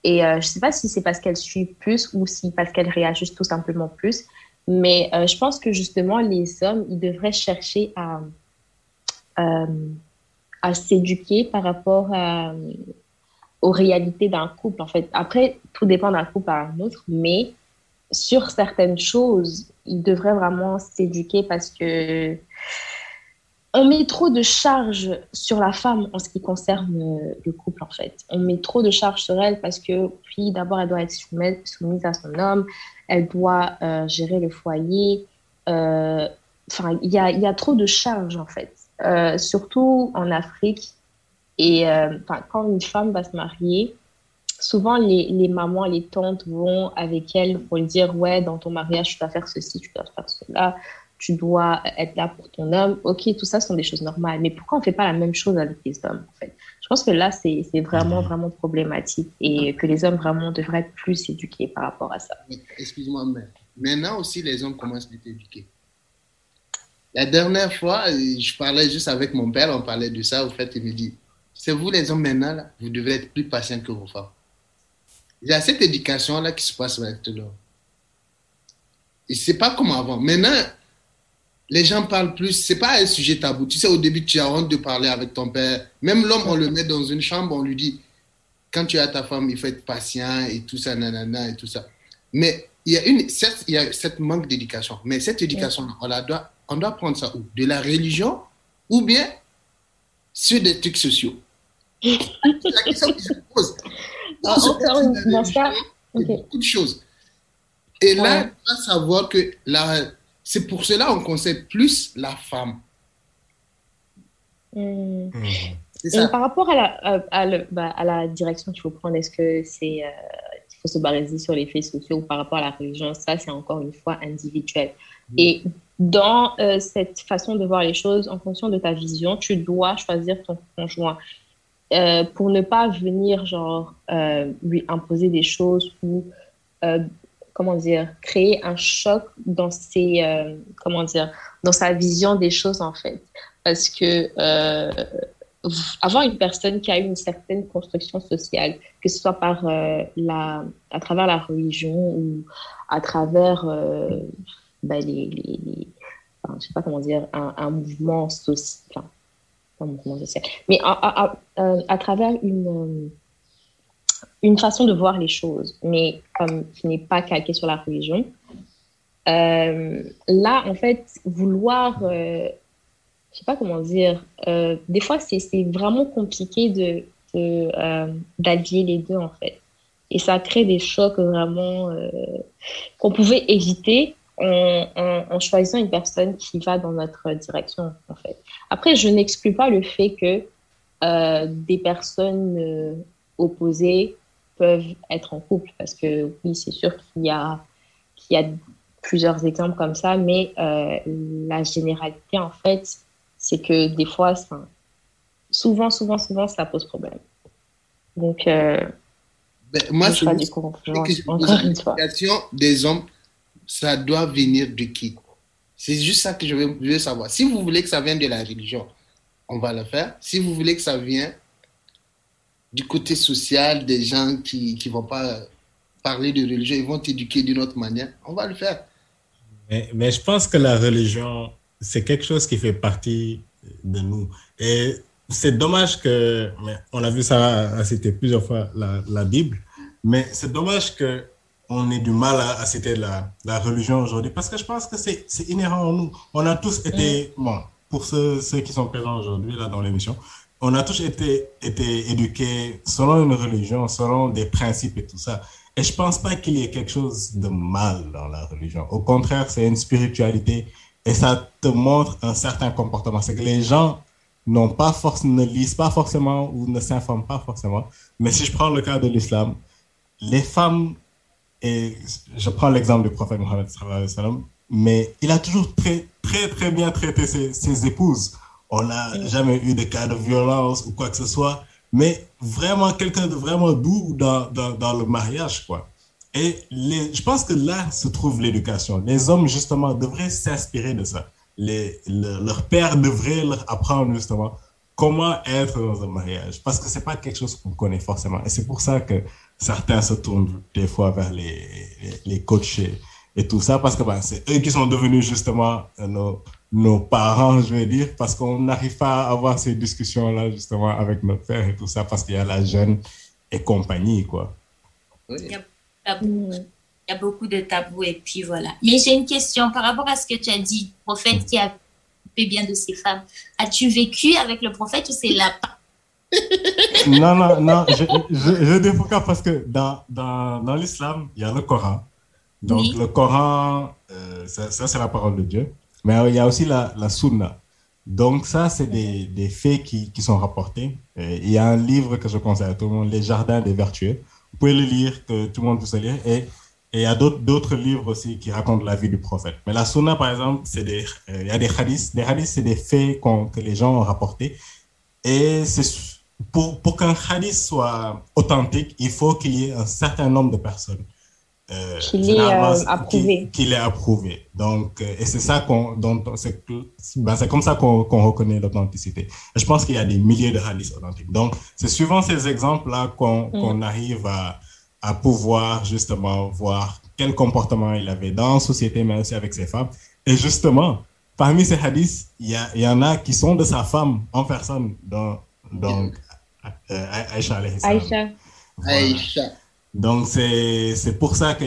Speaker 4: Et je ne sais pas si c'est parce qu'elles suivent plus ou si parce qu'elles réagissent tout simplement plus. Mais je pense que justement, les hommes, ils devraient chercher à, à s'éduquer par rapport à, aux réalités d'un couple, en fait. Après, tout dépend d'un couple à un autre, mais sur certaines choses, il devrait vraiment s'éduquer parce que on met trop de charges sur la femme en ce qui concerne le couple, en fait. On met trop de charges sur elle parce que, puis, d'abord, elle doit être soumise, à son homme, elle doit euh, gérer le foyer. Euh, enfin, il y a, y a, trop de charges, en fait. Euh, surtout en Afrique, et euh, quand une femme va se marier, souvent les, les, mamans, les tantes vont avec elle pour lui dire Ouais, dans ton mariage, tu dois faire ceci, tu dois faire cela, tu dois être là pour ton homme. Ok, tout ça sont des choses normales. Mais pourquoi on ne fait pas la même chose avec les hommes en fait? Je pense que là, c'est vraiment, vraiment problématique et que les hommes vraiment devraient être plus éduqués par rapport à ça.
Speaker 5: Excuse-moi, mais maintenant aussi, les hommes commencent à être éduqués. La dernière fois, je parlais juste avec mon père, on parlait de ça. Au fait, il me dit c'est vous les hommes maintenant, vous devez être plus patient que vos femmes. Il y a cette éducation-là qui se passe maintenant. Et c'est pas comme avant. Maintenant, les gens parlent plus. C'est pas un sujet tabou. Tu sais, au début, tu as honte de parler avec ton père. Même l'homme, on le met dans une chambre, on lui dit, quand tu as ta femme, il faut être patient et tout ça, nanana et tout ça. Mais il y a une, certes, il y a cette manque d'éducation. Mais cette éducation, on, la doit, on doit prendre ça où? De la religion ou bien sur des trucs sociaux? La question qui se pose. Ah, encore une fois, beaucoup de choses. Et là, tu dois savoir que la, c'est pour cela qu'on conseille plus la femme.
Speaker 4: Hmm. Et par rapport à la, à, bah, à la direction qu'il faut prendre, est-ce que c'est euh, il faut se baser sur les faits sociaux ou par rapport à la religion Ça, c'est encore une fois individuel. Et dans euh, cette façon de voir les choses, en fonction de ta vision, tu dois choisir ton conjoint. Euh, pour ne pas venir genre lui imposer des choses ou comment dire, créer un choc dans ses, euh, comment dire, dans sa vision des choses en fait. Parce que euh, avoir une personne qui a une certaine construction sociale, que ce soit par euh, la, à travers la religion ou à travers ben, les, je sais pas comment dire, un, mouvement social, mais à, à, à travers une une façon de voir les choses, mais qui n'est pas calquée sur la religion. Euh, là, en fait, vouloir, euh, je sais pas comment dire, euh, des fois, c'est vraiment compliqué de d'allier les deux, en fait. Et ça crée des chocs vraiment qu'on pouvait éviter en, en, choisissant une personne qui va dans notre direction, en fait. Après, je n'exclus pas le fait que des personnes opposées peuvent être en couple parce que oui, c'est sûr qu'il y a, qu'il y a plusieurs exemples comme ça, mais euh, la généralité, en fait, c'est que des fois, souvent, souvent, souvent, ça pose problème. Donc, euh,
Speaker 5: ben, moi, je du des hommes, ça doit venir de qui? C'est juste ça que je veux, savoir. Si vous voulez que ça vienne de la religion, on va le faire. Si vous voulez que ça vienne du côté social des gens qui ne vont pas parler de religion, ils vont t'éduquer d'une autre manière, on va le faire.
Speaker 2: Mais, je pense que la religion, c'est quelque chose qui fait partie de nous. Et c'est dommage que, on a vu ça à citer plusieurs fois la Bible, mais c'est dommage que on ait du mal à, citer la, la religion aujourd'hui parce que je pense que c'est inhérent en nous. On a tous été, mm. bon, pour ceux, ceux qui sont présents aujourd'hui là dans l'émission, on a tous été, été éduqués selon une religion, selon des principes et tout ça. Et je pense pas qu'il y ait quelque chose de mal dans la religion. Au contraire, c'est une spiritualité et ça te montre un certain comportement. C'est que les gens n'ont pas forcément, ne lisent pas forcément ou ne s'informent pas forcément. Mais si je prends le cas de l'islam, les femmes, et je prends l'exemple du prophète Mohammed, mais il a toujours très, très, très bien traité ses, ses épouses. On n'a jamais eu de cas de violence ou quoi que ce soit, mais vraiment quelqu'un de vraiment doux dans, dans, dans, le mariage, quoi. Et les, je pense que là se trouve l'éducation. Les hommes, justement, devraient s'inspirer de ça. Les, leur père devrait leur apprendre, justement, comment être dans un mariage. Parce que c'est pas quelque chose qu'on connaît forcément. Et c'est pour ça que certains se tournent des fois vers les, les, les coachs et, tout ça, parce que ben, c'est eux qui sont devenus, justement, nos, nos parents, je vais dire, parce qu'on n'arrive pas à avoir ces discussions-là, justement, avec notre père et tout ça, parce qu'il y a la jeune et compagnie, quoi.
Speaker 1: Il, y a, beaucoup de tabous, et puis voilà. Mais j'ai une question par rapport à ce que tu as dit, prophète qui a fait bien de ses femmes. As-tu vécu avec le prophète ou c'est là
Speaker 2: Non, non, non, je, je, je parce que dans, dans, dans l'islam, il y a le Coran. Donc, le Coran, euh, ça c'est la parole de Dieu. Mais il y a aussi la, la sunna. Donc ça, c'est des, des, faits qui, qui, sont rapportés. il y a un livre que je conseille à tout le monde, Les Jardins des Vertueux. Vous pouvez le lire, que tout le monde peut lire. Et, et il y a d'autres livres aussi qui racontent la vie du prophète. Mais la sunna, par exemple, c'est des, euh, il y a des hadiths. Des hadiths, c'est des faits que les gens ont rapportés. Et pour, pour qu'un hadith soit authentique, il faut qu'il y ait un certain nombre de personnes
Speaker 4: euh, qu'il est euh, approuvé.
Speaker 2: Qu'il est approuvé. Donc, euh, et c'est ça qu'on, c'est, ben, comme ça qu'on, qu'on reconnaît l'authenticité. je pense qu'il y a des milliers de hadiths authentiques. Donc, c'est suivant ces exemples-là qu'on, mm. arrive à, à pouvoir justement voir quel comportement il avait dans la société, mais aussi avec ses femmes. Et justement, parmi ces hadiths, il y, y, en a qui sont de sa femme en personne, donc, donc euh, Aïcha.
Speaker 5: Aïcha. Aïcha.
Speaker 2: Donc, c'est pour ça que.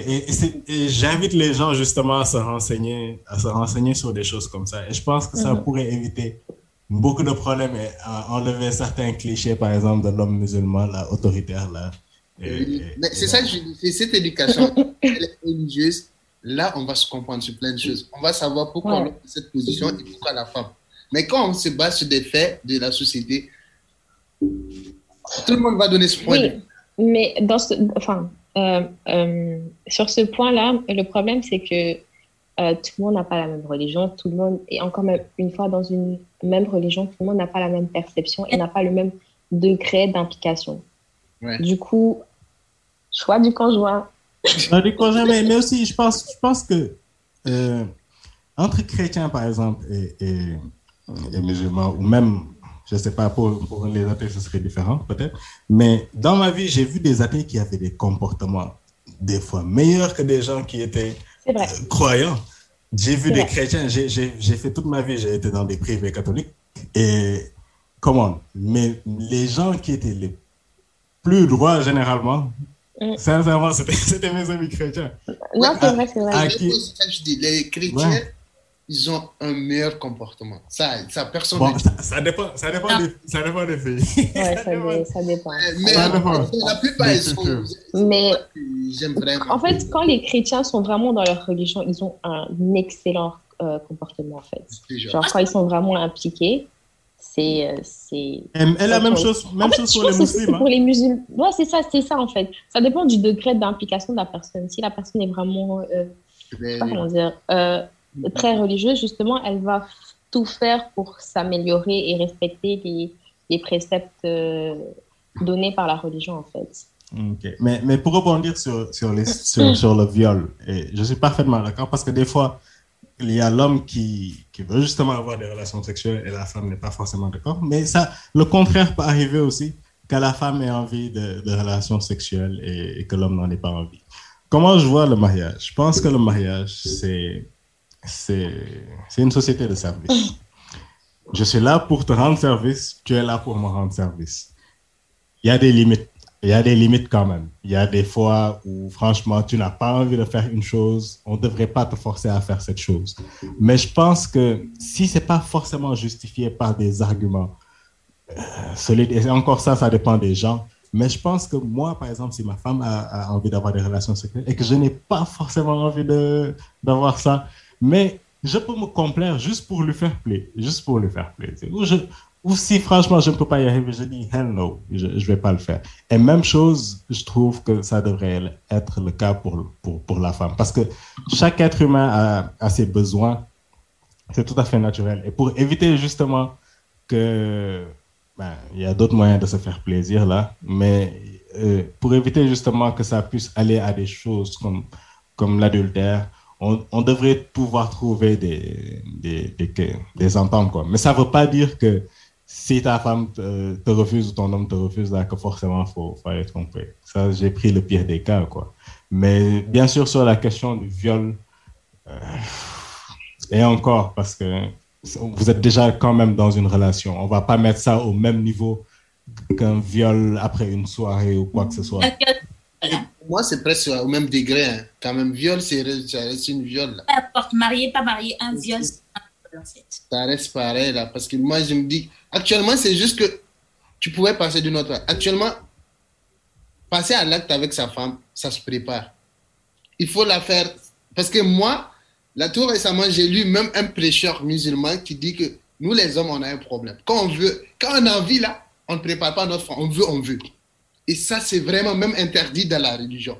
Speaker 2: J'invite les gens justement à se, renseigner, à se renseigner sur des choses comme ça. Et je pense que ça mhm. pourrait éviter beaucoup de problèmes et enlever certains clichés, par exemple, de l'homme musulman, là, autoritaire. Là,
Speaker 5: Mais c'est ça, c'est cette éducation religieuse. Là, on va se comprendre sur plein de choses. On va savoir pourquoi on a cette position et pourquoi la femme. Mais quand on se base sur des faits de la société, tout le monde va donner ce point de vue.
Speaker 4: Mais dans ce, enfin, euh, euh, sur ce point-là, le problème, c'est que euh, tout le monde n'a pas la même religion, tout le monde, et encore même, une fois dans une même religion, tout le monde n'a pas la même perception et n'a pas le même degré d'implication. Du coup, choix du conjoint.
Speaker 2: Choix du conjoint, mais, mais, aussi, je pense, je pense que entre chrétiens, par exemple, et, et, et musulmans, ou même je ne sais pas, pour, pour, les athées, ce serait différent peut-être. Mais dans ma vie, j'ai vu des athées qui avaient des comportements des fois meilleurs que des gens qui étaient euh, croyants. J'ai vu des chrétiens, j'ai fait toute ma vie, j'ai été dans des privés catholiques. Et comment Mais les gens qui étaient les plus droits généralement, mm. sincèrement, c'était mes amis chrétiens.
Speaker 4: Non, c'est vrai, c'est vrai.
Speaker 5: Les chrétiens ils ont un meilleur comportement. Ça, ça personne
Speaker 2: ça, dépend, ça, dépend des, ça dépend des pays.
Speaker 4: Ouais, ça, dépend. ça dépend.
Speaker 5: Mais la plupart, ils sont.
Speaker 4: Mais j'aime vraiment. En fait, quand les chrétiens sont vraiment dans leur religion, ils ont un excellent euh, comportement, en fait. Genre, quand ils sont vraiment impliqués, c'est. Euh, c'est
Speaker 2: et la même chose, même chose pour les musulmans.
Speaker 4: Pour les musulmans. Ouais, c'est ça, c'est ça, en fait. Ça dépend du degré d'implication de la personne. Si la personne est vraiment. Euh, je sais pas comment dire. Euh, très religieuse, justement, elle va tout faire pour s'améliorer et respecter les, les préceptes euh, donnés par la religion, en fait.
Speaker 2: Mais, mais pour rebondir sur, sur, les, sur, sur, le viol, et je suis parfaitement d'accord parce que des fois, il y a l'homme qui, qui, veut justement avoir des relations sexuelles et la femme n'est pas forcément d'accord. Mais ça, le contraire peut arriver aussi, que la femme ait envie de, de relations sexuelles et, et que l'homme n'en ait pas envie. Comment je vois le mariage? Je pense que le mariage, c'est c'est une société de service. Je suis là pour te rendre service, tu es là pour me rendre service. Il y a des limites. Il y a des limites quand même. Il y a des fois où, franchement, tu n'as pas envie de faire une chose, on ne devrait pas te forcer à faire cette chose. Mais je pense que si ce n'est pas forcément justifié par des arguments euh, solides, et encore ça, ça dépend des gens, mais je pense que moi, par exemple, si ma femme a, envie d'avoir des relations sexuelles et que je n'ai pas forcément envie d'avoir ça, mais je peux me complaire juste pour lui faire plaisir, juste pour lui faire plaisir. Ou, si franchement je ne peux pas y arriver, je dis hell no, je ne vais pas le faire. Et même chose, je trouve que ça devrait être le cas pour, pour, pour la femme. Parce que chaque être humain a, a ses besoins, c'est tout à fait naturel. Et pour éviter justement que... Ben, il y a d'autres moyens de se faire plaisir là, mais euh, pour éviter justement que ça puisse aller à des choses comme, comme l'adultère, on, devrait pouvoir trouver des, des, des, ententes. Quoi. Mais ça ne veut pas dire que si ta femme te, refuse ou ton homme te refuse, là, que forcément, il faut, faut, aller tromper. Ça, j'ai pris le pire des cas. Quoi. Mais bien sûr, sur la question du viol, euh, et encore, parce que vous êtes déjà quand même dans une relation. On ne va pas mettre ça au même niveau qu'un viol après une soirée ou quoi que ce soit
Speaker 5: moi, c'est presque au même degré. Hein. Quand même, viol, c'est une viol. Là.
Speaker 1: Peu importe, marié, pas marié, un viol, c'est un viol,
Speaker 5: Ça reste pareil, là. Parce que moi, je me dis, actuellement, c'est juste que tu pouvais passer d'une autre. Actuellement, passer à l'acte avec sa femme, ça se prépare. Il faut la faire. Parce que moi, là, tout récemment, j'ai lu même un prêcheur musulman qui dit que nous, les hommes, on a un problème. Quand on veut, quand on a envie, là, on ne prépare pas notre femme. On veut, on veut. Et ça, c'est vraiment même interdit dans la religion.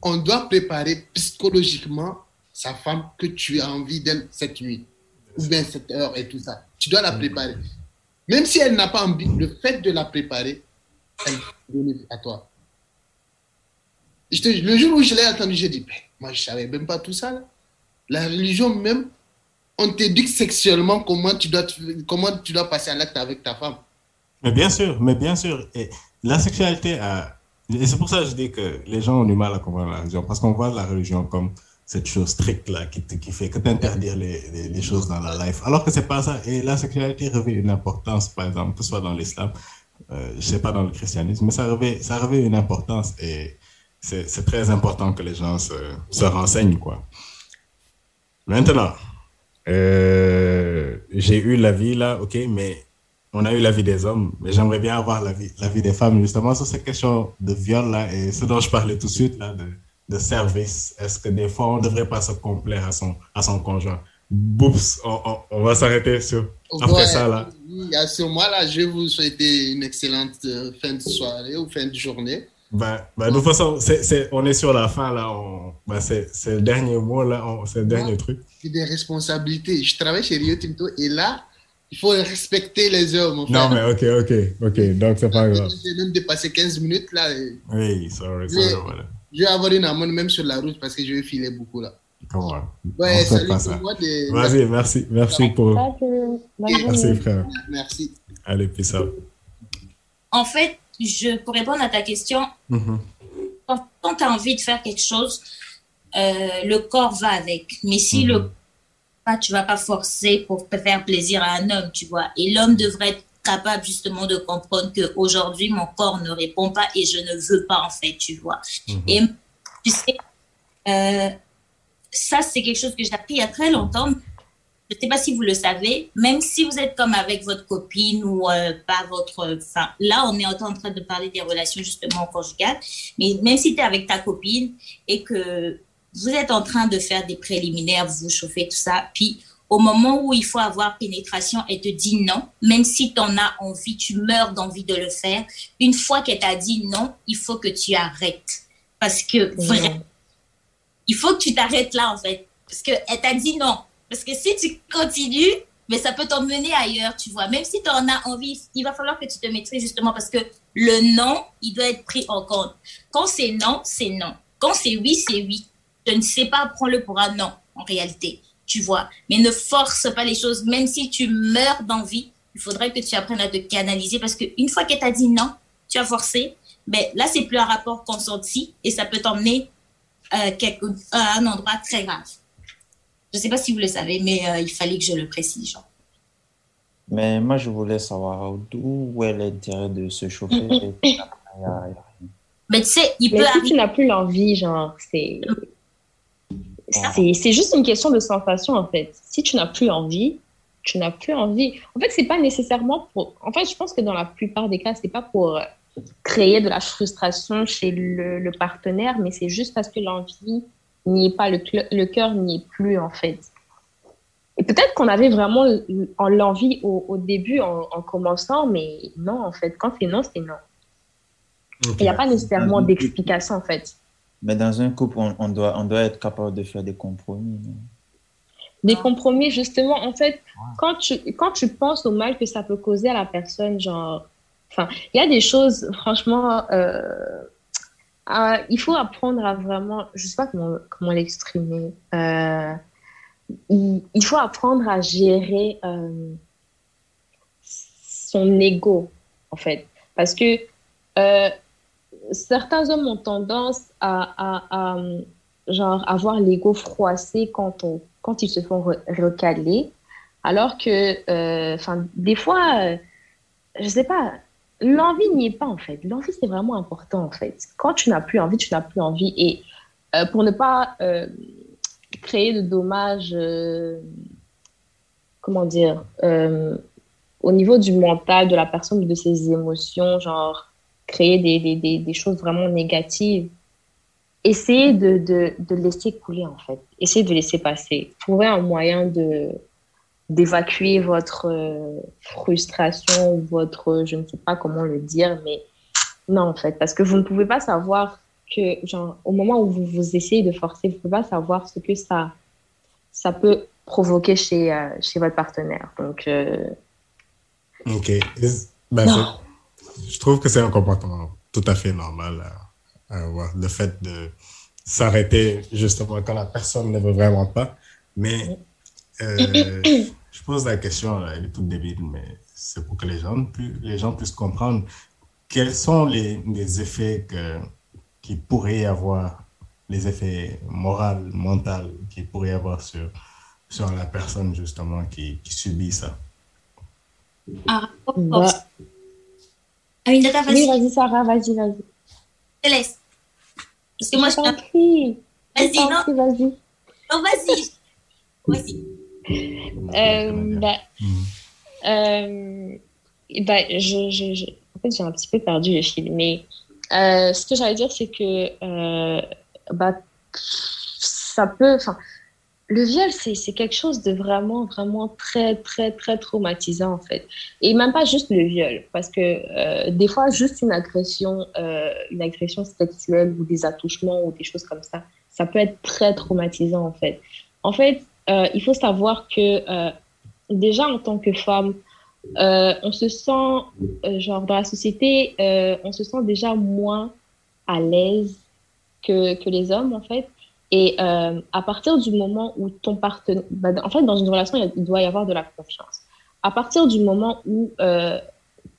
Speaker 5: On doit préparer psychologiquement sa femme que tu as envie d'elle cette nuit, ou bien cette heure et tout ça. Tu dois la préparer. Même si elle n'a pas envie, le fait de la préparer, elle donne à toi. le jour où je l'ai entendu, j'ai dit, moi, je ne savais même pas tout ça. La religion même, on t'éduque sexuellement comment tu dois, comment tu dois passer à l'acte avec ta femme.
Speaker 2: Mais bien sûr, mais bien sûr. Et la sexualité a... Et c'est pour ça que je dis que les gens ont du mal à comprendre la religion, parce qu'on voit la religion comme cette chose stricte-là qui, fait que t'interdire les, choses dans la life. Alors que c'est pas ça. Et la sexualité revêt une importance, par exemple, que ce soit dans l'islam, euh, je sais pas dans le christianisme, mais ça revêt, ça revêt une importance et c'est très important que les gens se, se renseignent, quoi. Maintenant, euh, j'ai eu la vie là, ok, mais on a eu la vie des hommes, mais j'aimerais bien avoir la vie, la vie des femmes, justement, sur cette question de viol là et ce dont je parlais tout de suite là, de, de service. Est-ce que des fois on ne devrait pas se complaire à son, à son conjoint? Boups, on, on, va s'arrêter sur après ça là.
Speaker 5: À ce moment-là, je vais vous souhaiter une excellente euh, fin de soirée ou fin de journée.
Speaker 2: Ben, ben, de toute façon, c'est, on est sur la fin, là. Ben, c'est, le dernier mot, là. C'est le dernier truc.
Speaker 5: C'est des responsabilités. Je travaille chez Rio Tinto et là, il faut respecter les hommes.
Speaker 2: non, mais ok, ok, ok. Donc, c'est pas grave.
Speaker 5: J'ai même dépassé 15 minutes, là.
Speaker 2: Oui, sorry, sorry, voilà.
Speaker 5: Je vais avoir une amende même sur la route parce que je vais filer beaucoup, là.
Speaker 2: Comment
Speaker 5: Ouais, salut pour
Speaker 2: moi. Vas-y, merci. Merci pour. Merci, frère.
Speaker 5: Merci.
Speaker 2: Allez, peace out.
Speaker 1: En fait, je, pour répondre à ta question, mm-hmm. quand, tu as envie de faire quelque chose, euh, le corps va avec. Mais si le mm-hmm. Pas, tu vas pas forcer pour faire plaisir à un homme, tu vois. Et l'homme devrait être capable justement de comprendre que aujourd'hui mon corps ne répond pas et je ne veux pas en fait, tu vois. Mm-hmm. Et tu sais, euh, ça c'est quelque chose que j'ai appris il y a très longtemps je ne sais pas si vous le savez, même si vous êtes comme avec votre copine ou euh, pas votre... Enfin, là, on est en train de parler des relations justement conjugales, mais même si tu es avec ta copine et que vous êtes en train de faire des préliminaires, vous vous chauffez, tout ça, puis au moment où il faut avoir pénétration, elle te dit non, même si tu en as envie, tu meurs d'envie de le faire, une fois qu'elle t'a dit non, il faut que tu arrêtes. Parce que vraiment, il faut que tu t'arrêtes là, en fait. Parce qu'elle t'a dit non parce que si tu continues, mais ça peut t'emmener ailleurs, tu vois. Même si tu en as envie, il va falloir que tu te maîtrises justement parce que le non, il doit être pris en compte. Quand c'est non, c'est non. Quand c'est oui, c'est oui. Je ne sais pas, prends-le pour un non, en réalité, tu vois. Mais ne force pas les choses. Même si tu meurs d'envie, il faudrait que tu apprennes à te canaliser parce qu'une fois qu'elle t'a dit non, tu as forcé, mais là, c'est plus un rapport consenti et ça peut t'emmener euh, à un endroit très grave. Je ne sais pas si vous le savez, mais euh, il fallait que je le précise. Genre.
Speaker 3: Mais moi, je voulais savoir d'où est l'intérêt de se chauffer.
Speaker 1: mais tu sais, il peut
Speaker 4: si tu n'as plus l'envie, genre, c'est... C'est juste une question de sensation, en fait. Si tu n'as plus envie, tu n'as plus envie. En fait, c'est pas nécessairement pour... En fait, je pense que dans la plupart des cas, c'est pas pour créer de la frustration chez le, le partenaire, mais c'est juste parce que l'envie n'y est pas, le, le cœur n'y est plus en fait. Et peut-être qu'on avait vraiment l'envie au, au, début en, commençant, mais non, en fait, quand c'est non, c'est non. Il n'y a pas nécessairement d'explication, en fait.
Speaker 3: Mais dans un couple, on, doit, on doit être capable de faire des compromis.
Speaker 4: Des compromis, justement, en fait, quand tu, quand tu penses au mal que ça peut causer à la personne, genre, enfin, il y a des choses, franchement, euh, euh, il faut apprendre à vraiment, je ne sais pas comment, comment l'exprimer, euh, il, faut apprendre à gérer euh, son ego, en fait. Parce que certains hommes ont tendance à, à, genre, avoir l'ego froissé quand, on, quand ils se font recaler, alors que, enfin, des fois, je ne sais pas, l'envie n'y est pas en fait. L'envie, c'est vraiment important en fait. Quand tu n'as plus envie, tu n'as plus envie. Et euh, pour ne pas euh, créer de dommages, euh, comment dire, au niveau du mental de la personne, de ses émotions, genre créer des, des, des, des choses vraiment négatives, essayez de, de, de laisser couler en fait. Essayez de laisser passer. Trouver un moyen de d'évacuer votre euh, frustration, votre, je ne sais pas comment le dire, mais non, en fait, parce que vous ne pouvez pas savoir que, genre, au moment où vous, vous essayez de forcer, vous ne pouvez pas savoir ce que ça, ça peut provoquer chez, euh, chez votre partenaire. Donc, euh,
Speaker 2: Ok. Ben, je trouve que c'est un comportement tout à fait normal à, avoir, le fait de s'arrêter justement quand la personne ne veut vraiment pas. Mais euh, je pose la question, elle est toute débile, mais c'est pour que les gens, les gens puissent comprendre quels sont les, les effets que, qu'il pourrait y avoir les effets moraux, mentaux qu'il pourrait y avoir sur, sur la personne justement qui, qui subit ça.
Speaker 4: Ah, bah. Oui, vas-y, Sarah, vas-y, vas-y.
Speaker 1: Je te laisse. Parce que moi, je. Vas-y, non.
Speaker 4: Vas-y.
Speaker 1: Non, vas-y. Vas-y.
Speaker 4: Euh, bah, euh, bah, je, je, je, en fait, j'ai un petit peu perdu le fil, mais euh, ce que j'allais dire, c'est que euh, bah, ça peut. Enfin, le viol, c'est quelque chose de vraiment, vraiment très, très, très traumatisant, en fait. Et même pas juste le viol, parce que euh, des fois, juste une agression, euh, une agression sexuelle ou des attouchements ou des choses comme ça, ça peut être très traumatisant, en fait. En fait, euh, il faut savoir que déjà, en tant que femme, on se sent, genre, dans la société, on se sent déjà moins à l'aise que, que les hommes, en fait. Et euh, à partir du moment où ton partenaire, bah, en fait, dans une relation, il doit y avoir de la confiance. À partir du moment où euh,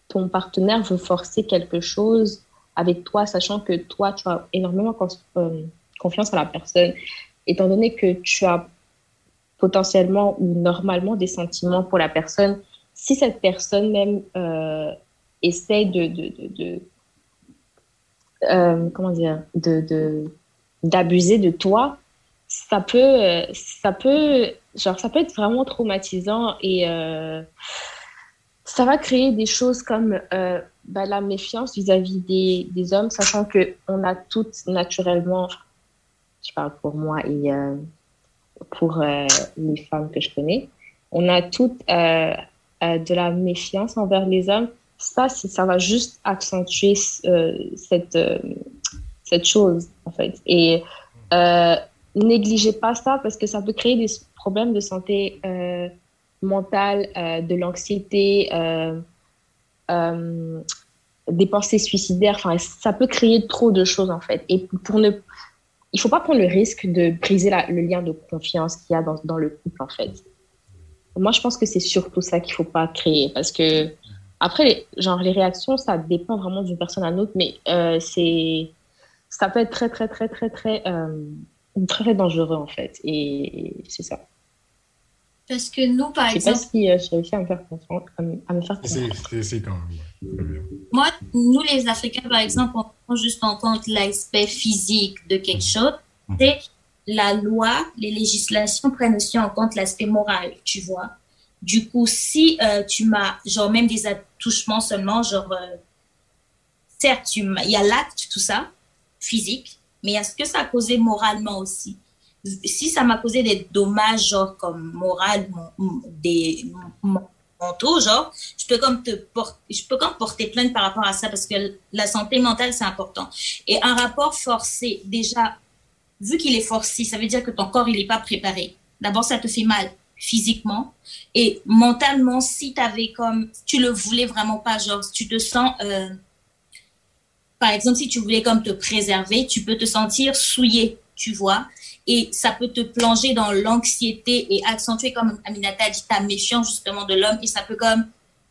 Speaker 4: ton partenaire veut forcer quelque chose avec toi, sachant que toi, tu as énormément euh, confiance en la personne, étant donné que tu as potentiellement ou normalement des sentiments pour la personne, si cette personne même essaie de, de, de, de comment dire, de d'abuser de toi, ça peut, euh, ça peut, genre, ça peut être vraiment traumatisant et euh, ça va créer des choses comme euh, bah, la méfiance vis-à-vis des, hommes, sachant que on a toutes naturellement, je parle pour moi et pour les femmes que je connais, on a toutes de la méfiance envers les hommes. Ça, ça va juste accentuer cette cette chose, en fait. Et euh, négligez pas ça parce que ça peut créer des problèmes de santé euh, mentale, euh, de l'anxiété, des pensées suicidaires. Enfin, ça peut créer trop de choses, en fait. Et pour ne il faut pas prendre le risque de briser le lien de confiance qu'il y a dans, dans, le couple, en fait. Moi, je pense que c'est surtout ça qu'il faut pas créer parce que après, genre, les réactions, ça dépend vraiment d'une personne à l'autre, mais c'est ça peut être très, très, très, très, très, euh, très, très dangereux, en fait. Et c'est ça.
Speaker 1: Parce que nous, par exemple.
Speaker 4: Je sais pas si euh, j'ai réussi à me faire comprendre. À me faire
Speaker 2: C'est quand même.
Speaker 1: Moi, nous, les Africains, par exemple, on prend juste en compte l'aspect physique de quelque chose. Mhm. Et la loi, les législations prennent aussi en compte l'aspect moral, tu vois. Du coup, si euh, tu m'as, genre, même des attouchements seulement, genre, certes, il y a l'acte, tout ça, physique, mais est-ce que ça a causé moralement aussi? Si ça m'a causé des dommages, genre comme moral, des mentaux, genre, je peux comme te porter, je peux comme porter plainte par rapport à ça parce que la santé mentale, c'est important. Et un rapport forcé, déjà, vu qu'il est forcé, ça veut dire que ton corps, il n'est pas préparé. D'abord, ça te fait mal physiquement et mentalement, si tu avais comme, tu le voulais vraiment pas, genre, tu te sens, euh, par exemple, si tu voulais comme te préserver, tu peux te sentir souillé, tu vois, et ça peut te plonger dans l'anxiété et accentuer, comme Aminata dit, ta méfiance justement de l'homme, et ça peut comme,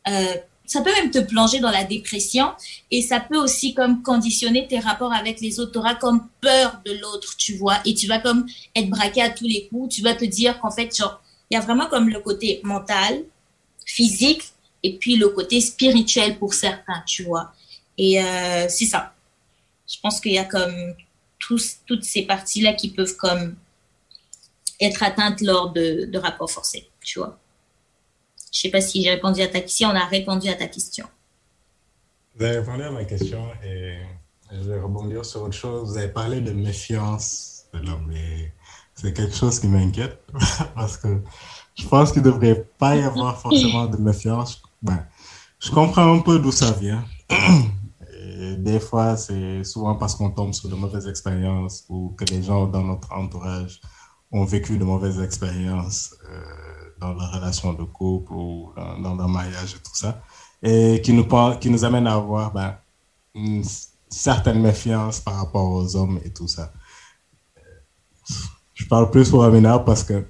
Speaker 1: euh, ça peut même te plonger dans la dépression, et ça peut aussi comme conditionner tes rapports avec les autres. Tu comme peur de l'autre, tu vois, et tu vas comme être braqué à tous les coups. Tu vas te dire qu'en fait, genre, il y a vraiment comme le côté mental, physique, et puis le côté spirituel pour certains, tu vois. Et euh, c'est ça. Je pense qu'il y a comme toutes ces parties-là qui peuvent comme être atteintes lors de, rapports forcés, tu vois. Je sais pas si j'ai répondu à ta question. On a répondu à ta question.
Speaker 2: Vous avez répondu à ma question et je vais rebondir sur autre chose. Vous avez parlé de méfiance de l'homme et c'est quelque chose qui m'inquiète parce que je pense qu'il ne devrait pas y avoir forcément de méfiance. Ben, je comprends un peu d'où ça vient. des fois, c'est souvent parce qu'on tombe sur de mauvaises expériences ou que les gens dans notre entourage ont vécu de mauvaises expériences euh, dans leur relation de couple ou dans, leur mariage et tout ça, et qui nous, qui nous amène à avoir ben, une certaine méfiance par rapport aux hommes et tout ça. Je parle plus pour Amina parce que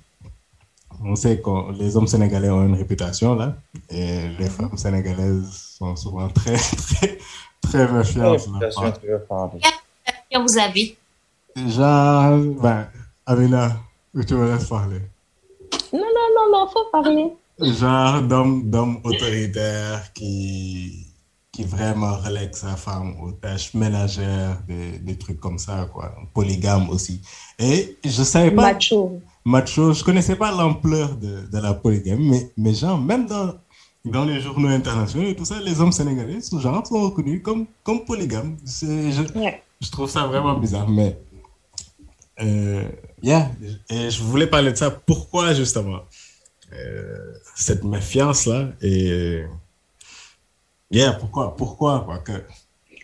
Speaker 2: on sait que les hommes sénégalais ont une réputation là, et les femmes sénégalaises sont souvent très, très, Très méfiante.
Speaker 1: Quelle vous avez?
Speaker 2: Genre, ben, Amina, tu me laisses parler.
Speaker 4: Non, non, non, non, faut parler.
Speaker 2: Genre d'homme autoritaire qui, qui vraiment relègue sa femme aux tâches ménagères, des, des, trucs comme ça, quoi. Polygame aussi. Et je savais pas.
Speaker 4: Macho.
Speaker 2: Macho, je connaissais pas l'ampleur de, de, la polygamie, mais, mais genre, même dans, dans les journaux internationaux et tout ça, les hommes sénégalais, ce genre, sont reconnus comme, comme polygames. Je, je trouve ça vraiment bizarre, mais. Euh, yeah, et je voulais parler de ça. Pourquoi, justement euh, Cette méfiance-là et. Yeah, pourquoi Pourquoi quoi, que...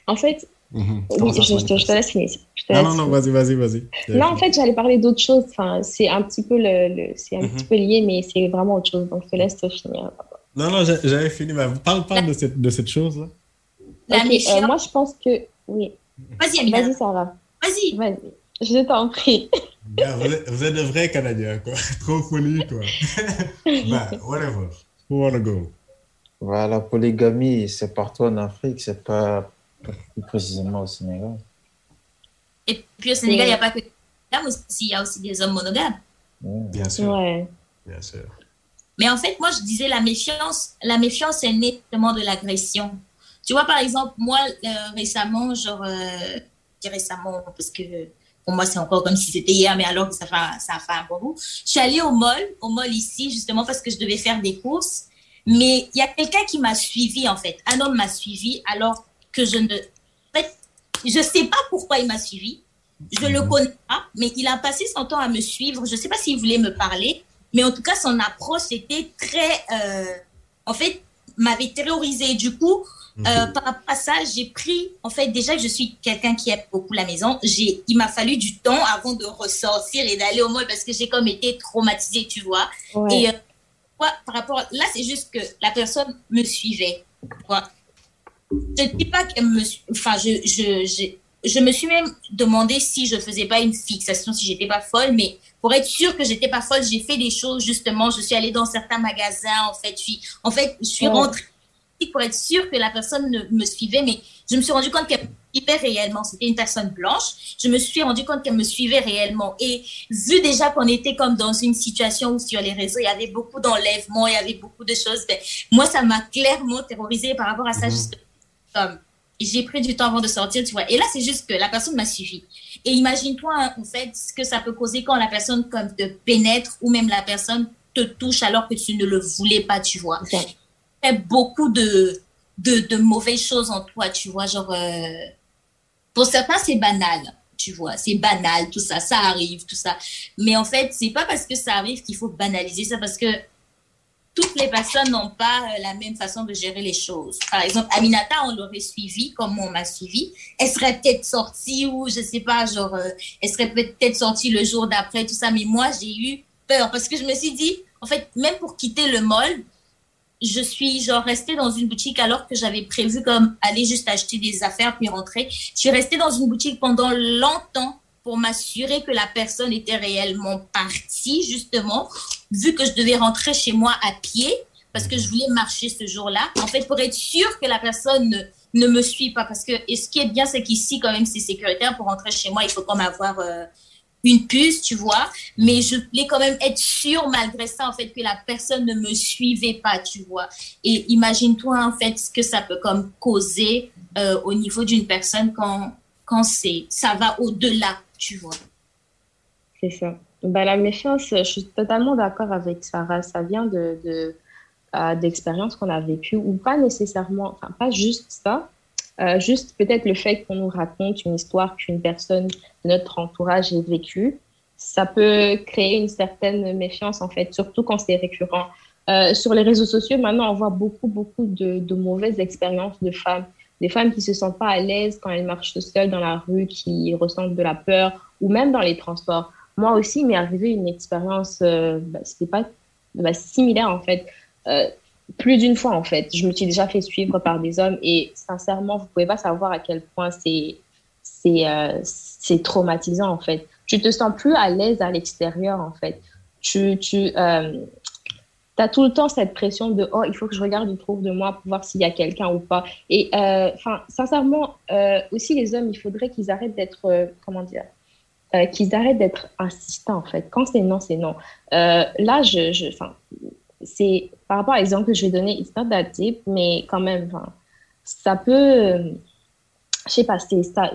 Speaker 4: En fait, mm-hmm. oui, je, je, te laisse finir.
Speaker 2: non, non, non, vas-y, vas-y, vas-y.
Speaker 4: Non, en fait, j'allais parler d'autre chose. Enfin, c'est un petit peu, le, c'est un mm-hmm. petit peu lié, mais c'est vraiment autre chose. Donc, je te laisse te finir.
Speaker 2: Non, non, j'avais fini. Mais parle, parle de cette, de cette chose-là.
Speaker 4: Okay, euh, moi, je pense que. Oui.
Speaker 1: Vas-y, Amina.
Speaker 4: Vas-y, Sarah.
Speaker 1: Vas-y.
Speaker 4: Vas-y. Je t'en prie.
Speaker 2: vous, êtes, de vrais Canadiens, quoi. Trop folie, quoi. bah, whatever. Who wanna go?
Speaker 3: Voilà, la polygamie, c'est partout en Afrique, c'est pas plus précisément au Sénégal.
Speaker 1: Et puis au Sénégal, il n'y a pas que des femmes aussi, il y a aussi des hommes monogames.
Speaker 2: Bien sûr.
Speaker 4: Ouais.
Speaker 2: Bien sûr.
Speaker 1: Mais en fait, moi, je disais la méfiance, la méfiance est née de l'agression. Tu vois, par exemple, moi, euh, récemment, genre, euh, récemment, parce que pour moi, c'est encore comme si c'était hier, mais alors que ça fait, ça fait un bon bout. Je suis allée au mall, au mall ici, justement parce que je devais faire des courses. Mais il y a quelqu'un qui m'a suivi, en fait. Un homme m'a suivi alors que je ne. En fait, je ne sais pas pourquoi il m'a suivi. Je ne le connais pas, mais il a passé son temps à me suivre. Je ne sais pas s'il voulait me parler, mais en tout cas, son approche était très. Euh, en fait, m'avait terrorisée. Du coup, euh, par rapport à ça, j'ai pris, en fait, déjà que je suis quelqu'un qui aime beaucoup la maison, j'ai, il m'a fallu du temps avant de ressortir et d'aller au mall parce que j'ai comme été traumatisée, tu vois. Et euh, par rapport, là, c'est juste que la personne me suivait. Je ne dis pas qu'elle me, enfin, je, je, je, je, me suis même demandé si je faisais pas une fixation, si j'étais pas folle, mais pour être sûre que j'étais pas folle, j'ai fait des choses justement. Je suis allée dans certains magasins, en fait, je en fait, je suis rentrée pour être sûre que la personne ne me suivait, mais je me suis rendu compte qu'elle me suivait réellement. C'était une personne blanche. Je me suis rendu compte qu'elle me suivait réellement. Et vu déjà qu'on était comme dans une situation où sur les réseaux, il y avait beaucoup d'enlèvements, il y avait beaucoup de choses, ben, moi, ça m'a clairement terrorisée par rapport à ça. Comme, j'ai pris du temps avant de sortir, tu vois. Et là, c'est juste que la personne m'a suivi. Et imagine-toi, hein, en fait, ce que ça peut causer quand la personne comme te pénètre ou même la personne te touche alors que tu ne le voulais pas, tu vois beaucoup de, de, de, mauvaises choses en toi, tu vois. Genre, euh, pour certains, c'est banal, tu vois. C'est banal, tout ça. Ça arrive, tout ça. Mais en fait, c'est pas parce que ça arrive qu'il faut banaliser ça, parce que toutes les personnes n'ont pas euh, la même façon de gérer les choses. Par exemple, Aminata, on l'aurait suivi comme on m'a suivi. Elle serait peut-être sortie ou je sais pas, genre, euh, elle serait peut-être sortie le jour d'après, tout ça. Mais moi, j'ai eu peur parce que je me suis dit, en fait, même pour quitter le mall, je suis genre restée dans une boutique alors que j'avais prévu comme aller juste acheter des affaires puis rentrer. Je suis restée dans une boutique pendant longtemps pour m'assurer que la personne était réellement partie justement, vu que je devais rentrer chez moi à pied parce que je voulais marcher ce jour-là. En fait, pour être sûre que la personne ne, ne me suit pas parce que et ce qui est bien c'est qu'ici quand même c'est sécuritaire pour rentrer chez moi, il faut comme avoir euh, une puce, tu vois, mais je voulais quand même être sûre malgré ça, en fait, que la personne ne me suivait pas, tu vois. Et imagine-toi, en fait, ce que ça peut comme causer euh, au niveau d'une personne quand, quand c'est, ça va au-delà, tu vois.
Speaker 4: C'est ça. Bah, la méfiance, je suis totalement d'accord avec Sarah. Ça vient de, euh, d'expériences qu'on a vécues, ou pas nécessairement, enfin, pas juste ça, euh, juste peut-être le fait qu'on nous raconte une histoire qu'une personne de notre entourage ait vécue, ça peut créer une certaine méfiance en fait, surtout quand c'est récurrent. Euh, sur les réseaux sociaux, maintenant, on voit beaucoup, beaucoup de, mauvaises expériences de femmes. Des femmes qui se sentent pas à l'aise quand elles marchent seules dans la rue, qui ressentent de la peur, ou même dans les transports. Moi aussi, il m'est arrivé une expérience, euh, bah, c'était pas bah, similaire en fait. Euh, plus d'une fois en fait. Je me suis déjà fait suivre par des hommes et sincèrement, vous pouvez pas savoir à quel point c'est c'est euh, c'est traumatisant en fait. Tu te sens plus à l'aise à l'extérieur en fait. Tu tu euh, tout le temps cette pression de oh il faut que je regarde autour de moi pour voir s'il y a quelqu'un ou pas. Et euh, enfin sincèrement aussi les hommes il faudrait qu'ils arrêtent d'être comment dire euh, qu'ils arrêtent d'être insistants, en fait. Quand c'est non, c'est non. Euh, là, je, je c'est par rapport à l'exemple que je vais donner, it's not that deep, mais quand même, ça peut, je sais pas, c'est ça.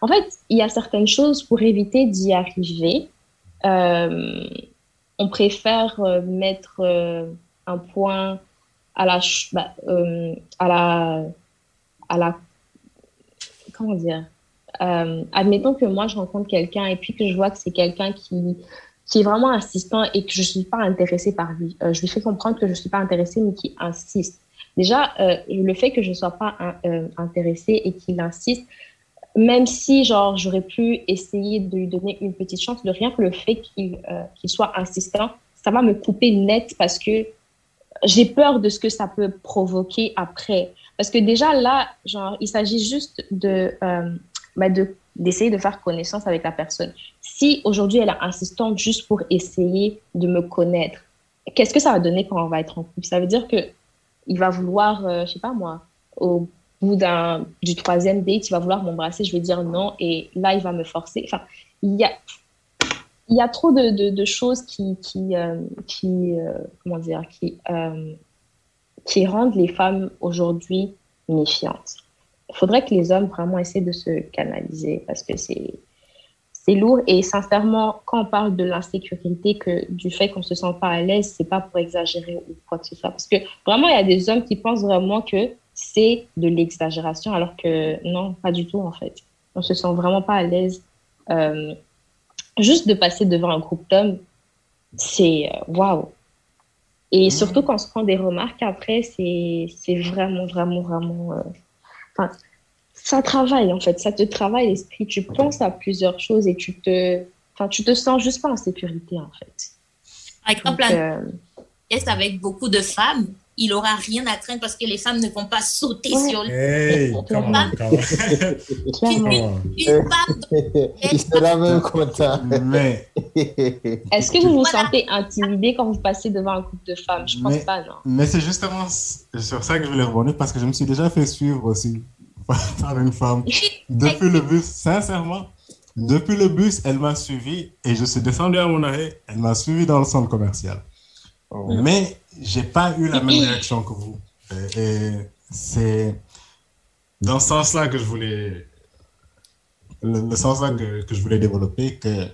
Speaker 4: En fait, il y a certaines choses pour éviter d'y arriver. Euh, on préfère mettre un point à la, bah, à la, à la, comment dire, euh, admettons que moi, je rencontre quelqu'un et puis que je vois que c'est quelqu'un qui, qui est vraiment insistant et que je suis pas intéressée par lui. Euh, je lui fais comprendre que je suis pas intéressée, mais qui insiste. Déjà, euh, le fait que je sois pas intéressée et qu'il insiste, même si genre j'aurais pu essayer de lui donner une petite chance, de rien que le fait qu'il soit insistant, ça va me couper net parce que j'ai peur de ce que ça peut provoquer après. Parce que déjà là, genre, il s'agit juste de bah, d'essayer de, faire connaissance avec la personne. Si aujourd'hui elle est insistante juste pour essayer de me connaître, qu'est-ce que ça va donner quand on va être en couple? Ça veut dire que il va vouloir, euh, je sais pas moi, au bout d'un du troisième date, il va vouloir m'embrasser, je vais dire non, et là il va me forcer. Enfin, il y a il y a trop de, de, choses qui qui euh, qui euh, comment dire qui qui rendent les femmes aujourd'hui méfiantes. Il faudrait que les hommes vraiment essaient de se canaliser parce que c'est c'est lourd. Et sincèrement quand on parle de l'insécurité que du fait qu'on se sent pas à l'aise c'est pas pour exagérer ou quoi que ce soit. Parce que vraiment il y a des hommes qui pensent vraiment que c'est de l'exagération alors que non pas du tout en fait on se sent vraiment pas à l'aise euh, juste de passer devant un groupe d'hommes c'est euh, waouh et mmh. surtout quand on se prend des remarques après c'est c'est vraiment vraiment vraiment euh, ça travaille en fait, ça te travaille l'esprit. Tu penses à plusieurs choses et tu te, enfin, tu te sens juste pas en sécurité en fait.
Speaker 1: Par exemple, est euh, avec beaucoup de femmes, il aura rien à craindre parce que les femmes ne vont pas sauter sur lui.
Speaker 2: Hey, come on,
Speaker 3: Une, femme, il sera même content.
Speaker 2: Mais
Speaker 4: est-ce que vous vous sentez intimidé quand vous passez devant un groupe de femmes? Je pense pas, non.
Speaker 2: Mais c'est justement sur ça que je voulais rebondir parce que je me suis déjà fait suivre aussi par une femme depuis le bus. Sincèrement, depuis le bus, elle m'a suivi et je suis descendu à mon arrêt. Elle m'a suivi dans le centre commercial. Oh. Mais j'ai pas eu la même réaction que vous. Et, c'est dans ce sens-là que je voulais, le, sens-là que, que, je voulais développer, que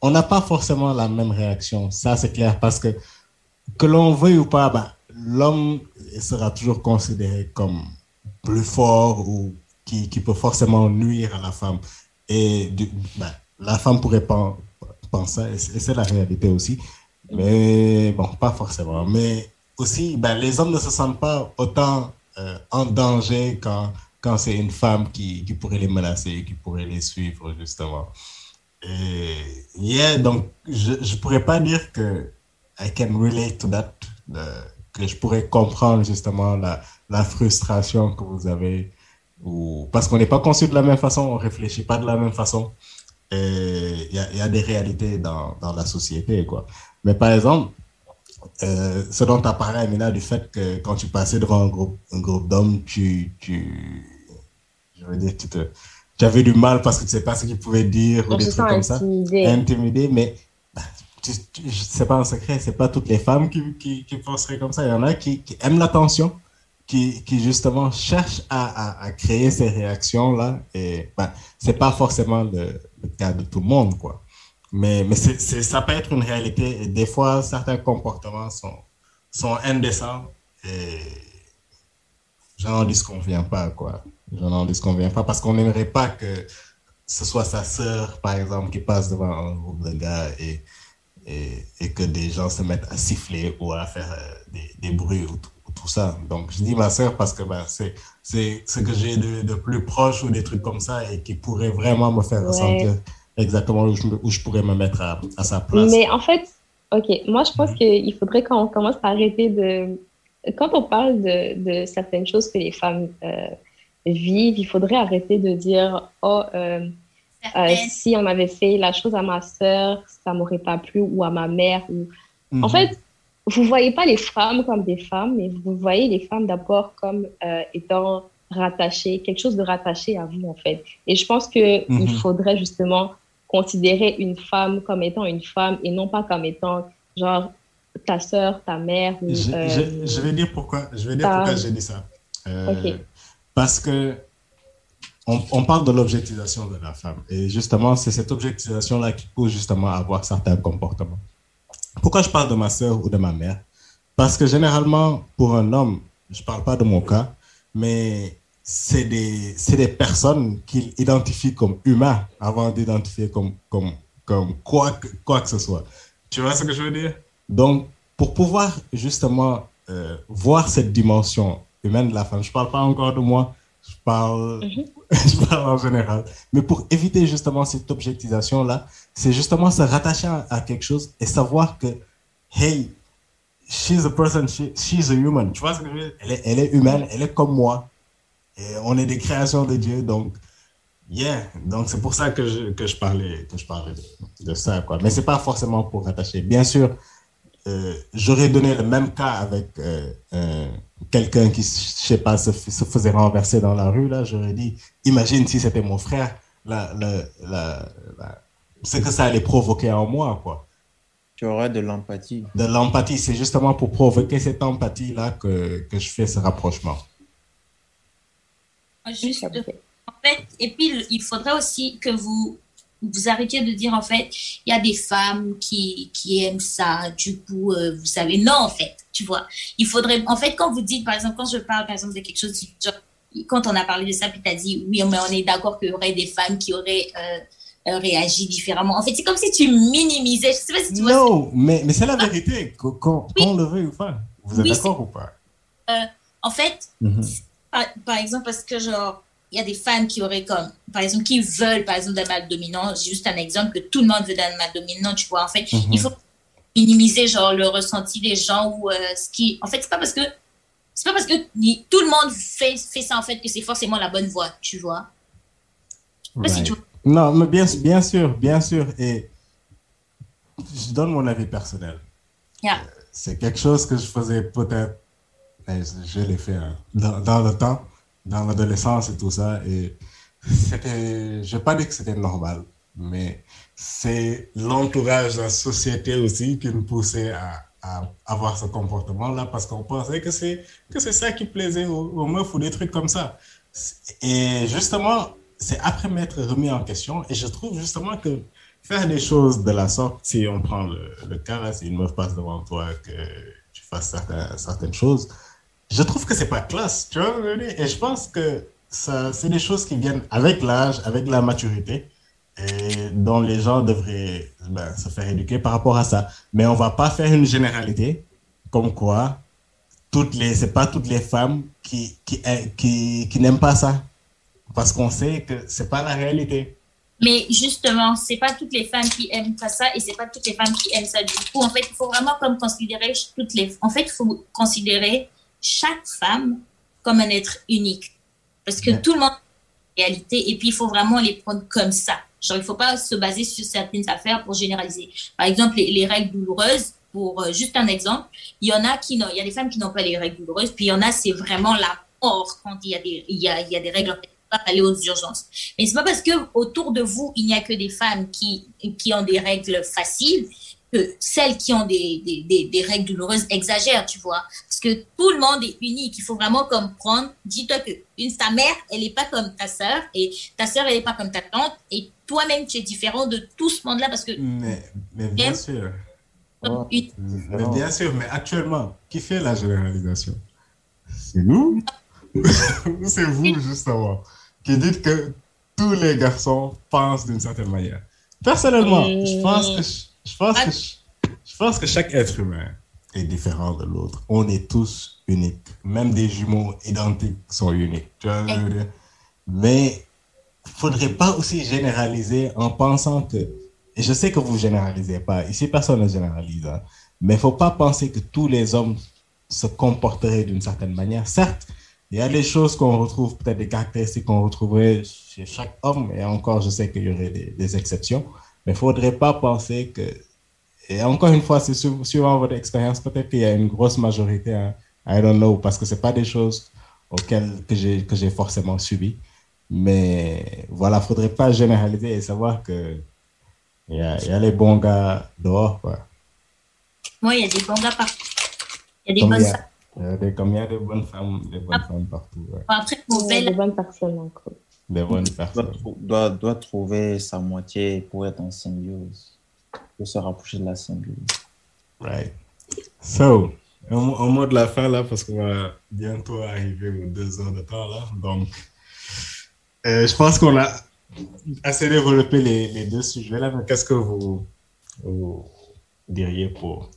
Speaker 2: on n'a pas forcément la même réaction. Ça, c'est clair parce que que l'on veuille ou pas, bah, l'homme sera toujours considéré comme plus fort ou qui, qui, peut forcément nuire à la femme. Et ben, la femme pourrait penser, et c'est la réalité aussi, mais bon, pas forcément. Mais aussi, ben, les hommes ne se sentent pas autant euh, en danger quand, quand c'est une femme qui, qui, pourrait les menacer, qui pourrait les suivre, justement. Et yeah, donc je ne pourrais pas dire que I can relate to that, que je pourrais comprendre justement la, la frustration que vous avez, ou, parce qu'on n'est pas conçu de la même façon, on réfléchit pas de la même façon. Il y a, y a, des réalités dans, dans, la société, quoi. Mais par exemple, euh, ce dont tu as parlé, Amina, du fait que quand tu passais devant un groupe, un groupe d'hommes, tu, tu, je veux dire, tu, te, tu avais du mal parce que tu sais pas ce qu'ils pouvaient dire ou des trucs comme ça. Intimidé, mais bah, c'est pas un secret, c'est pas toutes les femmes qui, qui, qui penseraient comme ça. Il y en a qui, qui aiment l'attention qui, qui justement cherche à, à, créer ces réactions-là. Et ben, c'est pas forcément le, le, cas de tout le monde, quoi. Mais, mais ça peut être une réalité. Et des fois, certains comportements sont, sont indécents et j'en disconviens pas, quoi. J'en disconviens pas parce qu'on n'aimerait pas que ce soit sa sœur, par exemple, qui passe devant un groupe de gars et, et, et que des gens se mettent à siffler ou à faire euh, des, des bruits ou tout tout ça. Donc, je dis ma sœur parce que ben, c'est ce que j'ai de, de, plus proche ou des trucs comme ça et qui pourrait vraiment me faire ressentir exactement où je, où je, pourrais me mettre à, à, sa place.
Speaker 4: Mais en fait, OK, moi, je pense mhm. qu'il faudrait qu'on commence à arrêter de... Quand on parle de, de certaines choses que les femmes euh, vivent, il faudrait arrêter de dire, oh, euh, euh, si on avait fait la chose à ma sœur, ça m'aurait pas plu, ou à ma mère. Ou... En mhm. fait, vous voyez pas les femmes comme des femmes, mais vous voyez les femmes d'abord comme euh, étant rattachées, quelque chose de rattaché à vous en fait. Et je pense que il mhm. faudrait justement considérer une femme comme étant une femme et non pas comme étant genre ta soeur, ta mère. Ou,
Speaker 2: je,
Speaker 4: euh,
Speaker 2: je, vais dire pourquoi, je vais dire pourquoi j'ai dit ça. Euh, parce que on, on parle de l'objectivation de la femme. Et justement, c'est cette objectivation-là qui pousse justement à avoir certains comportements. Pourquoi je parle de ma soeur ou de ma mère? Parce que généralement, pour un homme, je ne parle pas de mon cas, mais c'est des, des personnes qu'il identifie comme humains avant d'identifier comme, comme, comme quoi, que, quoi que ce soit. Tu vois ce que je veux dire? Donc, pour pouvoir justement euh, voir cette dimension humaine de la femme, je ne parle pas encore de moi, je parle, mhm. je parle en général. Mais pour éviter justement cette objectisation-là, c'est justement se rattacher à, quelque chose et savoir que, hey, she's a person, she's a human. Tu vois ce que je veux dire? Elle est, elle est humaine, elle est comme moi. Et on est des créations de Dieu, donc, yeah. Donc, c'est pour ça que je, que je parlais, que je parlais de, ça, quoi. Mais c'est pas forcément pour rattacher. Bien sûr, euh, j'aurais donné le même cas avec euh, euh, quelqu'un qui, je sais pas, se, faisait renverser dans la rue, là, j'aurais dit, imagine si c'était mon frère, la, la, ce que ça allait provoquer en moi, quoi.
Speaker 3: Tu aurais de l'empathie.
Speaker 2: De l'empathie, c'est justement pour provoquer cette empathie-là que, que je fais ce rapprochement.
Speaker 1: Juste, en fait, et puis il faudrait aussi que vous vous arrêtiez de dire en fait, il y a des femmes qui, qui aiment ça, du coup, euh, vous savez, non, en fait, tu vois. Il faudrait, en fait, quand vous dites, par exemple, quand je parle, par exemple, de quelque chose, quand on a parlé de ça, puis tu as dit, oui, mais on est d'accord qu'il y aurait des femmes qui auraient euh, euh, réagi différemment. En fait, c'est comme si tu minimisais, je sais pas si tu
Speaker 2: vois. Non, mais, mais c'est la vérité, qu'on le veuille ou pas. Vous êtes d'accord ou pas?
Speaker 1: En fait, mhm. Par exemple, parce que genre, il y a des femmes qui auraient comme, par exemple, qui veulent, par exemple, d'un mal dominant. Juste un exemple que tout le monde veut d'un mal dominant, tu vois. En fait, il mhm. faut minimiser, genre, le ressenti des gens ou euh, ce qui. En fait, c'est pas parce que. C'est pas parce que tout le monde fait, fait ça, en fait, que c'est forcément la bonne voie, tu vois.
Speaker 2: Non, mais bien, bien sûr, bien sûr. Et je donne mon avis personnel.
Speaker 1: Yeah.
Speaker 2: C'est quelque chose que je faisais peut-être, je, l'ai fait hein, dans, le temps dans l'adolescence et tout ça. Et c'était, je vais pas dire que c'était normal, mais c'est l'entourage la société aussi qui nous poussait à, avoir ce comportement-là parce qu'on pensait que c'est, que c'est ça qui plaisait aux, meufs ou des trucs comme ça. Et justement, c'est après m'être remis en question et je trouve justement que faire des choses de la sorte, si on prend le, cas, si une meuf passe devant toi, que tu fasses certaines, certaines choses, je trouve que c'est pas classe, tu vois. Et je pense que ça, c'est des choses qui viennent avec l'âge, avec la maturité, et dont les gens devraient ben, se faire éduquer par rapport à ça. Mais on va pas faire une généralité, comme quoi, toutes les, c'est pas toutes les femmes qui, qui, qui, qui n'aiment pas ça. Parce qu'on sait que c'est pas la réalité.
Speaker 1: Mais justement, c'est pas toutes les femmes qui aiment pas ça et c'est pas toutes les femmes qui aiment ça du coup. En fait, il faut vraiment comme considérer toutes les. En fait, il faut considérer chaque femme comme un être unique. Parce que tout le monde a une réalité et puis il faut vraiment les prendre comme ça. Genre, il ne faut pas se baser sur certaines affaires pour généraliser. Par exemple, les, règles douloureuses, pour euh, juste un exemple, il y en a qui n'ont, il y a des femmes qui n'ont pas les règles douloureuses, puis il y en a, c'est vraiment la mort quand il y a des, il y a, il y a des règles pas aller aux urgences. Mais c'est pas parce que autour de vous, il n'y a que des femmes qui, qui ont des règles faciles celles qui ont des, des, des, règles douloureuses exagèrent, tu vois. Que tout le monde est unique. Il faut vraiment comprendre. Dis-toi que une, ta mère, elle n'est pas comme ta sœur, et ta sœur, elle n'est pas comme ta tante, et toi-même, tu es différent de tout ce monde-là parce que.
Speaker 2: Mais, mais bien sûr. mais bien sûr, mais actuellement, qui fait la généralisation? C'est nous C'est vous, justement, qui dites que tous les garçons pensent d'une certaine manière. Personnellement, je pense que. Je pense, que, je pense que chaque être humain est différent de l'autre. On est tous uniques. Même des jumeaux identiques sont uniques. Tu vois? Mais faudrait pas aussi généraliser en pensant que, je sais que vous généralisez pas, ici personne ne généralise, hein, mais faut pas penser que tous les hommes se comporteraient d'une certaine manière. Certes, il y a des choses qu'on retrouve, peut-être des caractéristiques qu'on retrouverait chez chaque homme, et encore, je sais qu'il y aurait des, des exceptions. Mais faudrait pas penser que, et encore une fois, c'est suivant votre expérience, peut-être qu'il y a une grosse majorité, hein, I don't know, parce que ce pas des choses auxquelles que j'ai, que j'ai forcément subi. Mais voilà, il ne faudrait pas généraliser et savoir que Il y a, il y a les bons gars dehors, quoi.
Speaker 1: Moi, il y a des bons gars partout. Il y a des bonnes femmes.
Speaker 2: Il y a des, comme il y a des bonnes femmes, des bonnes ah. femmes partout. Ouais.
Speaker 1: Après,
Speaker 4: des bonnes personnes encore.
Speaker 2: Des bonnes personnes.
Speaker 3: Doit, doit, trouver sa moitié pour être en symbiose. Pour se rapprocher de la symbiose.
Speaker 2: Right. So, un, un mot de la fin là, parce qu'on va bientôt arriver aux deux heures de temps là. Donc, euh, je pense qu'on a assez développé les, les deux sujets là, mais qu'est-ce que vous, vous diriez pour,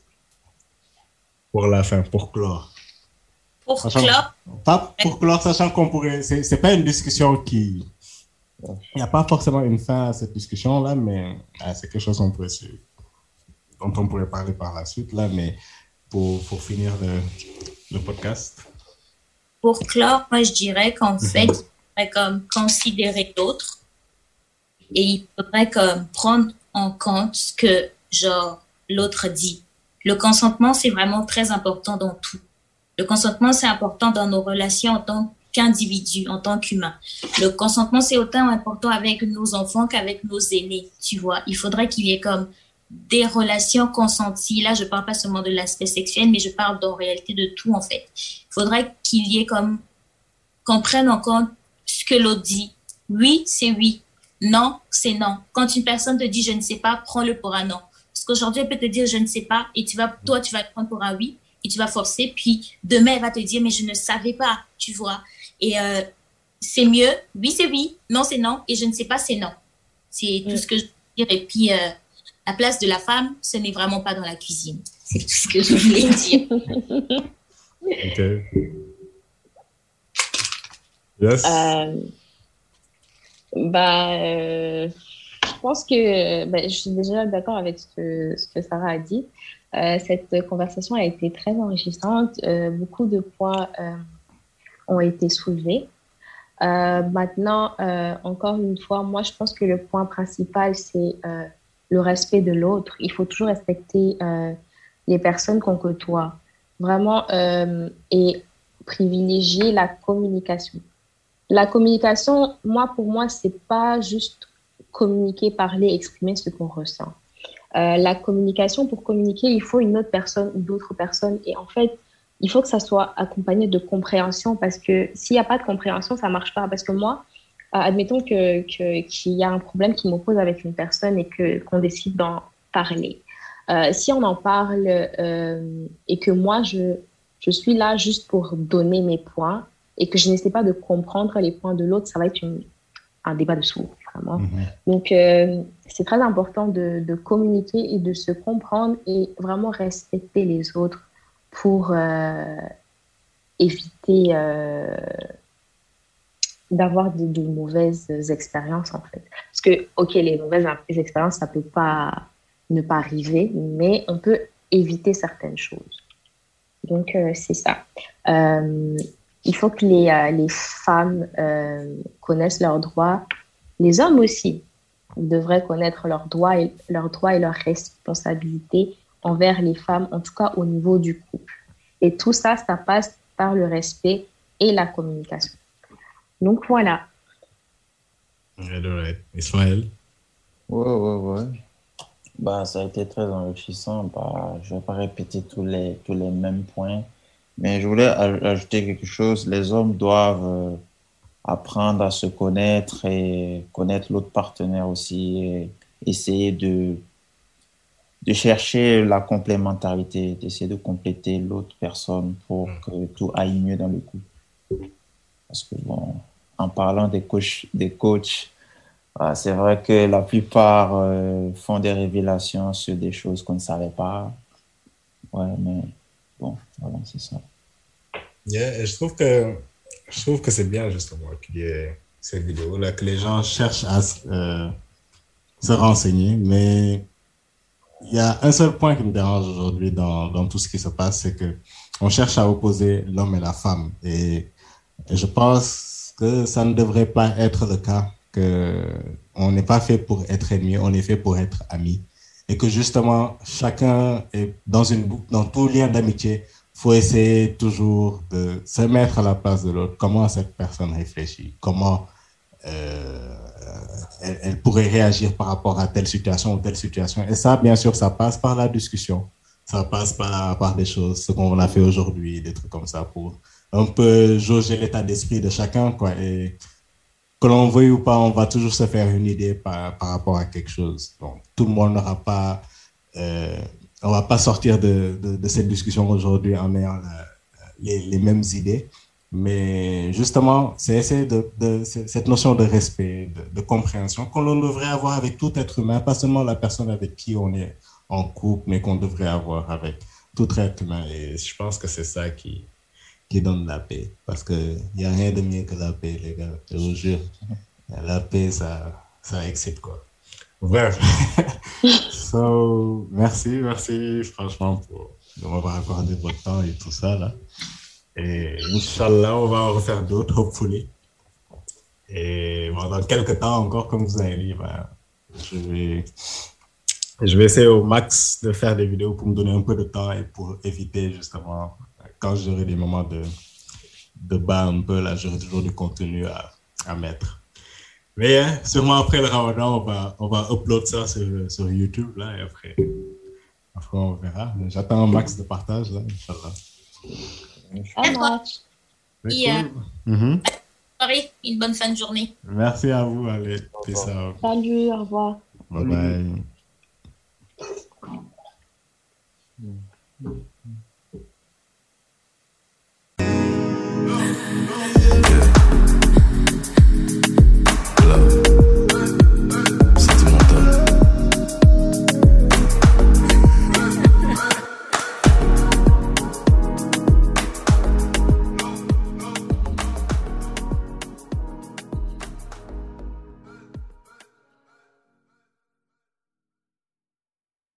Speaker 2: pour la fin, pour clore?
Speaker 1: Pour clore
Speaker 2: Pas pour clore, sachant qu'on pourrait. C'est pas une discussion qui. Il n'y a pas forcément une fin à cette discussion là, mais ah, c'est quelque chose qu'on pourrait, dont on pourrait parler par la suite là, mais pour, pour finir le, le podcast
Speaker 1: Pour clore, moi je dirais qu'en -hmm. fait, il faudrait comme considérer l'autre et il faudrait comme prendre en compte ce que genre l'autre dit. Le consentement, c'est vraiment très important dans tout. Le consentement, c'est important dans nos relations en tant qu'individu, en tant qu'humain. Le consentement, c'est autant important avec nos enfants qu'avec nos aînés, tu vois. Il faudrait qu'il y ait comme des relations consenties. Là, je parle pas seulement de l'aspect sexuel, mais je parle en réalité de tout, en fait. Il faudrait qu'il y ait comme, qu'on prenne en compte ce que l'autre dit. Oui, c'est oui. Non, c'est non. Quand une personne te dit je ne sais pas, prends-le pour un non. Parce qu'aujourd'hui, elle peut te dire je ne sais pas et tu vas, toi, tu vas le prendre pour un oui et tu vas forcer. Puis demain, elle va te dire mais je ne savais pas, tu vois. Et euh, c'est mieux. Oui, c'est oui. Non, c'est non. Et je ne sais pas, c'est non. C'est tout ce que je veux dire. Et puis, euh, la place de la femme, ce n'est vraiment pas dans la cuisine. C'est tout ce que je voulais dire.
Speaker 2: ok. Yes.
Speaker 4: Euh, bah, euh, je pense que bah, je suis déjà d'accord avec ce que, ce que, Sarah a dit. Euh, cette conversation a été très enrichissante. Euh, beaucoup de points euh, ont été soulevés. Euh, maintenant, encore une fois, moi, je pense que le point principal, c'est le respect de l'autre. Il faut toujours respecter les personnes qu'on côtoie. Vraiment, et privilégier la communication. La communication, moi, pour moi, c'est pas juste communiquer, parler, exprimer ce qu'on ressent. Euh, la communication, pour communiquer, il faut une autre personne ou d'autres personnes. Et en fait, il faut que ça soit accompagné de compréhension parce que s'il n'y a pas de compréhension, ça marche pas. Parce que moi, euh, admettons qu'il que, qu'il y a un problème qui m'oppose avec une personne et qu'on décide d'en parler. Euh, si on en parle euh, et que moi, je, je suis là juste pour donner mes points, et que je n'essaie pas de comprendre les points de l'autre, ça va être une, un débat de sourds, vraiment. -hmm. Donc, c'est très important de, de, communiquer et de se comprendre et vraiment respecter les autres pour euh, éviter euh, d'avoir de, mauvaises expériences, en fait. Parce que, OK, les mauvaises expériences, ça peut pas ne pas arriver, mais on peut éviter certaines choses. Donc, euh, c'est ça. Il faut que les, les femmes connaissent leurs droits. Les hommes aussi devraient connaître leurs droits leurs droits et leurs responsabilités envers les femmes, en tout cas au niveau du couple. Et tout ça, ça passe par le respect et la communication. Donc voilà.
Speaker 2: Right, right. Ismaël?
Speaker 3: Ouais, ouais, ouais. Bah, ça a été très enrichissant. Bah, je ne vais pas répéter tous les, tous les mêmes points. Mais je voulais ajouter quelque chose. Les hommes doivent euh, apprendre à se connaître et connaître l'autre partenaire aussi. Et essayer de, de chercher la complémentarité, d'essayer de compléter l'autre personne pour mm. que tout aille mieux dans le couple. Parce que, bon, en parlant des coachs, des coachs c'est vrai que la plupart euh, font des révélations sur des choses qu'on ne savait pas. Ouais, mais Bon, voilà, c'est ça.
Speaker 2: Yeah, je trouve que je trouve que c'est bien justement qu'il y ait cette vidéo là, que les gens cherchent à euh, se renseigner, mais il y a un seul point qui me dérange aujourd'hui dans, tout ce qui se passe, c'est que on cherche à opposer l'homme et la femme, et, je pense que ça ne devrait pas être le cas, que on n'est pas fait pour être ennemi, on est fait pour être amis et que justement, chacun est dans, une, dans tout lien d'amitié, faut essayer toujours de se mettre à la place de l'autre. Comment cette personne réfléchit? Comment elle, elle, pourrait réagir par rapport à telle situation ou telle situation. Et ça, bien sûr, ça passe par la discussion. Ça passe par, par des choses, ce qu'on a fait aujourd'hui, des trucs comme ça, pour un peu jauger l'état d'esprit de chacun, quoi. Et que l'on veuille ou pas, on va toujours se faire une idée par, par rapport à quelque chose. Donc, tout le monde n'aura pas, euh, on va pas sortir de, de, de cette discussion aujourd'hui en ayant les, les, mêmes idées. Mais justement, c'est de, de, cette notion de respect, de, de compréhension qu'on devrait avoir avec tout être humain, pas seulement la personne avec qui on est en couple, mais qu'on devrait avoir avec tout être humain. Et je pense que c'est ça qui, qui donne la paix. Parce qu'il n'y a rien de mieux que la paix, les gars. Je vous jure. La paix, ça, ça excite, quoi. Bref. so, merci, merci, franchement, pour m'avoir accordé votre temps et tout ça, là. Et Inch'Allah, on va en refaire d'autres, hopefully. Et bon, dans quelques temps encore, comme vous avez dit, ben, je vais je vais essayer au max de faire des vidéos pour me donner un peu de temps et pour éviter justement, quand j'aurai des moments de, de bas un peu, là, j'aurai toujours du contenu à, à mettre. Mais hein, sûrement après le ramadan, on va, on va upload ça sur, sur YouTube, là, et après, après on verra. J'attends un max de partage, là, Inch'Allah.
Speaker 1: Inch'Allah. Et, euh, mm -hmm. une bonne fin de journée.
Speaker 2: Merci à vous, allez, peace out.
Speaker 4: Salut, au revoir.
Speaker 2: Bye bye. Mm-hmm.